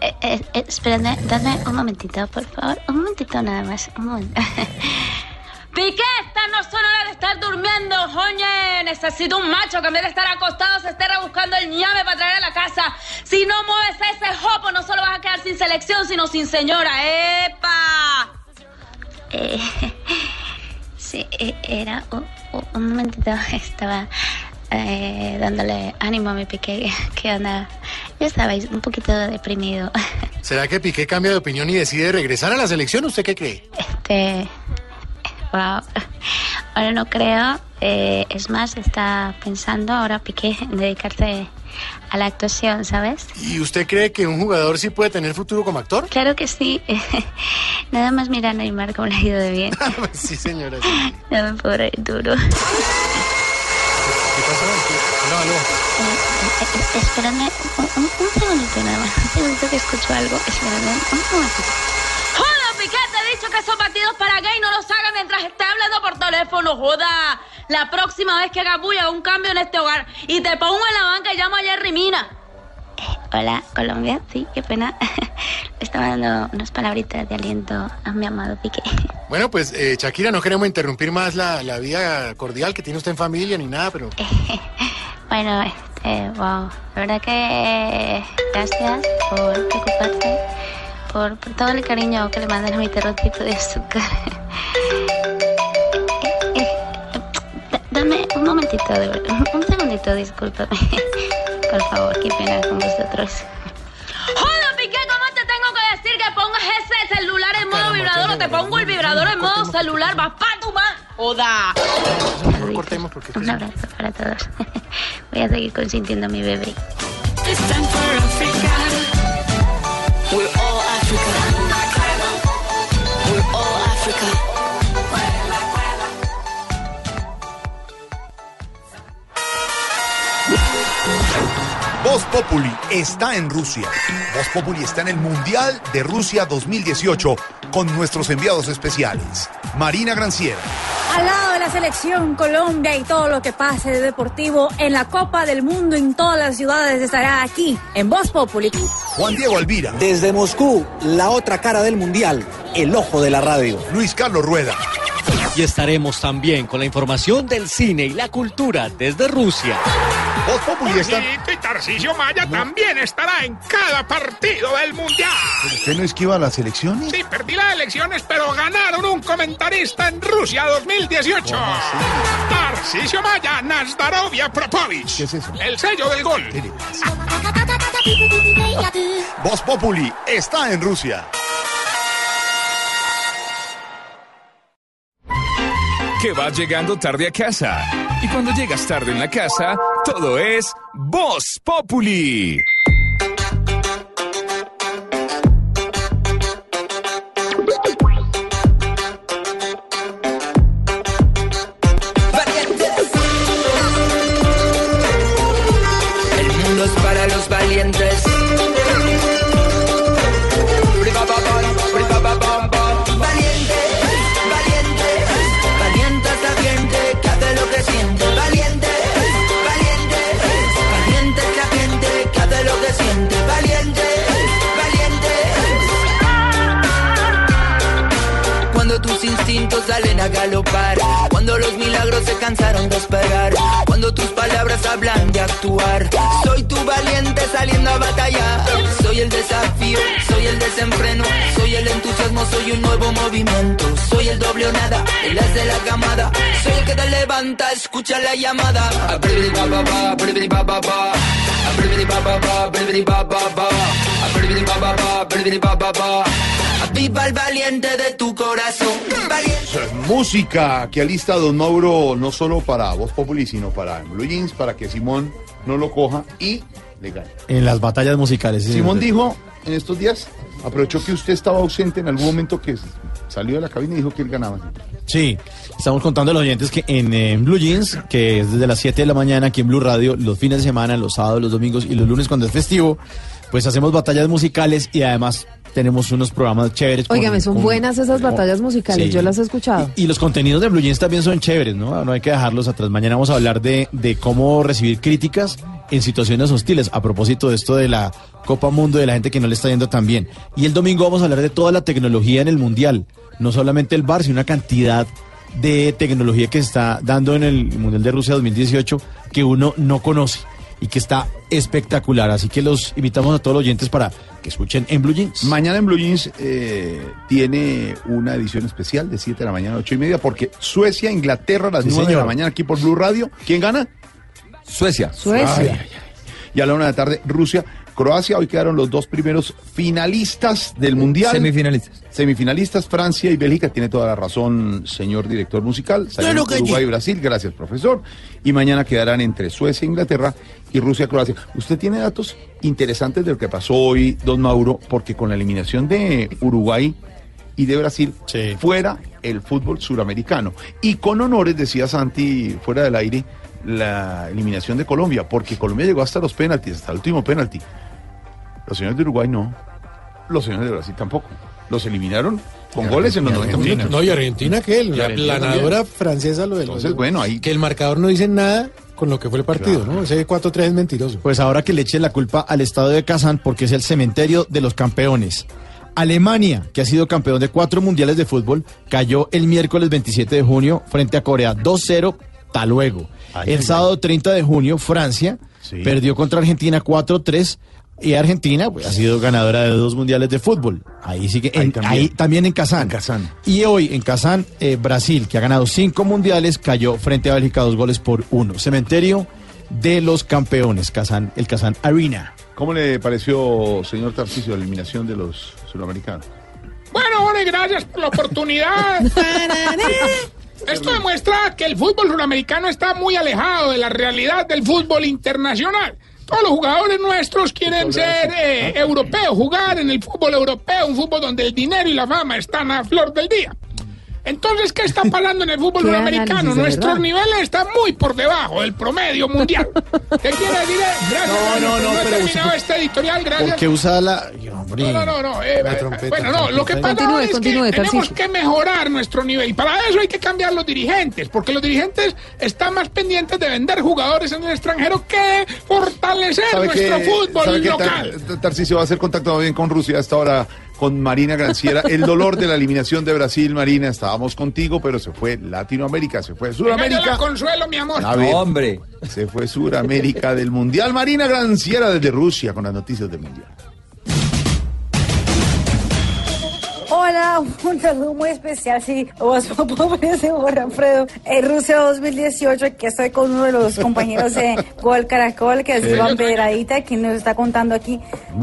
Eh, eh, eh, espérame, dame un momentito, por favor. Un momentito nada más. Un momento.
Piqué, esta no son horas de estar durmiendo, oye. Necesito un macho que en vez de estar acostado se esté rebuscando el ñame para traer a la casa. Si no mueves a ese jopo, no solo vas a quedar sin selección, sino sin señora. ¡Epa!
Eh, sí, eh, era un- un momentito. Estaba eh, dándole ánimo a mi Piqué, que anda, ya sabéis, un poquito deprimido.
¿Será que Piqué cambia de opinión y decide regresar a la selección? ¿Usted qué cree?
Este. Wow. Ahora no creo. eh, es más, está pensando ahora Piqué en dedicarse a la actuación, ¿sabes?
¿Y usted cree que un jugador sí puede tener futuro como actor?
Claro que sí. Nada más mira a Neymar cómo le ha ido de bien.
sí, señora. sí.
No me duro.
¿Qué pasó? Aló, aló.
Eh, eh, espérame un, un- un segundito nada más. Un segundito que escucho algo. Espérame un momentito.
¡Joda, Piqué! Te he dicho que esos partidos para gay no los haga mientras esté hablando por teléfono, joda. La próxima vez que haga bulla, un cambio en este hogar y te pongo en la banca y llamo a Jerry Mina.
Hola, Colombia. Sí, qué pena. Estaba dando unas palabritas de aliento a mi amado Piqué.
Bueno, pues eh, Shakira, no queremos interrumpir más la, la vida cordial que tiene usted en familia ni nada, pero
Bueno, este, wow. La verdad que gracias por preocuparse, por, por todo el cariño que le mandan a mi terrotito de azúcar. Eh, eh, da- Dame un momentito, de verdad. Un segundito, discúlpame. Por favor, qué pena con vosotros.
¡Joda, Piqué! ¿Cómo te tengo que decir que pongas ese celular en modo vibrador o te pongo el vibrador en modo celular? ¡Vas pa' tu ma!
Porque...
Un abrazo para todos. Voy a seguir consintiendo a mi bebé.
It's time for Africa. We're all Africa.
Populi está en Rusia. Voz Populi está en el Mundial de Rusia 2018 con nuestros enviados especiales. Marina Granciera,
Al lado de la selección Colombia y todo lo que pase de deportivo en la Copa del Mundo en todas las ciudades estará aquí en Voz Populi.
Juan Diego Alvira,
Desde Moscú, la otra cara del mundial, el ojo de la radio.
Luis Carlos Rueda.
Y estaremos también con la información del cine y la cultura desde Rusia.
Voz Populi está...
Y Tarcisio Maya también estará en cada partido del mundial.
¿Usted no esquiva las elecciones?
Sí, perdí las elecciones, pero ganaron un comentarista en Rusia 2018. Tarcisio Maya, Nazdarovia Propovich.
¿Qué es eso?
El sello del gol.
Voz Populi está en Rusia.
que vas llegando tarde a casa. Y cuando llegas tarde en la casa, todo es Voz Populi.
Salen a galopar, cuando los milagros se cansaron de esperar, cuando tus palabras hablan de actuar. Soy tu valiente saliendo a batallar. Soy el desafío, soy el desenfreno, soy el entusiasmo, soy un nuevo movimiento. Soy el doble o nada, el as de la camada. Soy el que te levanta, escucha la llamada. Viva el valiente de tu corazón. Valiente.
Música que alista Don Mauro no solo para Voz Populi, sino para Blue Jeans, para que Simón no lo coja y le gane.
En las batallas musicales. sí,
Simón dijo en estos días, aprovechó que usted estaba ausente en algún momento que salió de la cabina y dijo que él ganaba.
Sí, estamos contando a los oyentes que en, eh, Blue Jeans, que es desde las 7 de la mañana aquí en Blue Radio, los fines de semana, los sábados, los domingos y los lunes cuando es festivo, pues hacemos batallas musicales y además tenemos unos programas chéveres.
Óigame, son
con-
buenas esas batallas musicales,
Sí.
yo las he escuchado.
Y los contenidos de Blue Jeans también son chéveres, ¿no? No hay que dejarlos atrás. Mañana vamos a hablar de, de cómo recibir críticas en situaciones hostiles, a propósito de esto de la Copa Mundo, de la gente que no le está yendo tan bien. Y el domingo vamos a hablar de toda la tecnología en el Mundial. No solamente el bar, sino una cantidad de tecnología que se está dando en el Mundial de Rusia 2018 que uno no conoce y que está espectacular. Así que los invitamos a todos los oyentes para que escuchen en Blue Jeans.
Mañana en Blue Jeans eh, tiene una edición especial de 7 de la mañana a 8 y media porque Suecia, Inglaterra a las
Sí,
9 de la mañana aquí por Blue Radio. ¿Quién gana? Suecia.
Suecia.
Ay, ay, ay. Y a la una de la tarde, Rusia, Croacia. Hoy quedaron los dos primeros finalistas del Mundial.
Semifinalistas.
Semifinalistas, Francia y Bélgica. Tiene toda la razón, señor director musical. Salieron
Claro que
Uruguay
sí.
y Brasil. Gracias, profesor. Y mañana quedarán entre Suecia, Inglaterra y Rusia, Croacia. Usted tiene datos interesantes de lo que pasó hoy, don Mauro, porque con la eliminación de Uruguay y de Brasil, fuera el fútbol suramericano. Y con honores, decía Santi, fuera del aire, la eliminación de Colombia, porque Colombia llegó hasta los penaltis, hasta el último penalti. Los señores de Uruguay no. Los señores de Brasil tampoco. Los eliminaron con goles en los 90 minutos.
No, y Argentina, ¿qué? La, nadadora francesa lo del.
Entonces, bueno, ahí.
Que el marcador no dice nada con lo que fue el partido, ¿no? Ese 4-3 es mentiroso.
Pues ahora que le echen la culpa al estado de Kazán porque es el cementerio de los campeones. Alemania, que ha sido campeón de cuatro mundiales de fútbol, cayó el miércoles 27 de junio frente a Corea 2-0, hasta luego.
Ay,
el
ay,
sábado 30 de junio, Francia
Sí.
perdió contra Argentina 4-3 y Argentina pues, ha sido ganadora de dos mundiales de fútbol. Ahí sigue, en- ahí
también.
también, en Kazán.
Kazán.
Y hoy en Kazán, eh, Brasil, que ha ganado cinco mundiales, cayó frente a Bélgica dos goles por uno. Cementerio de los campeones, Kazán, el Kazán Arena.
¿Cómo le pareció, señor Tarcisio, la eliminación de los sudamericanos?
Bueno, Jorge, gracias por la oportunidad. Esto demuestra que el fútbol sudamericano está muy alejado de la realidad del fútbol internacional. Todos los jugadores nuestros quieren ser eh, europeos, jugar en el fútbol europeo, un fútbol donde el dinero y la fama están a flor del día. Entonces, ¿qué está pasando en el fútbol
Qué de
Nuestros
verdad.
niveles están muy por debajo del promedio mundial. ¿Qué quiere decir? Gracias.
No, no, no,
he
pero
terminado este editorial, gracias.
Porque usa la... Hombre.
No, no, no, no. eh,
La trompeta,
bueno, no, lo que pasa
Continúe,
es
continúe,
que tenemos que mejorar nuestro nivel. Y para eso hay que cambiar los dirigentes, porque los dirigentes están más pendientes de vender jugadores en el extranjero que fortalecer nuestro fútbol local.
Tar- Tar- Tarcisio va a hacer contacto bien con Rusia hasta ahora con Marina Granciera. El dolor de la eliminación de Brasil, Marina, estábamos contigo, pero se fue Latinoamérica, se fue Sudamérica.
consuelo, mi amor.
A ver,
hombre.
se fue Suramérica del Mundial. Marina Granciera desde Rusia con las noticias del Mundial.
Hola, un saludo muy especial, sí, vos ese Jorge Alfredo. En Rusia 2018, aquí estoy con uno de los compañeros de Gol Caracol, que es
Sí.
Iván Pedradita, quien nos está contando aquí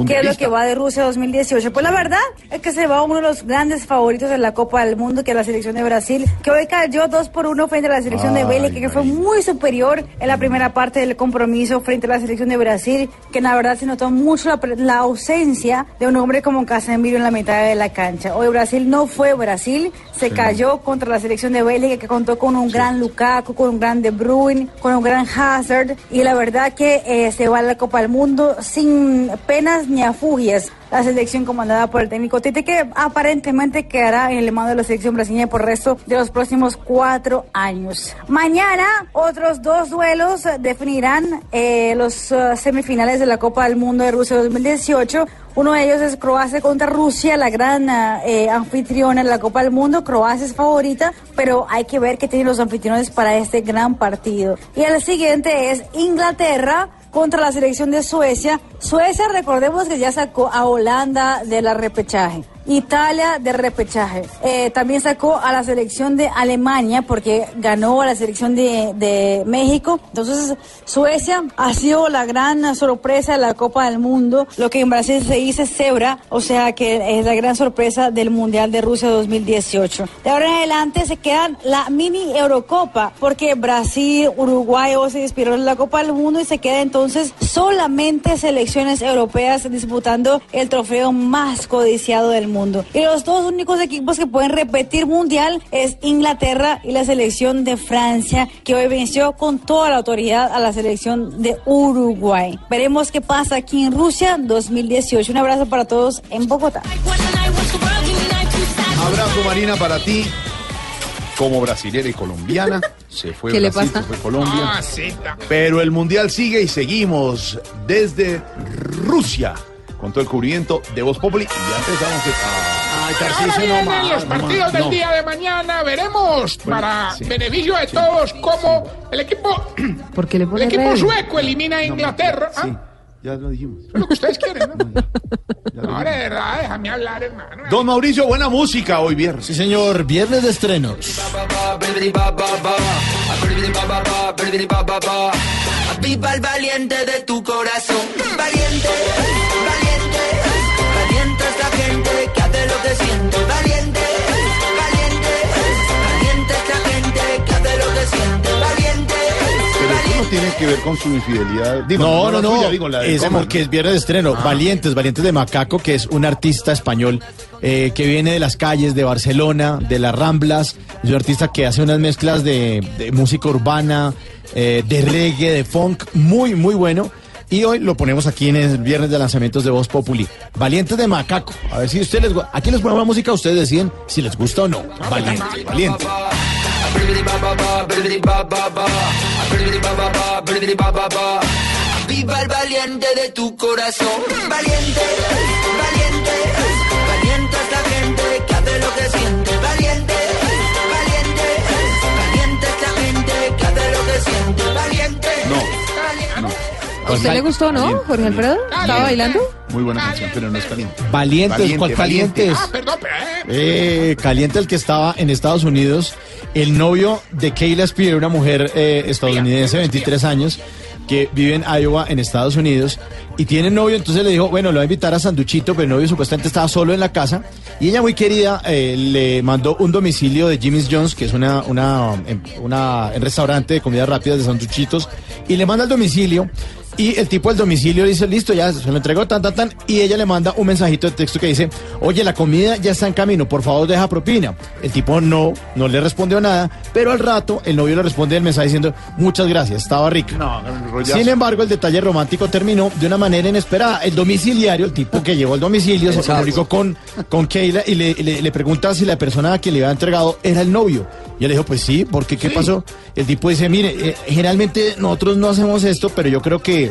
qué es lo que va de Rusia 2018. Pues la verdad es que se va uno de los grandes favoritos de la Copa del Mundo, que es la selección de Brasil, que hoy cayó 2 por 1 frente a la selección de
Ay,
Bélgica, que fue muy superior en la primera parte del compromiso frente a la selección de Brasil, que la verdad se notó mucho la, la ausencia de un hombre como Casemiro en la mitad de la cancha. Hoy Brasil no fue Brasil, se cayó contra la selección de Bélgica que contó con un gran Lukaku, con un gran De Bruyne, con un gran Hazard y la verdad que eh, se va a la Copa del Mundo sin penas ni afugias. La selección comandada por el técnico Tite que aparentemente quedará en el mando de la selección brasileña por el resto de los próximos cuatro años. Mañana otros dos duelos definirán eh, los eh, semifinales de la Copa del Mundo de Rusia 2018. Uno de ellos es Croacia contra Rusia, la gran eh, anfitriona de la Copa del Mundo. Croacia es favorita, pero hay que ver qué tienen los anfitriones para este gran partido. Y el siguiente es Inglaterra contra la selección de Suecia. Suecia, recordemos que ya sacó a Holanda de la repechaje. Italia de repechaje. Eh, también sacó a la selección de Alemania porque ganó a la selección de, de México. Entonces Suecia ha sido la gran sorpresa de la Copa del Mundo, lo que en Brasil se dice cebra, o sea que es la gran sorpresa del Mundial de Rusia 2018. De ahora en adelante se quedan la mini Eurocopa porque Brasil, Uruguay o se despidieron de la Copa del Mundo y se queda entonces solamente selecciones europeas disputando el trofeo más codiciado del mundo. Mundo. Y los dos únicos equipos que pueden repetir mundial es Inglaterra y la selección de Francia, que hoy venció con toda la autoridad a la selección de Uruguay. Veremos qué pasa aquí en Rusia 2018. Un abrazo para todos en Bogotá.
Abrazo Marina para ti. Como brasilera y colombiana, se fue
¿Qué le pasa?
se fue Colombia.
Ah, sí,
Pero el mundial sigue y seguimos desde Rusia con todo el cubrimiento de Voz Populi. Y ya empezamos. a-
Ahora vienen los partidos del
no.
día de mañana. Veremos,
Bueno,
para
sí.
beneficio de todos, cómo el equipo,
¿Por qué le
el equipo sueco elimina a Inglaterra. ¿ah?
Ya lo dijimos.
Es lo que ustedes quieren, ¿no? No, de verdad, déjame hablar, hermano.
Don Mauricio, buena música hoy viernes.
Sí, señor, viernes de estrenos.
Viva el valiente de tu corazón. Valiente, valiente, valiente es la gente que hace lo que siente. Valiente,
tiene que ver con su infidelidad. Digo,
no, no, no.
digo, la
es
Coman,
porque es viernes de estreno. Valientes, Valientes de Macaco, que es un artista español eh, que viene de las calles de Barcelona, de las Ramblas. Es un artista que hace unas mezclas de, de música urbana, eh, de reggae, de funk, muy, muy bueno. Y hoy lo ponemos aquí en el viernes de lanzamientos de Voz Populi. Valientes de Macaco. A ver si ustedes les Aquí les ponemos la música, ustedes deciden si les gusta o no.
Viva el valiente de tu corazón. Valiente, valiente
¿A usted le gustó, no, Jorge Alfredo? ¿Estaba bailando?
Muy buena canción, pero no es caliente.
Valientes, ¿cuál calientes?
Ah, perdón, pero, eh,
Eh, caliente el que estaba en Estados Unidos, el novio de Kayla Spear, una mujer eh, estadounidense de 23 años, que vive en Iowa, en Estados Unidos, y tiene novio, entonces le dijo, bueno, lo va a invitar a Sanduchito, pero el novio supuestamente estaba solo en la casa, y ella muy querida eh, le mandó un domicilio de Jimmy's Jones, que es una, una, em, una un restaurante de comidas rápidas de sanduchitos, y le manda el domicilio, y el tipo del domicilio dice, listo, ya se lo entregó, tan, tan, tan. Y ella le manda un mensajito de texto que dice, oye, la comida ya está en camino, por favor deja propina. El tipo no, no le respondió nada, pero al rato el novio le responde el mensaje diciendo, muchas gracias, estaba rica.
No.
Sin embargo, el detalle romántico terminó de una manera inesperada. El domiciliario, el tipo que llegó al domicilio, se comunicó con, con Keila y le, le- le pregunta si la persona a quien le había entregado era el novio. Y él le dijo, pues sí, ¿por qué? ¿Qué pasó? El tipo dice, mire, eh, generalmente nosotros no hacemos esto, pero yo creo que,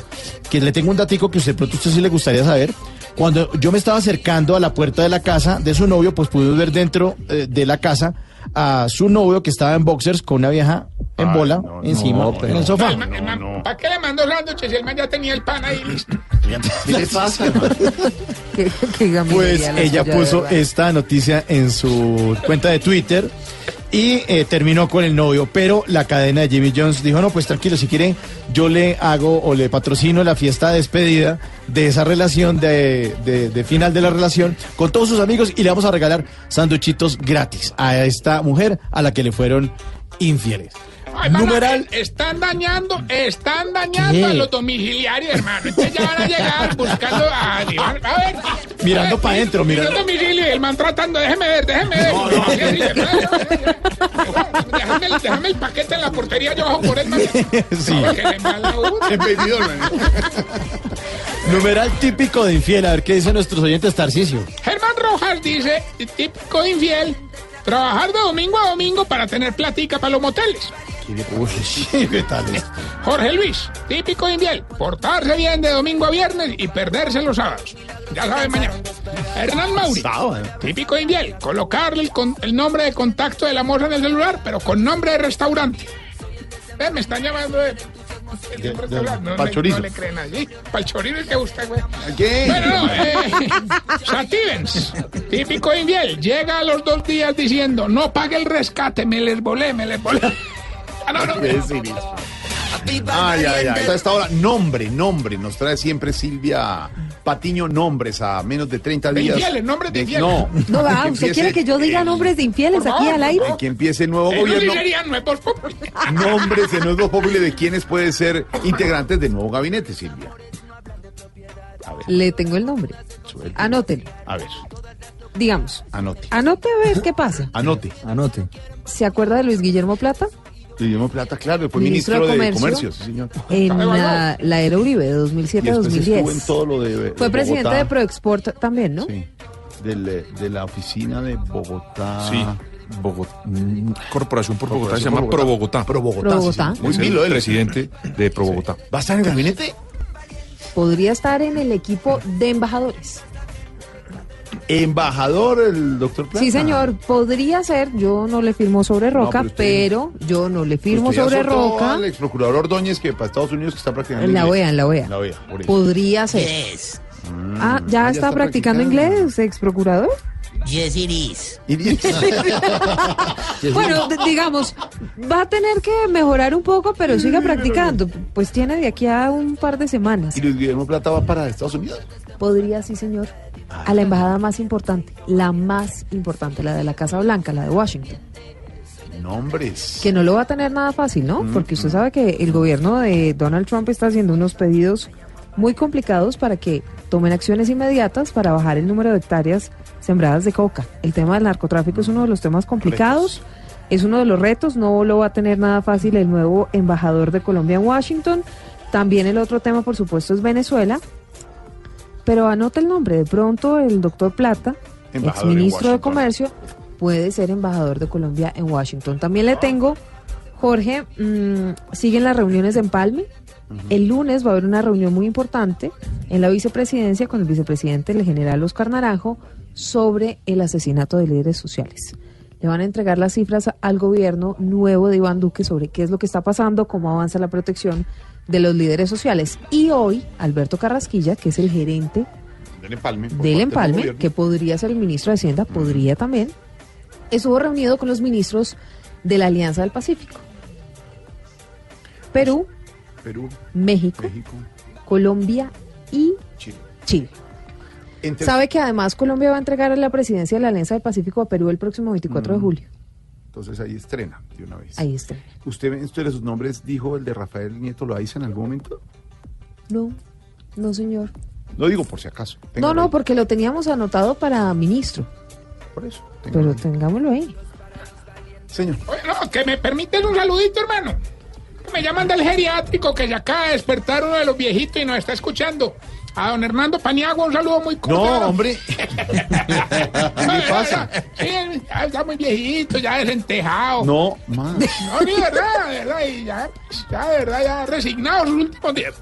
que le tengo un datico que usted pronto a usted sí le gustaría saber. Cuando yo me estaba acercando a la puerta de la casa de su novio, pues pude ver dentro eh, de la casa a su novio que estaba en boxers con una vieja en bola encima en el sofá.
el man- ¿Para qué le mandó sándwiches si el man ya tenía el pan ahí listo?
¿Qué le pasa?
¿Qué, qué gaminería
Pues
la
ella puso esta noticia en su cuenta de Twitter y eh, terminó con el novio, pero la cadena de Jimmy Jones dijo, no, pues tranquilo, si quiere yo le hago o le patrocino la fiesta de despedida de esa relación, de, de- de final de la relación, con todos sus amigos y le vamos a regalar sanduchitos gratis a esta mujer a la que le fueron infieles. Numeral
están dañando, están dañando
¿Qué?
a los domiciliarios, hermano. Entonces ya van a llegar buscando a, a ver.
Mirando
a ver,
pa' adentro,
mira
mirando.
el domicilio y el man tratando, déjeme ver, déjeme ver. Así, así, déjame, el- déjame el paquete en la portería, yo bajo por él. man.
Sí.
Que le mala uno.
Numeral típico de infiel, a ver qué dicen nuestros oyentes Tarcicio.
Germán Rojas dice, típico de infiel, trabajar de domingo a domingo para tener platica para los moteles.
Uy, ¿qué tal es?
Jorge Luis, típico de infiel, portarse bien de domingo a viernes y perderse los sábados. Ya saben mañana. Hernán Mauri, típico de infiel, colocarle el, con- el nombre de contacto de la moza en el celular, pero con nombre de restaurante. Eh, me están llamando de... de restaurante. No, no le creen así. Para el chorizo es que gusta, güey. Bueno, no, eh, Satívens, típico de infiel, llega a los dos días diciendo, no pague el rescate, me les volé, me les volé. Ah, no, no.
Ay, ay, ay. A esta hora, nombre, nombre. Nos trae siempre Silvia Patiño nombres a menos de 30
De
días.
infieles, nombres de infieles.
No.
No, va, ¿usted
empiece
quiere que yo diga
el-
nombres de infieles aquí al aire?
Que empiece el nuevo gobierno.
nuevos.
Nombres en nuevo popular de quienes pueden ser integrantes del nuevo gabinete, Silvia.
Le tengo el nombre. Anótelo.
A ver.
digamos,
Anote.
anote a ver qué pasa.
Anote.
Anote.
¿Se acuerda de Luis Guillermo Plata?
Guillermo Plata, claro, fue
Ministro
ministro,
de
de
Comercio.
Comercio, sí, señor.
En la, la era Uribe, de
Y
2007 a
después estuvo en
2010.
todo lo de
Fue presidente
Bogotá,
de Proexport también, ¿no?
Sí. Del, de la oficina de Bogotá.
Sí. Bogotá, mm, Corporación por Bogotá, se llama Pro
Bogotá. Pro Bogotá,
Pro Bogotá.
sí, sí. Muy
Es el presidente de Pro Bogotá.
¿Va a estar en el gabinete?
Podría estar en el equipo de embajadores.
Embajador el doctor Plata.
Sí, señor, podría ser. Yo no le firmo sobre Roca,
pero usted-
pero, yo no le firmo sobre Roca.
al ex procurador Ordóñez que para Estados Unidos que está practicando
En la
inglés.
OEA, en la OEA.
En la OEA, por eso.
Podría ser.
Mm.
Ah, ¿ya, está, practicando, inglés, ex procurador?
Yes, it is.
bueno, d- digamos, va a tener que mejorar un poco, pero siga practicando. Pues tiene de aquí a un par de semanas.
¿Y Luis Guillermo Plata va para Estados Unidos?
Podría, sí, señor. A la embajada más importante, la más importante, la de la Casa Blanca, la de Washington.
Nombres.
Que no lo va a tener nada fácil, ¿no? Porque usted sabe que el gobierno de Donald Trump está haciendo unos pedidos muy complicados para que tomen acciones inmediatas para bajar el número de hectáreas sembradas de coca. El tema del narcotráfico es uno de los temas complicados, es uno de los retos, no lo va a tener nada fácil el nuevo embajador de Colombia en Washington. También el otro tema, por supuesto, es Venezuela. Pero anote el nombre, de pronto el doctor Plata,
Embajador en
exministro de. Comercio, puede ser embajador de Colombia en Washington. También le tengo, Jorge, mm, siguen las reuniones de Empalme. El lunes va a haber una reunión muy importante en la vicepresidencia con el vicepresidente, el general Oscar Naranjo, sobre el asesinato de líderes sociales. Le van a entregar las cifras al gobierno nuevo de Iván Duque sobre qué es lo que está pasando, cómo avanza la protección de los líderes sociales. Y hoy, Alberto Carrasquilla, que es el gerente
Del empalme.
del empalme, que podría ser el ministro de Hacienda, podría también, estuvo reunido con los ministros de la Alianza del Pacífico. Perú,
Perú,
México,
México,
Colombia y
Chile.
Chile.
Entre-
¿Sabe que además Colombia va a entregar la presidencia de la Alianza del Pacífico a Perú el próximo 24 de julio?
Entonces ahí estrena de una vez.
Ahí está.
¿Usted entre sus nombres dijo el de Rafael Nieto lo hizo en algún momento?
No, no señor.
Lo digo por si acaso.
No,
Téngalo
no,
ahí.
porque lo teníamos anotado para ministro.
Por eso.
Pero tengámoslo ahí.
Señor.
Oye, no, que me permites un saludito, hermano. Me llaman del geriátrico que se acaba de despertar uno de los viejitos y nos está escuchando. A don Hernando Paniagua, un saludo muy cordial.
No, hombre.
¿Qué
le pasa?
Sí, ya está muy viejito, ya desentejado.
No, más.
No, de verdad, de verdad, y ya, ya, de verdad, ya resignado sus últimos días.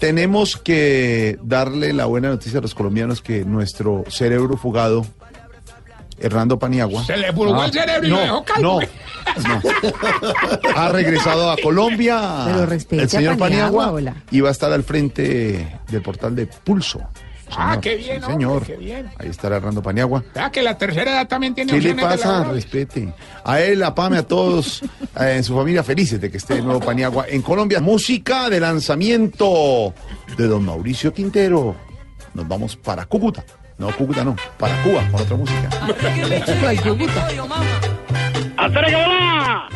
Tenemos que darle la buena noticia a los colombianos que nuestro cerebro fugado, Hernando Paniagua.
Se le furgó el cerebro y
no,
lo dejó calvo.
No, no. Ha regresado a Colombia.
Pero respete
el señor
a Paniagua,
Paniagua
hola.
y va a estar al frente del portal de Pulso.
Ah, qué bien,
sí,
hombre,
señor.
qué bien.
Ahí estará Hernando Paniagua.
Vea que la tercera edad también tiene
¿Qué le pasa? Respete. A él, a Pame, a todos eh, en su familia felices de que esté de nuevo Paniagua en Colombia. Música de lanzamiento de don Mauricio Quintero. Nos vamos para Cúcuta. No, Cúcuta no, para Cuba, con otra música.
¡Hacer hola!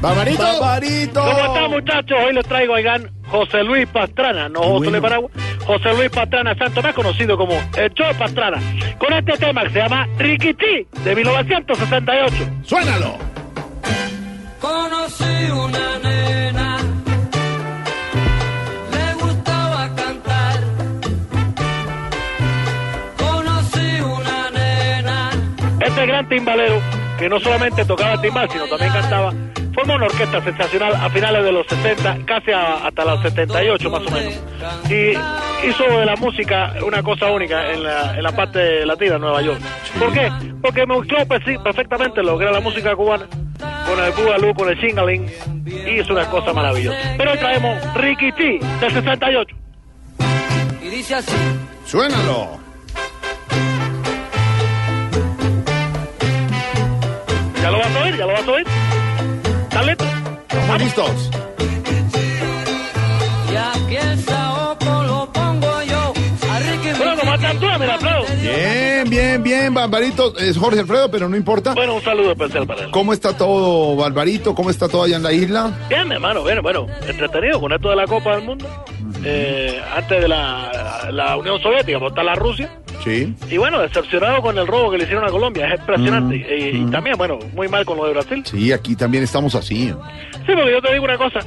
¡Barbarito! ¡Barbarito!
¿Cómo están, muchachos? Hoy les traigo, oigan, José Luis Pastrana, no José Luis Paragua, José Luis Pastrana Santo, más conocido como el Joe Pastrana, con este tema que se llama Riquichi, de 1968.
¡Suénalo!
Conocí una
gran timbalero, que no solamente tocaba timbal, sino también cantaba, formó una orquesta sensacional a finales de los 60, casi a- hasta los 78 más o menos. Y hizo de la música una cosa única en la, en la parte latina de Nueva York. ¿Por qué? Porque mezcló perfectamente lo que era la música cubana con el boogaloo, con el shingling, y hizo una cosa maravillosa. Pero hoy traemos Ricky T del 68.
Y dice así.
¡Suénalo!
¿Ya lo vas a oír? ¿Ya lo vas a oír? ¿Están listos?
Estamos listos.
Bueno, aplaudo.
Bien, bien, bien, Barbarito. Es Jorge Alfredo, pero no importa.
Bueno, un saludo especial para él.
¿Cómo está todo, Barbarito? ¿Cómo está todo allá en la isla?
Bien, mi hermano, bien, bueno, entretenido con esto de la Copa del Mundo. Eh, antes de la, la Unión Soviética, por estar la Rusia.
Sí.
Y bueno, decepcionado con el robo que le hicieron a Colombia, es impresionante.
Mm,
y, y también, bueno, muy mal con lo de Brasil.
Sí, aquí también estamos así.
Sí, porque yo te digo una cosa.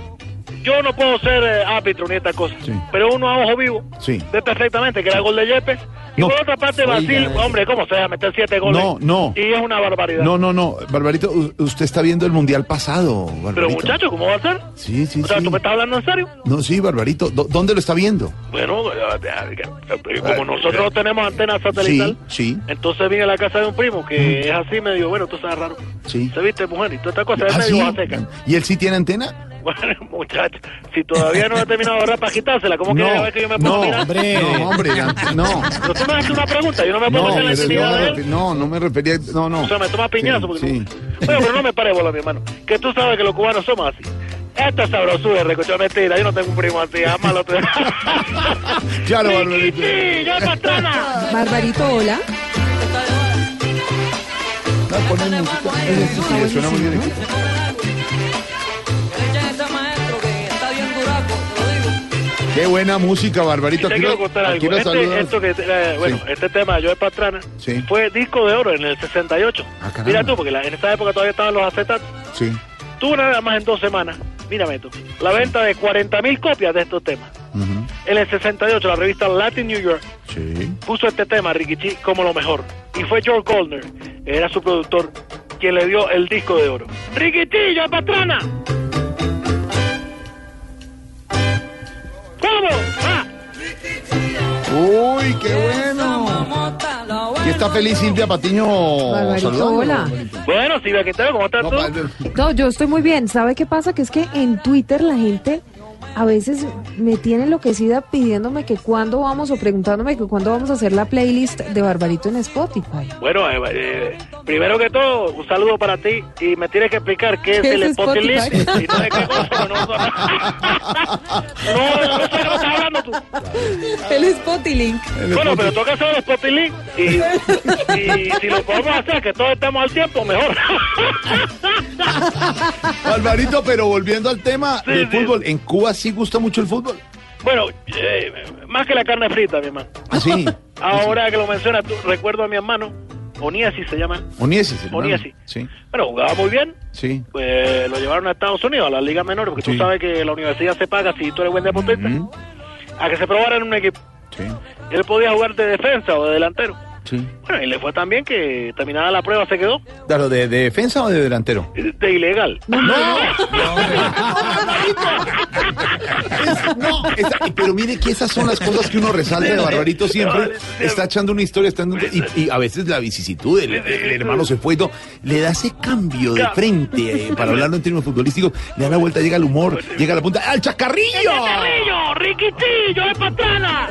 Yo no puedo ser eh, árbitro ni esta cosa. Pero uno a ojo vivo
Sí.
ve perfectamente que era el gol de Yepes. Y
No.
por otra parte, Brasil,
Oiga.
hombre, ¿cómo se va a meter siete goles?
No, no.
Y es una barbaridad.
No, no, no. Barbarito, usted está viendo el mundial pasado. Barbarito.
Pero muchacho, ¿cómo va a ser?
Sí, sí,
O sea,
sí.
¿tú me estás hablando en serio?
No, sí, Barbarito. ¿Dó- ¿Dónde lo está viendo?
Bueno, eh, eh, como nosotros no tenemos antena satelital,
Sí, sí,
entonces vine a la casa de un primo que es así medio, bueno, tú sabes raro.
sí.
Se viste mujer y toda esta cosa es
¿Ah,
medio
sí?
seca.
¿Y él sí tiene antena?
Bueno, muchacho, si todavía no he terminado de ahorrar para quitársela, ¿cómo
No,
quieres ver que yo me puedo
no,
mirar?
hombre. No, hombre, no.
Pero tú me haces una pregunta, yo no me puedo
No,
meter en la intimidad
no,
de él.
no, no me refería. No, no.
O sea, me toma piñazo porque
Sí.
no. Bueno, pero no me pare bola, mi hermano. Que tú sabes que los cubanos somos así. Esta sabrosura, recochó mentira. Yo no tengo un primo así, amalo.
Claro, Barbarito.
Sí, ya patrona.
Barbarito, hola.
Sí, suena muy bien. Qué buena música, Barbarito.
Te
Aquí
quiero contar algo. Este, esto que, eh, bueno, este tema de Joe Pastrana
Sí.
fue disco de oro en el 68.
Ah.
Mira tú, porque la- en esa época todavía estaban los acetatos.
Sí.
Tuvo nada más en dos semanas, mírame tú, la venta de 40 mil copias de estos temas. En el 68, la revista Latin New York
Sí.
puso este tema, Rikichi, como lo mejor. Y fue George Goldner, era su productor, quien le dio el disco de oro. ¡Rikichi, Joe Pastrana! Ah,
Uy, qué bueno. Y está feliz Silvia Patiño.
Barbarito, hola.
Bueno, Silvia Quintero, ¿cómo estás
No,
tú?
No, yo estoy muy bien. ¿Sabe qué pasa? Que es que en Twitter la gente a veces me tiene enloquecida pidiéndome que cuándo vamos o preguntándome que cuándo vamos a hacer la playlist de Barbarito en Spotify.
Bueno, eh, eh, primero que todo, un saludo para ti y me tienes que explicar qué es
¿Qué
el
es
Spotify
Spotify?
y no de qué cosa, no, no, no, no sé qué me estás hablando tú.
El Spotilink.
Bueno, pero toca hacer el Spotify y, y si lo podemos hacer, que todos estemos al tiempo, mejor.
Barbarito, pero volviendo al tema del fútbol, ¿en Cuba sí gusta mucho el fútbol?
Bueno, eh, más que la carne frita, mi hermano.
¿Ah, sí?
Ahora que lo mencionas, tú, recuerdo a mi hermano, Oniasi se llama.
Oniesi.
Oniesi.
Sí,
Bueno, jugaba muy bien.
sí.
Pues lo llevaron a Estados Unidos, a la Liga Menor, porque
Sí.
tú sabes que la universidad se paga si tú eres buen deportista. A que se probara en un equipo.
Sí.
Él podía jugar de defensa o de delantero.
Sí.
Bueno, y le fue tan bien que terminada la prueba se quedó
Claro, ¿de, de defensa o de delantero?
de ilegal.
No, no, esa- pero mire que esas son las cosas que uno resalta de Barbarito siempre. Está echando una historia, está dando- y, y a veces la vicisitud, el, el hermano se fue y todo, le da ese cambio de frente, eh, para hablarlo en términos futbolísticos, le da la vuelta, llega el humor, llega a la punta, ¡al chacarrillo!
¡Carrillo! ¡Riquitillo de patrana!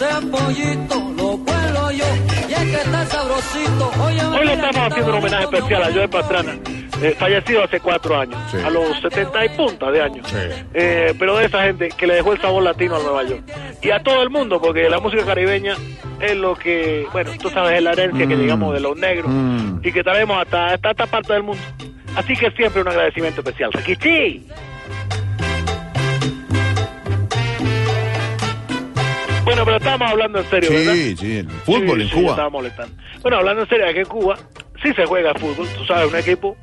Y ese pollito lo cuelo yo. Y es que está sabrosito. Oye,
Hoy le estamos haciendo un homenaje especial a Joe Pastrana, eh, fallecido hace cuatro años,
Sí.
a los 70 y punta de años. Eh, pero de esa gente que le dejó el sabor latino a Nueva York. Y a todo el mundo, porque la música caribeña es lo que, bueno, tú sabes, es la herencia que
Mm.
llegamos de los negros
Mm.
y que traemos hasta, hasta esta parte del mundo. Así que siempre un agradecimiento especial. ¡Riquichi! Bueno, pero estábamos hablando en serio, ¿verdad?
Sí, sí, el fútbol
Sí,
en
sí,
Cuba.
estaba molestando. Bueno, hablando en serio, aquí en Cuba sí se juega fútbol, tú sabes, un equipo.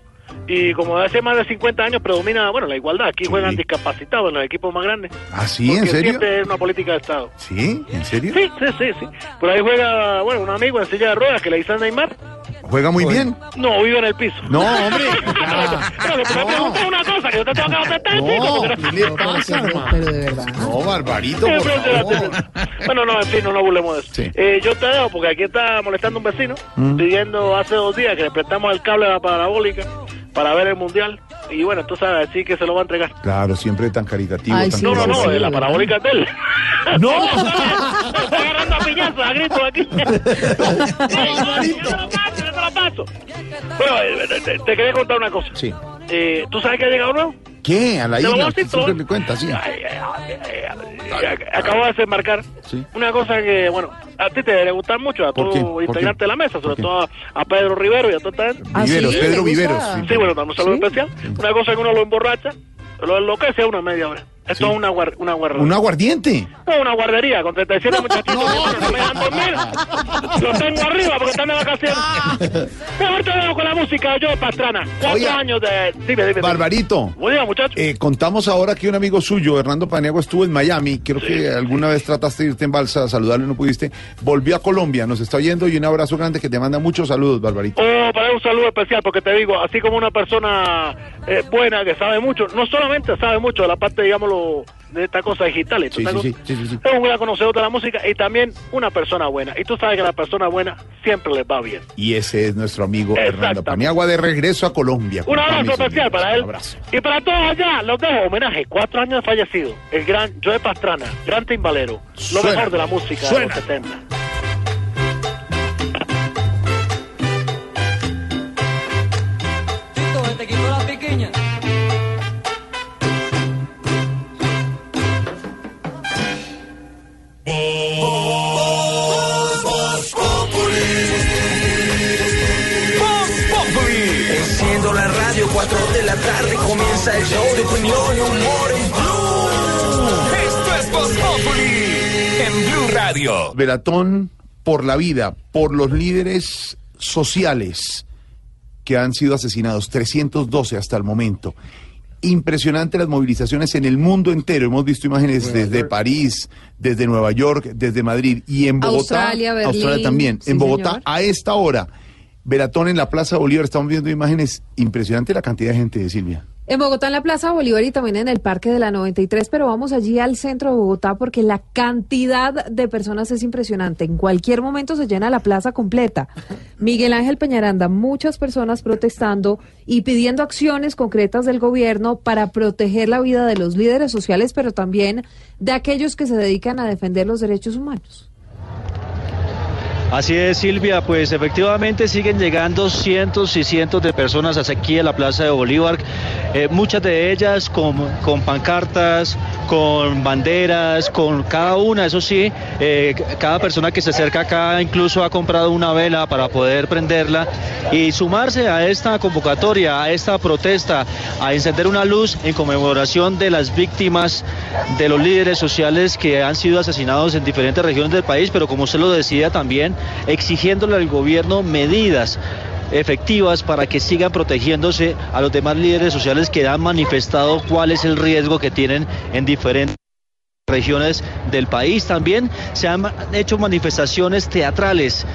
Y como hace más de 50 años predomina, bueno, la igualdad. Aquí juegan discapacitados en los equipos más grandes.
¿Ah, sí? ¿En serio?
siempre es una política de Estado.
¿Sí? ¿En serio?
Sí, sí, sí, sí. Por ahí juega, bueno, un amigo en silla de ruedas que le dice a Neymar.
¿Juega muy bien?
No, vive en el piso.
No, hombre.
Pero que me preguntas una cosa que yo te tengo que contestar.
No, ¿qué le pasa, hermano?
Pero de verdad.
No, Barbarito, por favor.
Bueno, no, en fin, no nos burlemos de eso.
Sí.
Eh, yo te dejo porque aquí está molestando un vecino
Mm.
pidiendo hace dos días que le prestamos el cable a la parabólica para ver el mundial. Y bueno, tú sabes, así que se lo va a entregar.
Claro, siempre tan caritativo.
Ay,
tan
sí,
No, no, no, de la parabólica de él.
¡No!
Está agarrando a piñazos, a gritos aquí. Ey, yo te lo paso, yo te lo paso. Bueno, eh, te, te quería contar una cosa.
Sí.
Eh, ¿Tú sabes que ha llegado nuevo?
¿Qué? A la isla. siempre me cuenta, sí.
Ay, ay, ay, ay, ay, Acabo de desembarcar
Sí.
una cosa que, bueno, a ti te debe gustar mucho, a.
¿Por
integrante de la mesa,
¿Por
sobre todo a, Pedro Rivero y a toda esta gente.
¿Ah,
Viveros,
¿Le
Pedro? Viveros.
Sí, bueno, damos un saludo especial. Una cosa que uno lo emborracha, lo enloquece a una media hora. Esto es una, guar- una guardería.
Un aguardiente.
No, una guardería con 37 muchachitos que no me dejan dormir. Los tengo arriba porque están de vacaciones. Mejor te dejo con la música yo, Pastrana. Cuatro
Oye.
años de... Dime, dime.
Barbarito.
Buen día, muchachos.
Eh, contamos ahora que un amigo suyo, Hernando Paniagua, estuvo en Miami. Creo que alguna vez trataste de irte en balsa a saludarle, no pudiste. Volvió a Colombia, nos está oyendo y un abrazo grande que te manda muchos saludos, Barbarito.
Oh, para un saludo especial, porque te digo, así como una persona eh, buena que sabe mucho, no solamente sabe mucho de la parte, digámoslo, de esta cosa digital, y
Sí, sí, sí, sí, sí, sí.
es un gran conocedor de la música y también una persona buena. Y tú sabes que a la persona buena siempre les va bien.
Y ese es nuestro amigo Hernando. Paniagua de regreso a Colombia.
Un abrazo especial para él.
Un abrazo.
Y para todos allá, los dejo homenaje. Cuatro años de fallecido. El gran Joe Pastrana, gran timbalero. Lo mejor de la música de
Suena.
los 70.
te quitó la pequeña.
4 de la tarde comienza el show de opinión y humor en Blue.
Esto es Voz en Blue Radio.
Velatón por la vida, por los líderes sociales que han sido asesinados, 312 hasta el momento. Impresionante las movilizaciones en el mundo entero. Hemos visto imágenes
Nueva
desde
York.
París, desde Nueva York, desde Madrid y en Bogotá.
Australia, Berlín.
también.
Sí,
en Bogotá,
señor.
a esta hora, Velatón en la Plaza Bolívar, estamos viendo imágenes. Impresionante la cantidad de gente, Silvia.
En Bogotá, en la Plaza Bolívar y también en el Parque de la 93, pero vamos allí al centro de Bogotá porque la cantidad de personas es impresionante. En cualquier momento se llena la plaza completa. Miguel Ángel Peñaranda, muchas personas protestando y pidiendo acciones concretas del gobierno para proteger la vida de los líderes sociales, pero también de aquellos que se dedican a defender los derechos humanos.
Así es, Silvia, pues efectivamente siguen llegando cientos y cientos de personas hasta aquí a la Plaza de Bolívar, eh, muchas de ellas con, con pancartas, con banderas, con cada una, eso sí, eh, cada persona que se acerca acá incluso ha comprado una vela para poder prenderla y sumarse a esta convocatoria, a esta protesta, a encender una luz en conmemoración de las víctimas de los líderes sociales que han sido asesinados en diferentes regiones del país, pero como usted lo decía también, exigiéndole al gobierno medidas efectivas para que sigan protegiéndose a los demás líderes sociales que han manifestado cuál es el riesgo que tienen en diferentes regiones del país. También se han hecho manifestaciones teatrales.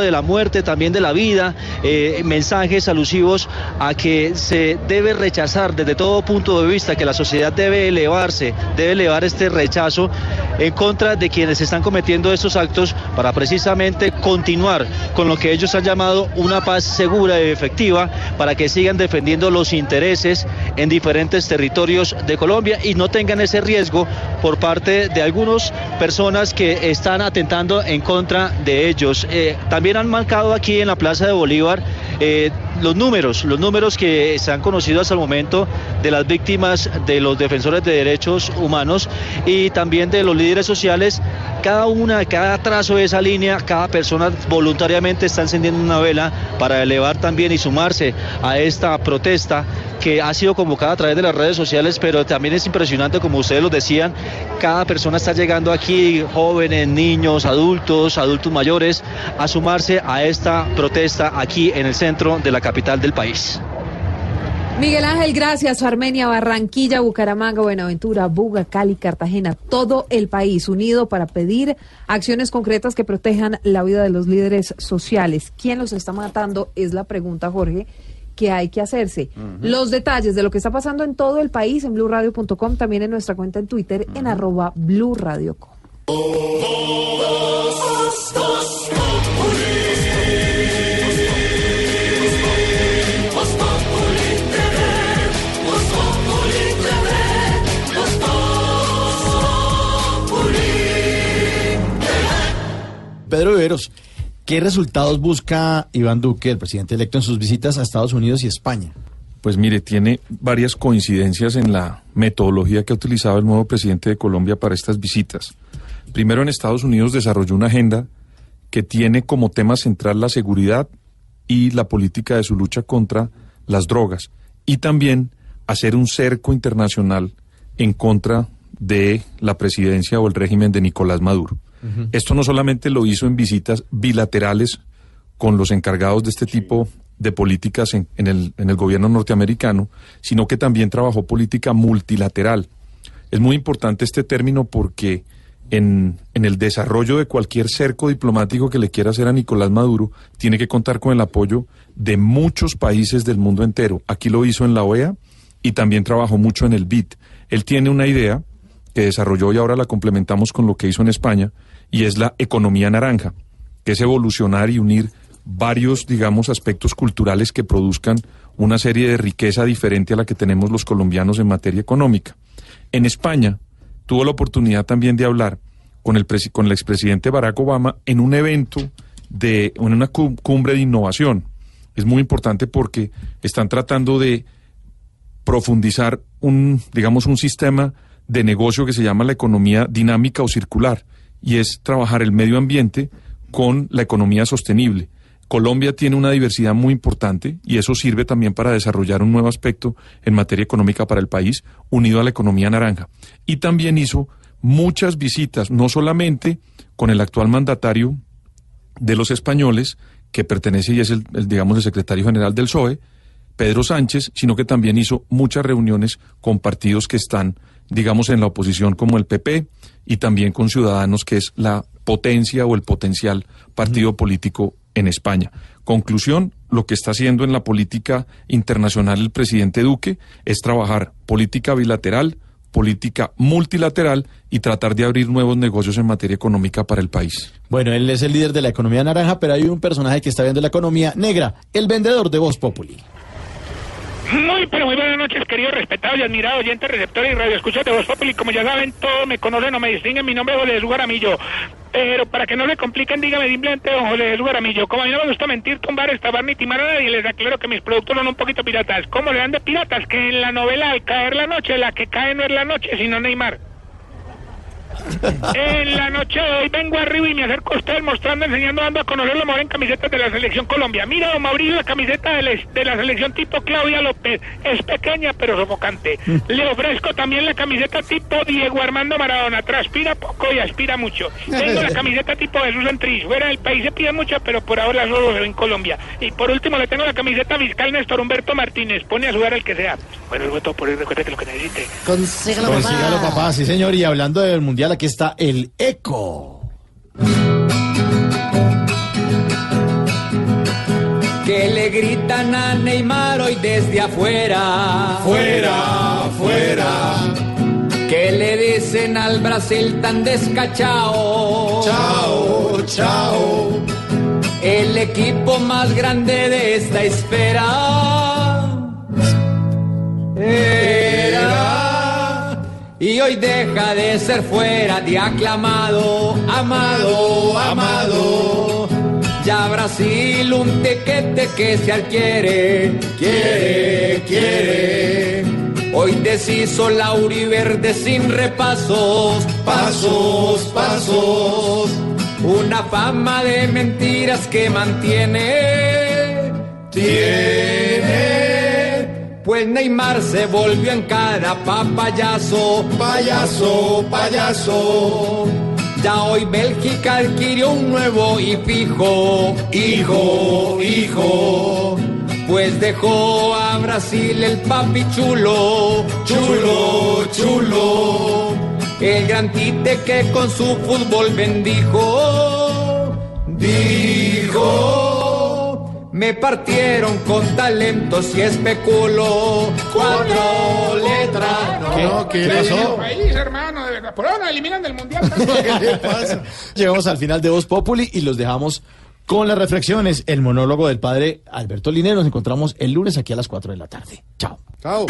De la muerte, también de la vida, eh, mensajes alusivos a que se debe rechazar desde todo punto de vista, que la sociedad debe elevarse, debe elevar este rechazo en contra de quienes están cometiendo estos actos para precisamente continuar con lo que ellos han llamado una paz segura y efectiva para que sigan defendiendo los intereses en diferentes territorios de Colombia y no tengan ese riesgo por parte de algunas personas que están atentando en contra de ellos. Eh, también han marcado aquí en la Plaza de Bolívar eh, los números, los números que se han conocido hasta el momento de las víctimas de los defensores de derechos humanos y también de los líderes sociales. Cada una, cada trazo de esa línea, cada persona voluntariamente está encendiendo una vela para elevar también y sumarse a esta protesta que ha sido convocada a través de las redes sociales, pero también es impresionante, como ustedes lo decían, cada persona está llegando aquí, jóvenes, niños, adultos, adultos mayores, a sumarse a esta protesta aquí en el centro de la capital del país.
Miguel Ángel, gracias. Armenia, Barranquilla, Bucaramanga, Buenaventura, Buga, Cali, Cartagena, todo el país unido para pedir acciones concretas que protejan la vida de los líderes sociales. ¿Quién los está matando? Es la pregunta, Jorge, que hay que hacerse. Los detalles de lo que está pasando en todo el país en blurradio.com, también en nuestra cuenta en Twitter, en arroba blurradio.com.
Pedro Viveros, ¿qué resultados busca Iván Duque, el presidente electo, en sus visitas a Estados Unidos y España?
Pues mire, tiene varias coincidencias en la metodología que ha utilizado el nuevo presidente de Colombia para estas visitas. Primero, en Estados Unidos desarrolló una agenda que tiene como tema central la seguridad y la política de su lucha contra las drogas y también hacer un cerco internacional en contra de la presidencia o el régimen de Nicolás Maduro. Esto no solamente lo hizo en visitas bilaterales con los encargados de este tipo de políticas en, en el, en el gobierno norteamericano, sino que también trabajó política multilateral. Es muy importante este término porque en, en el desarrollo de cualquier cerco diplomático que le quiera hacer a Nicolás Maduro, tiene que contar con el apoyo de muchos países del mundo entero. Aquí lo hizo en la OEA y también trabajó mucho en el BID. Él tiene una idea que desarrolló y ahora la complementamos con lo que hizo en España, y es la economía naranja, que es evolucionar y unir varios, digamos, aspectos culturales que produzcan una serie de riqueza diferente a la que tenemos los colombianos en materia económica. En España tuvo la oportunidad también de hablar con el, expresidente Barack Obama en un evento de en una cum- cumbre de innovación. Es muy importante porque están tratando de profundizar un, digamos, un sistema de negocio que se llama la economía dinámica o circular, y es trabajar el medio ambiente con la economía sostenible. Colombia tiene una diversidad muy importante y eso sirve también para desarrollar un nuevo aspecto en materia económica para el país, unido a la economía naranja. Y también hizo muchas visitas, no solamente con el actual mandatario de los españoles, que pertenece y es el, digamos, el secretario general del PSOE, Pedro Sánchez, sino que también hizo muchas reuniones con partidos que están, digamos, en la oposición como el PP y también con Ciudadanos, que es la potencia o el potencial partido político en España. Conclusión, lo que está haciendo en la política internacional el presidente Duque es trabajar política bilateral, política multilateral y tratar de abrir nuevos negocios en materia económica para el país.
Bueno, él es el líder de la economía naranja, pero hay un personaje que está viendo la economía negra, el vendedor de Voz Populi.
Muy, pero muy buenas noches, queridos, respetados y admirados oyentes, receptores y radioescuchas de Voz Populi. Como ya saben, todos me conocen o me distinguen. Mi nombre es José Jesús Garamillo. Pero para que no le compliquen, dígame simplemente don José Jesús Garamillo. Como a mí no me gusta mentir, tumbar, estabar ni timar a nadie, les aclaro que mis productos son un poquito piratas. ¿Cómo le dan de piratas? Que en la novela Al caer la noche, la que cae no es la noche, sino Neymar. En la noche de hoy vengo arriba y me acerco a usted mostrando, enseñando, dando a conocer lo mejor en camisetas de la selección Colombia. Mira, don Mauricio, la camiseta de la, de la selección tipo Claudia López. Es pequeña pero sofocante. Le ofrezco también la camiseta tipo Diego Armando Maradona. Transpira poco y aspira mucho. Tengo la camiseta tipo Jesús Entriz. Fuera del país se pide mucho, pero por ahora solo veo en Colombia. Y por último le tengo la camiseta fiscal Néstor Humberto Martínez. Pone a sudar el que sea. Bueno, es todo por hoy. Recuerde que lo que necesite.
Consígalo, papá. Sí, señor. Y hablando del mundial, aquí está el eco.
que le gritan a Neymar hoy desde afuera.
Fuera, fuera.
Que le dicen al Brasil tan descachao.
Chao, chao.
El equipo más grande de esta esfera. Era. Y hoy deja de ser fuera de aclamado, amado, amado. Ya Brasil un tequete que se adquiere, quiere, quiere. Hoy deshizo la Verde sin repasos, pasos, pasos. Una fama de mentiras que mantiene, tiene. Pues Neymar se volvió en cara pa' payaso, payaso, payaso. Ya hoy Bélgica adquirió un nuevo y fijo, hijo, hijo. Pues dejó a Brasil el papi chulo, chulo, chulo. El gran tite que con su fútbol bendijo, dijo. Me partieron con talentos y especulo cuatro letras.
No, ¿qué
Ustedes
pasó?
país, hermano, de verdad. Por ahora eliminan del mundial.
¿Qué pasa?
Llegamos al final de Voz Populi y los dejamos con las reflexiones, el monólogo del padre Alberto Linero. Nos encontramos el lunes aquí a las 4 de la tarde. Chao.
Chao.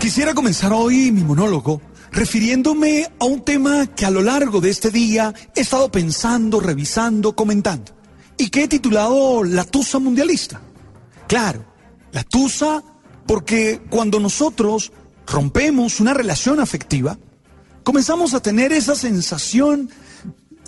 Quisiera comenzar hoy mi monólogo refiriéndome a un tema que a lo largo de este día he estado pensando, revisando, comentando y que he titulado La Tusa Mundialista. Claro, la Tusa porque cuando nosotros rompemos una relación afectiva, comenzamos a tener esa sensación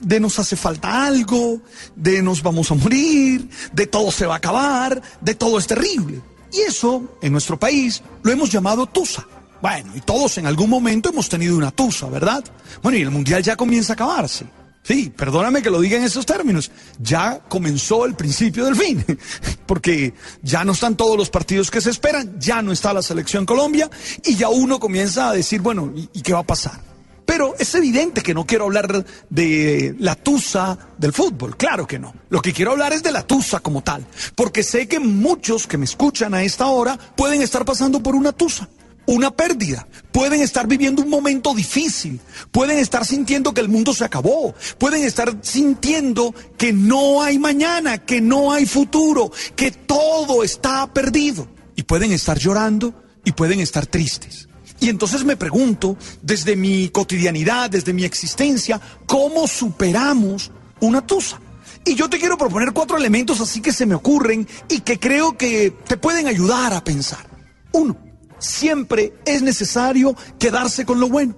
de nos hace falta algo, de nos vamos a morir, de todo se va a acabar, de todo es terrible. Y eso, en nuestro país, lo hemos llamado Tusa. Bueno, y todos en algún momento hemos tenido una tusa, ¿verdad? Bueno, y el mundial ya comienza a acabarse. Sí, perdóname que lo diga en esos términos. Ya comenzó el principio del fin, porque ya no están todos los partidos que se esperan, ya no está la selección Colombia y ya uno comienza a decir, bueno, ¿y, y qué va a pasar? Pero es evidente que no quiero hablar de la tusa del fútbol, claro que no. Lo que quiero hablar es de la tusa como tal, porque sé que muchos que me escuchan a esta hora pueden estar pasando por una tusa una pérdida, pueden estar viviendo un momento difícil, pueden estar sintiendo que el mundo se acabó, pueden estar sintiendo que no hay mañana, que no hay futuro, que todo está perdido. Y pueden estar llorando y pueden estar tristes. Y entonces me pregunto, desde mi cotidianidad, desde mi existencia, ¿cómo superamos una tusa? Y yo te quiero proponer cuatro elementos así que se me ocurren y que creo que te pueden ayudar a pensar. Uno, siempre es necesario quedarse con lo bueno.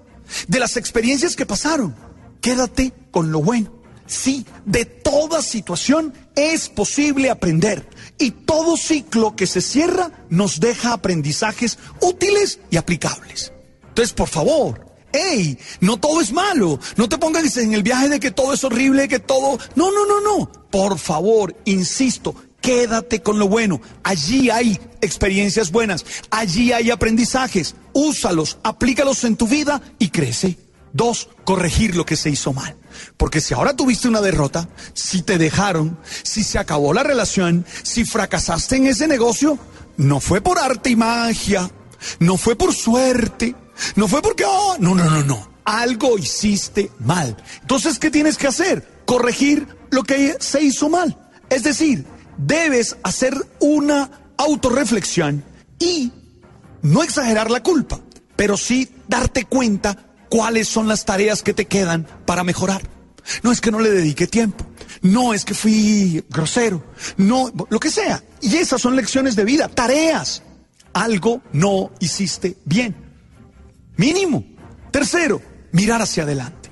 De las experiencias que pasaron, quédate con lo bueno. Sí, de toda situación es posible aprender. Y todo ciclo que se cierra nos deja aprendizajes útiles y aplicables. Entonces, por favor, hey, no todo es malo. No te pongas en el viaje de que todo es horrible, que todo... No, no, no, no. Por favor, insisto, Quédate con lo bueno. Allí hay experiencias buenas. Allí hay aprendizajes. Úsalos, aplícalos en tu vida y crece. Dos, corregir lo que se hizo mal. Porque si ahora tuviste una derrota, si te dejaron, si se acabó la relación, si fracasaste en ese negocio, no fue por arte y magia, no fue por suerte, no fue porque, oh, no, no, no, no. Algo hiciste mal. Entonces, ¿qué tienes que hacer? Corregir lo que se hizo mal. Es decir, debes hacer una autorreflexión y no exagerar la culpa, pero sí darte cuenta cuáles son las tareas que te quedan para mejorar. No es que no le dedique tiempo, no es que fui grosero, no, lo que sea. Y esas son lecciones de vida, tareas. Algo no hiciste bien. Mínimo. Tercero, mirar hacia adelante.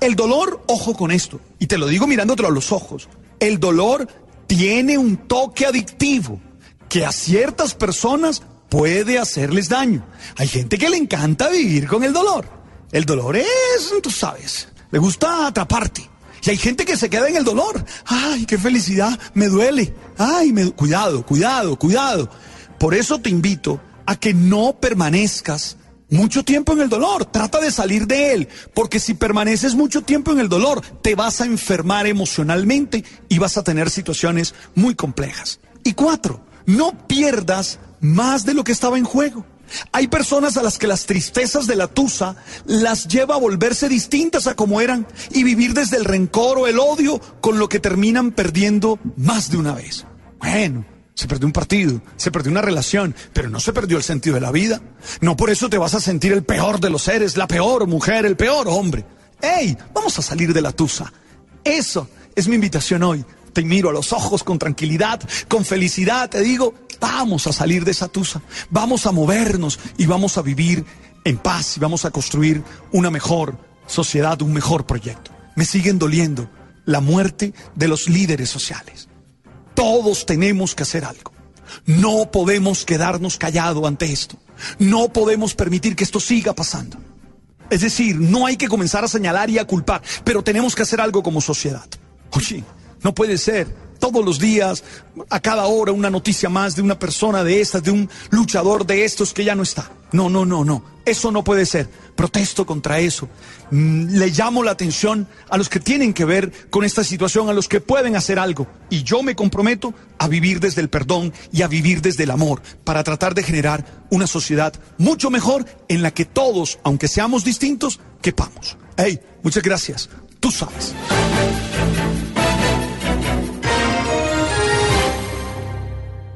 El dolor, ojo con esto, y te lo digo mirándotelo a los ojos, el dolor tiene un toque adictivo que a ciertas personas puede hacerles daño. Hay gente que le encanta vivir con el dolor. El dolor es, tú sabes, le gusta atraparte. Y hay gente que se queda en el dolor. Ay, qué felicidad, me duele. Ay, cuidado, cuidado, cuidado. Por eso te invito a que no permanezcas mucho tiempo en el dolor. Trata de salir de él, porque si permaneces mucho tiempo en el dolor, te vas a enfermar emocionalmente y vas a tener situaciones muy complejas. Y cuatro, no pierdas más de lo que estaba en juego. Hay personas a las que las tristezas de la tusa las lleva a volverse distintas a como eran y vivir desde el rencor o el odio con lo que terminan perdiendo más de una vez. Bueno, se perdió un partido, se perdió una relación, pero no se perdió el sentido de la vida. No por eso te vas a sentir el peor de los seres, la peor mujer, el peor hombre. ¡Ey! Vamos a salir de la tusa. Eso es mi invitación hoy. Te miro a los ojos con tranquilidad, con felicidad. Te digo, vamos a salir de esa tusa. Vamos a movernos y vamos a vivir en paz y vamos a construir una mejor sociedad, un mejor proyecto. Me siguen doliendo la muerte de los líderes sociales. Todos tenemos que hacer algo. No podemos quedarnos callados ante esto. No podemos permitir que esto siga pasando. Es decir, no hay que comenzar a señalar y a culpar, pero tenemos que hacer algo como sociedad. Oye, no puede ser todos los días, a cada hora, una noticia más de una persona de estas, de un luchador de estos que ya no está. No, no, no, no. Eso no puede ser. Protesto contra eso. Mm, Le llamo la atención a los que tienen que ver con esta situación, a los que pueden hacer algo. Y yo me comprometo a vivir desde el perdón y a vivir desde el amor para tratar de generar una sociedad mucho mejor en la que todos, aunque seamos distintos, quepamos. Hey, muchas gracias. Tú sabes.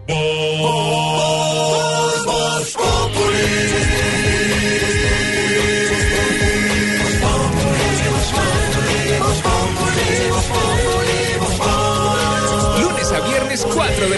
Lunes